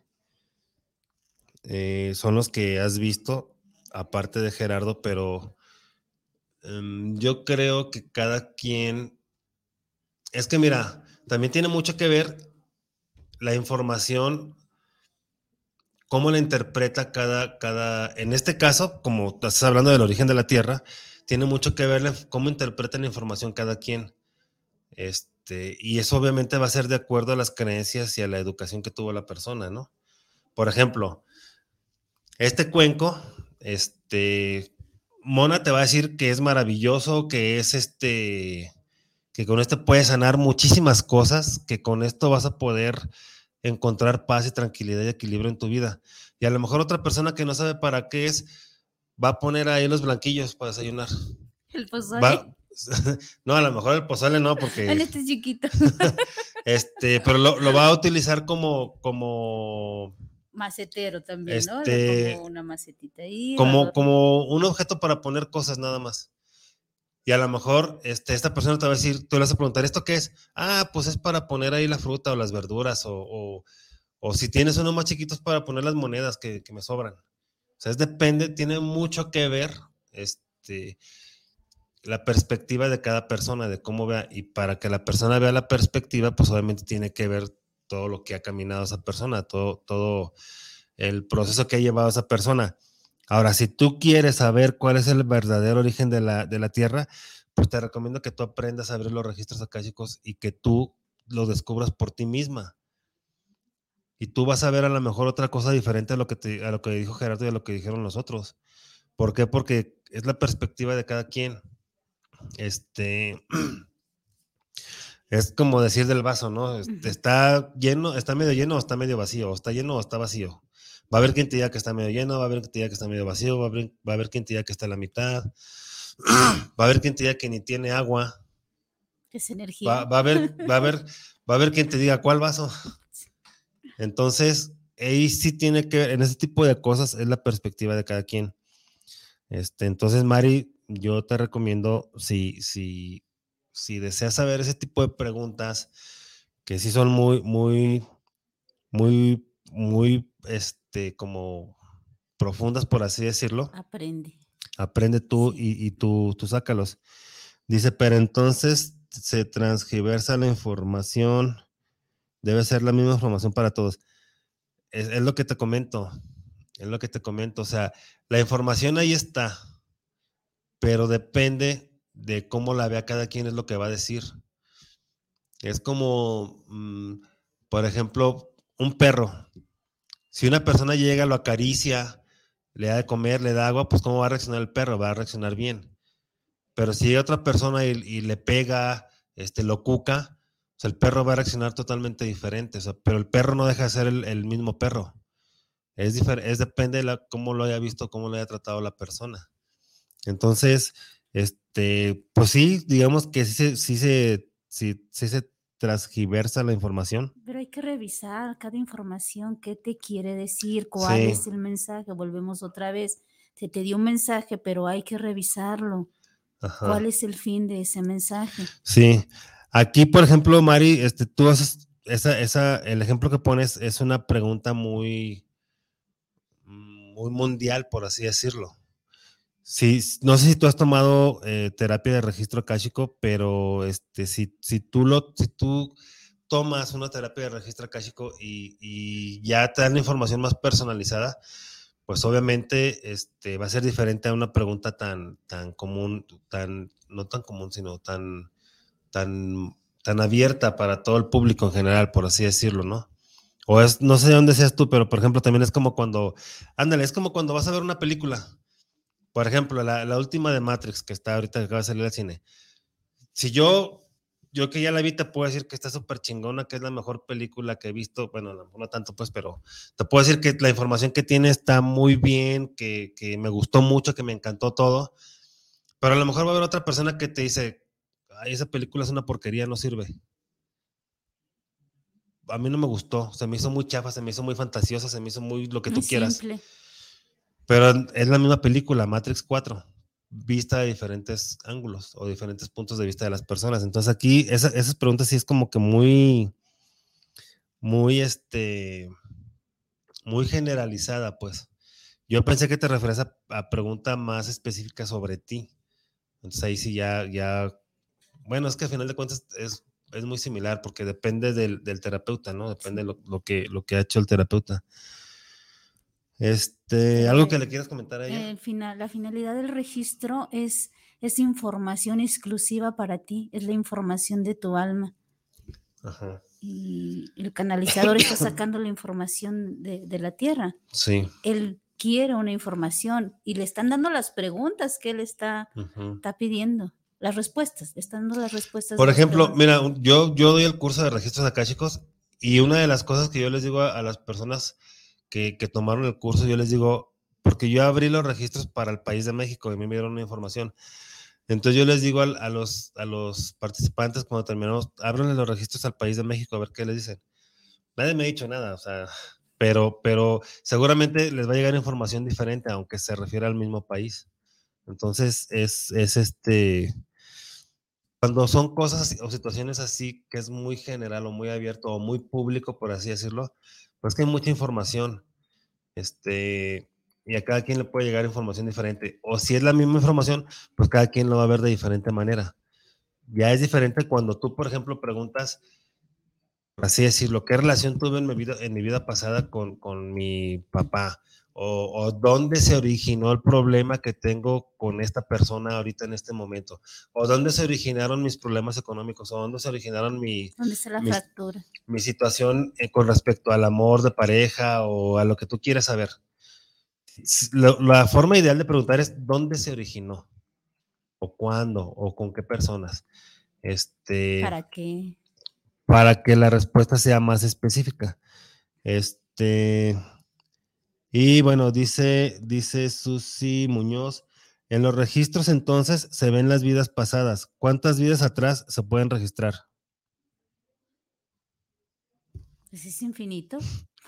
eh, son los que has visto, aparte de Gerardo, pero em, yo creo que cada quien, es que mira, también tiene mucho que ver la información cómo la interpreta cada, cada, en este caso, como estás hablando del origen de la Tierra, tiene mucho que ver cómo interpreta la información cada quien. Este, y eso obviamente va a ser de acuerdo a las creencias y a la educación que tuvo la persona, ¿no? Por ejemplo, este cuenco, este, Mona te va a decir que es maravilloso, que es este, que con este puedes sanar muchísimas cosas, que con esto vas a poder encontrar paz y tranquilidad y equilibrio en tu vida. Y a lo mejor otra persona que no sabe para qué es, va a poner ahí los blanquillos para desayunar. El pozole. no, a lo mejor el pozole no, porque. En este chiquito. este, pero lo, va a utilizar como, como. Macetero también, ¿no? Este, como una macetita ahí. Como, como un objeto para poner cosas nada más. Y a lo mejor este, esta persona te va a decir, tú le vas a preguntar, ¿esto qué es? Ah, pues es para poner ahí la fruta o las verduras, o, o, si tienes uno más chiquitos para poner las monedas que, me sobran. O sea, es depende, tiene mucho que ver este, la perspectiva de cada persona, de cómo vea. Y para que la persona vea la perspectiva, pues obviamente tiene que ver todo lo que ha caminado esa persona, todo, todo el proceso que ha llevado esa persona. Ahora, si tú quieres saber cuál es el verdadero origen de la, de la Tierra, pues te recomiendo que tú aprendas a abrir los registros akáshicos y que tú lo descubras por ti misma. y tú vas a ver a lo mejor otra cosa diferente a lo que, te, a lo que dijo Gerardo y a lo que dijeron los otros. ¿Por qué? Porque es la perspectiva de cada quien. Este es como decir del vaso, ¿no? Está lleno, está medio lleno o está medio vacío, o está lleno o está vacío. Va a haber quien te diga que está medio lleno, va a haber quien te diga que está medio vacío, va a haber, va a haber quien te diga que está en la mitad, va a haber quien te diga que ni tiene agua. Es energía. Va, va, a haber, va a haber, va a haber quien te diga cuál vaso. Entonces, ahí sí tiene que ver, en ese tipo de cosas es la perspectiva de cada quien. Este, entonces, Mari, yo te recomiendo, si, si, si deseas saber ese tipo de preguntas, que sí son muy, muy, muy, muy, este, como profundas, por así decirlo. Aprende. Aprende tú y, y tú, tú sácalos. Dice, pero entonces se transgiversa la información Debe ser la misma información para todos. Es, lo que te comento. Es lo que te comento. O sea, la información ahí está, pero depende de cómo la vea cada quien, es lo que va a decir. Es como, mm, por ejemplo, un perro. Si una persona llega, lo acaricia, le da de comer, le da agua, pues ¿cómo va a reaccionar el perro? Va a reaccionar bien. Pero si hay otra persona y, le pega, este, lo cuca, o sea, el perro va a reaccionar totalmente diferente, pero el perro no deja de ser el, mismo perro. Es, es depende de cómo lo haya visto, cómo lo haya tratado la persona. Entonces, este, pues sí, digamos que sí sí, se transgiversa la información. Pero hay que revisar cada información, qué te quiere decir, cuál es el mensaje. Volvemos otra vez. Se te dio un mensaje, pero hay que revisarlo. ¿Cuál es el fin de ese mensaje? Sí, Aquí, por ejemplo, Mari, este, tú haces esa, esa, el ejemplo que pones es una pregunta muy, muy mundial, por así decirlo. Sí, no sé si tú has tomado eh, terapia de registro akáshico, pero este, si, si, tú lo, si tú tomas una terapia de registro akáshico y, y, ya te dan información más personalizada, pues obviamente este, va a ser diferente a una pregunta tan, tan común, tan, no tan común, sino tan, tan, tan abierta para todo el público en general, por así decirlo, ¿no? O es, no sé de dónde seas tú, pero por ejemplo, también es como cuando, ándale, es como cuando vas a ver una película. Por ejemplo, la, última de Matrix, que está ahorita que acaba de salir al cine. Si yo, yo que ya la vi, te puedo decir que está súper chingona, que es la mejor película que he visto. Bueno, no, tanto, pues, pero te puedo decir que la información que tiene está muy bien, que, me gustó mucho, que me encantó todo. Pero a lo mejor va a haber otra persona que te dice, esa película es una porquería, no sirve. A mí no me gustó, se me hizo muy chafa, se me hizo muy fantasiosa, se me hizo muy lo que tú quieras. Pero es la misma película, Matrix 4, vista de diferentes ángulos o diferentes puntos de vista de las personas. Entonces aquí esas preguntas sí es como que muy, muy, este, muy generalizada, pues. Yo pensé que te referías a, a pregunta más específica sobre ti. Entonces ahí sí ya, ya bueno, es que al final de cuentas es, muy similar porque depende del, terapeuta, ¿no? Depende de lo, que, lo que ha hecho el terapeuta. Este, ¿Algo que le quieras comentar a ella? final, la finalidad del registro es, es información exclusiva para ti, es la información de tu alma. Ajá. Y el canalizador está sacando la información de, la tierra. Sí. Él quiere una información y le están dando las preguntas que él está, está pidiendo las respuestas, están dando las respuestas. Por ejemplo, mira, yo, yo doy el curso de registros chicos y una de las cosas que yo les digo a, las personas que, tomaron el curso, yo les digo, porque yo abrí los registros para el país de México y me dieron una información. Entonces yo les digo a, los, a los participantes cuando terminamos, abran los registros al país de México a ver qué les dicen. Nadie me ha dicho nada, o sea, pero, pero seguramente les va a llegar información diferente, aunque se refiera al mismo país. Entonces, es, es este, cuando son cosas o situaciones así que es muy general o muy abierto o muy público, por así decirlo, pues que hay mucha información. Este, y a cada quien le puede llegar información diferente. O si es la misma información, pues cada quien lo va a ver de diferente manera. Ya es diferente cuando tú, por ejemplo, preguntas, así decirlo, ¿qué relación tuve en mi vida, en mi vida pasada con, con mi papá? O, dónde se originó el problema que tengo con esta persona ahorita en este momento, o dónde se originaron mis problemas económicos, o dónde se originaron mi, ¿Dónde está la fractura? mi situación eh, con respecto al amor de pareja o a lo que tú quieras saber. La, forma ideal de preguntar es dónde se originó, o cuándo, o con qué personas. Este, ¿Para qué? Para que la respuesta sea más específica. Este, y bueno, dice, dice Susi Muñoz, en los registros entonces se ven las vidas pasadas. ¿Cuántas vidas atrás se pueden registrar? Pues es infinito.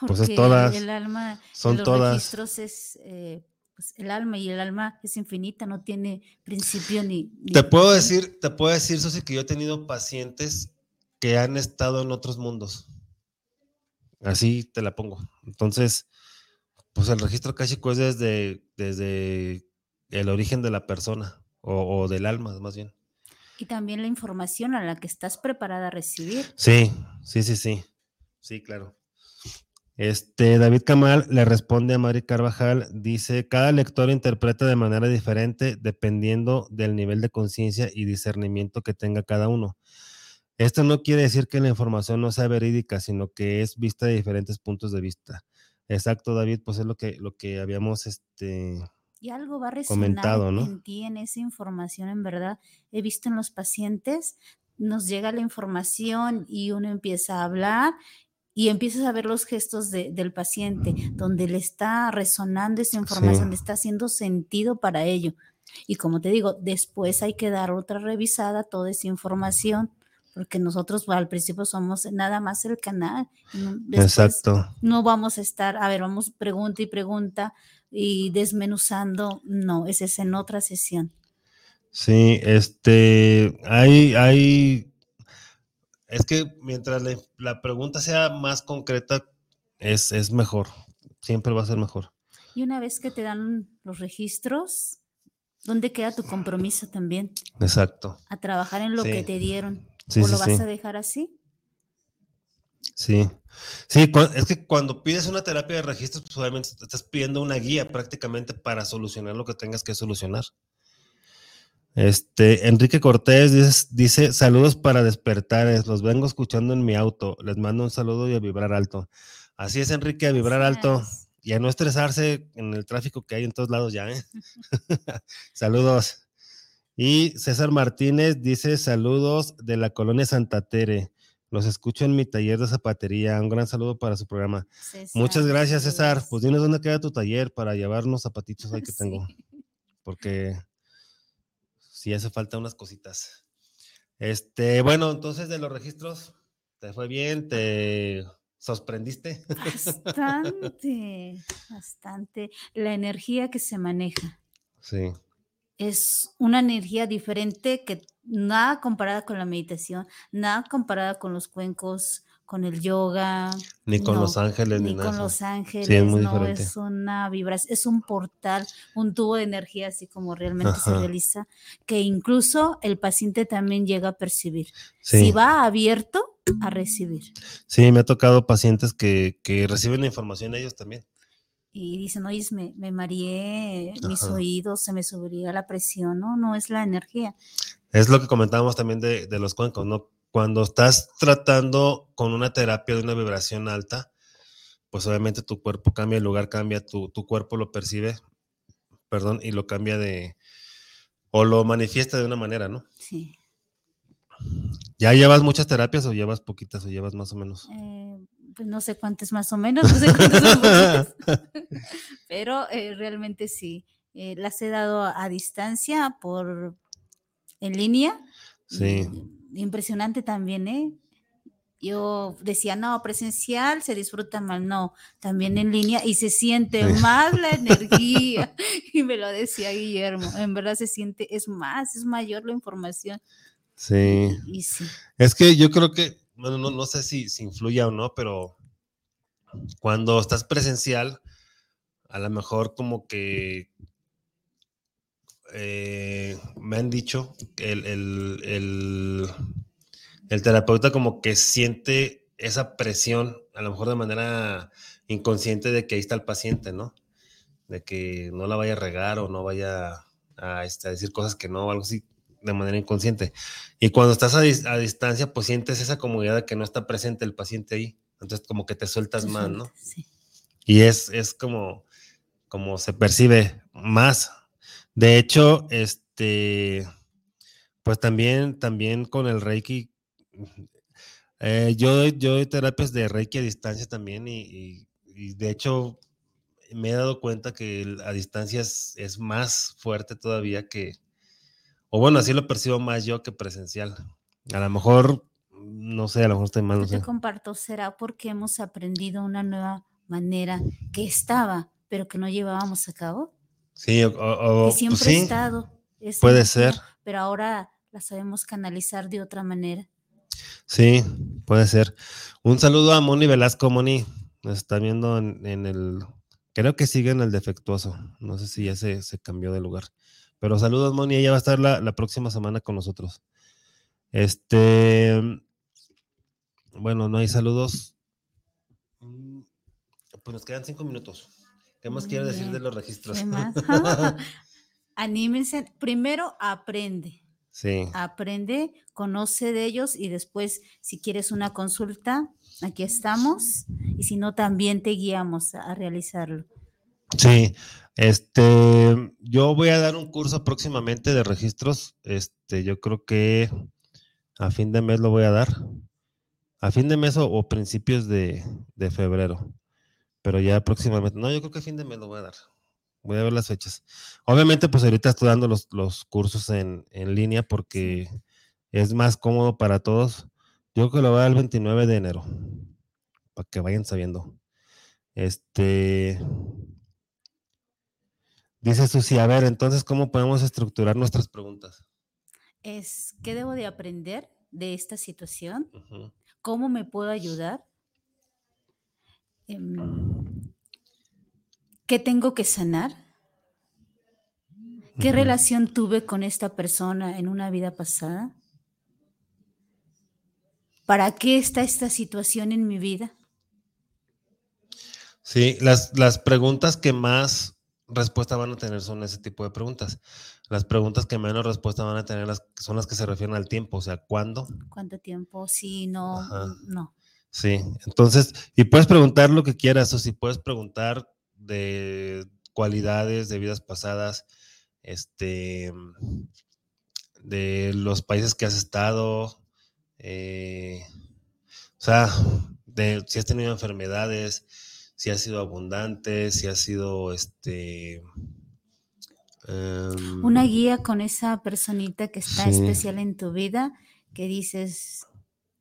Pues es todas. El alma, son los todas. registros es eh, pues el alma y el alma es infinita, no tiene principio ni. te puedo decir, te puedo decir, Susi, que yo he tenido pacientes que han estado en otros mundos. Así te la pongo. Entonces, pues el registro káshico es desde, desde el origen de la persona o, del alma, más bien. Y también la información a la que estás preparada a recibir. Sí, sí, sí, sí. Sí, claro. Este, David Kamal le responde a Mari Carvajal, dice, cada lector interpreta de manera diferente dependiendo del nivel de conciencia y discernimiento que tenga cada uno. Esto no quiere decir que la información no sea verídica, sino que es vista de diferentes puntos de vista. Exacto, David, pues es lo que, lo que habíamos este, y algo va a comentado, ¿no? en ti, en esa información, en verdad. He visto en los pacientes, nos llega la información y uno empieza a hablar y empiezas a ver los gestos del paciente, donde le está resonando esa información, le está haciendo sentido para ello. Y como te digo, después hay que dar otra revisada toda esa información porque nosotros al principio somos nada más el canal. Exacto. No vamos a estar, a ver, vamos pregunta y pregunta y desmenuzando, no, ese es en otra sesión. Sí, este, hay, hay, es que mientras la, pregunta sea más concreta, es, es mejor, siempre va a ser mejor. Y una vez que te dan los registros, ¿dónde queda tu compromiso también? Exacto. A trabajar en lo que te dieron. ¿O lo vas a dejar así? Sí. Sí, es que cuando pides una terapia de registros, pues obviamente estás pidiendo una guía prácticamente para solucionar lo que tengas que solucionar. Este, Enrique Cortés dice, saludos para despertar, los vengo escuchando en mi auto, les mando un saludo y a vibrar alto. Así es, Enrique, a vibrar alto y a no estresarse en el tráfico que hay en todos lados ya. ¿eh? saludos. Y César Martínez dice saludos de la colonia Santa Tere. Los escucho en mi taller de zapatería. Un gran saludo para su programa. Muchas gracias, César. Pues dinos dónde queda tu taller para llevarnos zapatitos ahí que tengo. Porque sí hace falta unas cositas. Este, bueno, entonces de los registros, ¿te fue bien? ¿Te sorprendiste? Bastante, bastante. La energía que se maneja. Sí es una energía diferente que nada comparada con la meditación, nada comparada con los cuencos, con el yoga. Ni con los ángeles, ni, con los ángeles. es no, es una vibración, es un portal, un tubo de energía, así como realmente se realiza, que incluso el paciente también llega a percibir. Si va abierto a recibir. Sí, me ha tocado pacientes que, que reciben la información ellos también y dicen, oye, me, me mareé, mis oídos, se me subiría la presión, ¿no? No es la energía. Es lo que comentábamos también de, los cuencos, ¿no? Cuando estás tratando con una terapia de una vibración alta, pues obviamente tu cuerpo cambia, el lugar cambia, tu, tu cuerpo lo percibe, perdón, y lo cambia de, o lo manifiesta de una manera, ¿no? Sí. ¿Ya llevas muchas terapias o llevas poquitas o llevas más o menos? Eh, pues no sé cuántas más o menos, no sé pero eh, realmente sí, eh, las he dado a, distancia por en línea. Sí. Impresionante también, ¿eh? Yo decía, no, presencial se disfruta mal, no, también en línea y se siente más la energía. y me lo decía Guillermo, en verdad se siente, es más, es mayor la información. Sí. Es que yo creo que, bueno, no, sé si, si influya o no, pero cuando estás presencial, a lo mejor como que eh, me han dicho que el, el, terapeuta como que siente esa presión, a lo mejor de manera inconsciente de que ahí está el paciente, ¿no? de que no la vaya a regar o no vaya a, este, a decir cosas que no o algo así de manera inconsciente. Y cuando estás a, distancia, pues sientes esa comodidad de que no está presente el paciente ahí. Entonces como que te sueltas más, ¿no? Sí. Y es, es como, como se percibe más. De hecho, este, pues también, también con el Reiki, eh, yo, doy, yo doy terapias de Reiki a distancia también y, de hecho me he dado cuenta que a distancia es, más fuerte todavía que, o bueno, así lo percibo más yo que presencial. A lo mejor, no sé, a lo mejor estoy mal. No te comparto, será porque hemos aprendido una nueva manera que estaba, pero que no llevábamos a cabo. Sí, o, que pues siempre ha estado. puede ser. Pero ahora la sabemos canalizar de otra manera. Sí, puede ser. Un saludo a Moni Velasco. Moni nos está viendo en, el. Creo que sigue en el defectuoso. No sé si ya se, cambió de lugar. Pero saludos, Moni. Ella va a estar la, próxima semana con nosotros. Este. Bueno, no hay saludos. Pues nos quedan cinco minutos. ¿Qué más quiero decir de los registros? Anímense. Primero aprende. Sí. Aprende, conoce de ellos y después, si quieres una consulta, aquí estamos. Y si no, también te guiamos a, realizarlo. Sí, este, yo voy a dar un curso próximamente de registros. Este, yo creo que a fin de mes lo voy a dar. A fin de mes o, principios de, de, febrero. Pero ya próximamente. No, yo creo que a fin de mes lo voy a dar. Voy a ver las fechas. Obviamente, pues ahorita estoy dando los, cursos en, línea porque es más cómodo para todos. Yo creo que lo voy a dar el 29 de enero, para que vayan sabiendo. Este. Dice Susi, a ver, entonces, ¿cómo podemos estructurar nuestras preguntas? Es, ¿qué debo de aprender de esta situación? ¿Cómo me puedo ayudar? Em, ¿Qué tengo que sanar? ¿Qué relación tuve con esta persona en una vida pasada? ¿Para qué está esta situación en mi vida? Sí, las, las preguntas que más respuesta van a tener son ese tipo de preguntas. Las preguntas que menos respuesta van a tener son las que se refieren al tiempo, o sea, ¿cuándo? ¿Cuánto tiempo? Sí, no, no. Sí, entonces, y puedes preguntar lo que quieras, o si puedes preguntar de cualidades de vidas pasadas, este, de los países que has estado, eh, o sea, de si has tenido enfermedades, si has sido abundante, si has sido, este... Una em, guía con esa personita que está especial en tu vida, que dices,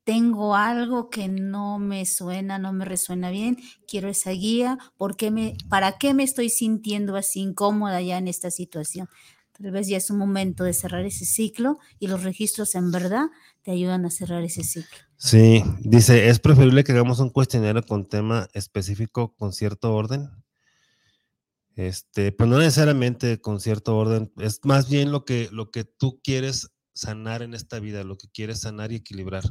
tengo algo que no me suena, no me resuena bien, quiero esa guía, ¿por me, ¿para qué me estoy sintiendo así incómoda ya en esta situación? Tal vez ya es un momento de cerrar ese ciclo y los registros en verdad te ayudan a cerrar ese ciclo. Sí, dice, ¿es preferible que hagamos un cuestionario con tema específico con cierto orden? Este, pues no necesariamente con cierto orden, es más bien lo que, lo que tú quieres sanar en esta vida, lo que quieres sanar y equilibrar.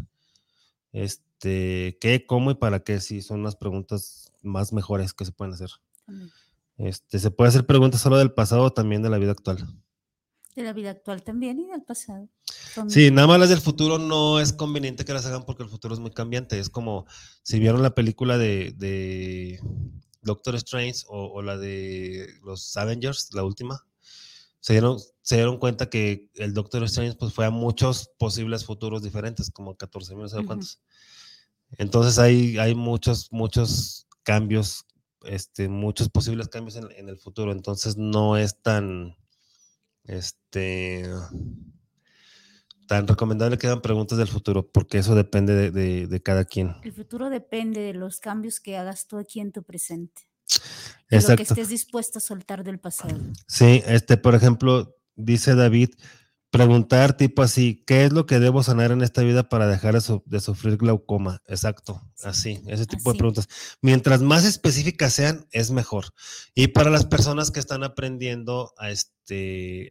Este, ¿qué, cómo y para qué? Sí, son las preguntas más mejores que se pueden hacer. Este, se puede hacer preguntas solo del pasado o también de la vida actual. De la vida actual también y del pasado. Sí, nada más las del futuro no es conveniente que las hagan porque el futuro es muy cambiante. Es como si vieron la película de, Doctor Strange o, la de los Avengers, la última, se dieron, se dieron cuenta que el Doctor Strange pues, fue a muchos posibles futuros diferentes, como 14 mil, no sé cuántos. Entonces hay, hay muchos, muchos cambios, este, muchos posibles cambios en, el futuro. Entonces no es tan, este, tan recomendable que hagan preguntas del futuro, porque eso depende de, cada quien. El futuro depende de los cambios que hagas tú aquí en tu presente. Lo que estés dispuesto a soltar del pasado. Sí, este, por ejemplo, dice David, preguntar tipo así, ¿qué es lo que debo sanar en esta vida para dejar de, sufrir glaucoma? Exacto, así, ese tipo de preguntas. Mientras más específicas sean, es mejor. Y para las personas que están aprendiendo a este,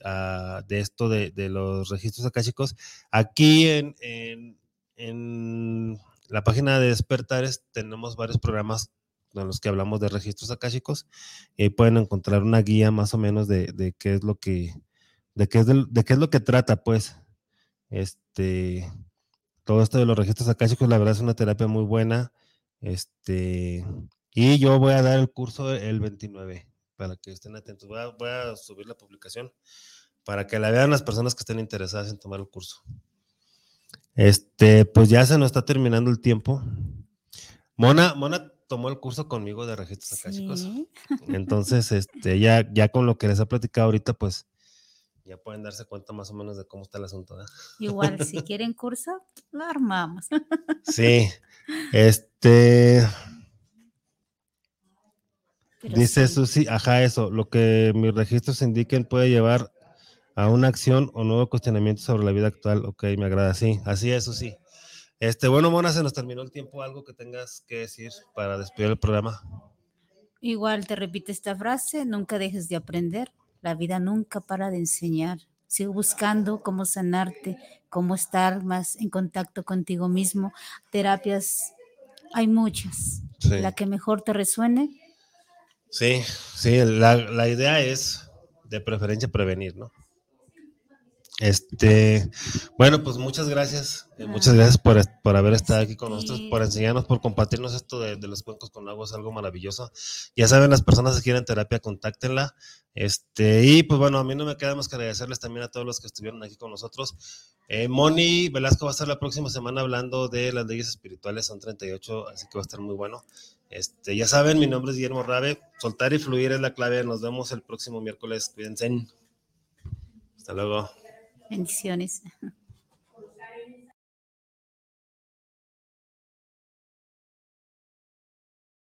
de esto de, los registros chicos, aquí en, en, en la página de Despertares tenemos varios programas en los que hablamos de registros akáshicos y ahí pueden encontrar una guía más o menos de, qué es lo que de qué es, de, qué es lo que trata, pues. Este, todo esto de los registros akáshicos, la verdad es una terapia muy buena. Este, y yo voy a dar el curso el 29 para que estén atentos. Voy a, voy a subir la publicación para que la vean las personas que estén interesadas en tomar el curso. Este, pues ya se nos está terminando el tiempo. Mona, Mona tomó el curso conmigo de registros akáshicos. Entonces, este, ya, ya con lo que les he platicado ahorita, pues ya pueden darse cuenta más o menos de cómo está el asunto. Igual, si quieren curso, lo armamos. Sí, este. dice Susi, ajá, eso, lo que mis registros indiquen puede llevar a una acción o nuevo cuestionamiento sobre la vida actual. Ok, me agrada, sí, así es, Susi. Este, bueno, Mona, se nos terminó el tiempo. ¿Algo que tengas que decir para despedir el programa? Igual te repite esta frase, nunca dejes de aprender. La vida nunca para de enseñar. Sigo buscando cómo sanarte, cómo estar más en contacto contigo mismo. Terapias hay muchas. La que mejor te resuene. Sí, sí, la, la idea es de preferencia prevenir, ¿no? Este, bueno, pues muchas gracias. Eh, muchas gracias por, por, haber estado aquí con nosotros, por enseñarnos, por compartirnos esto de, los cuencos con agua, es algo maravilloso. Ya saben, las personas que quieren terapia, contáctenla. Este, y pues bueno, a mí no me queda más que agradecerles también a todos los que estuvieron aquí con nosotros. Eh, Moni Velasco va a estar la próxima semana hablando de las leyes espirituales, son 38, así que va a estar muy bueno. Este, ya saben, mi nombre es Guillermo Rabe. Soltar y fluir es la clave. Nos vemos el próximo miércoles. Cuídense. Hasta luego. Bendiciones.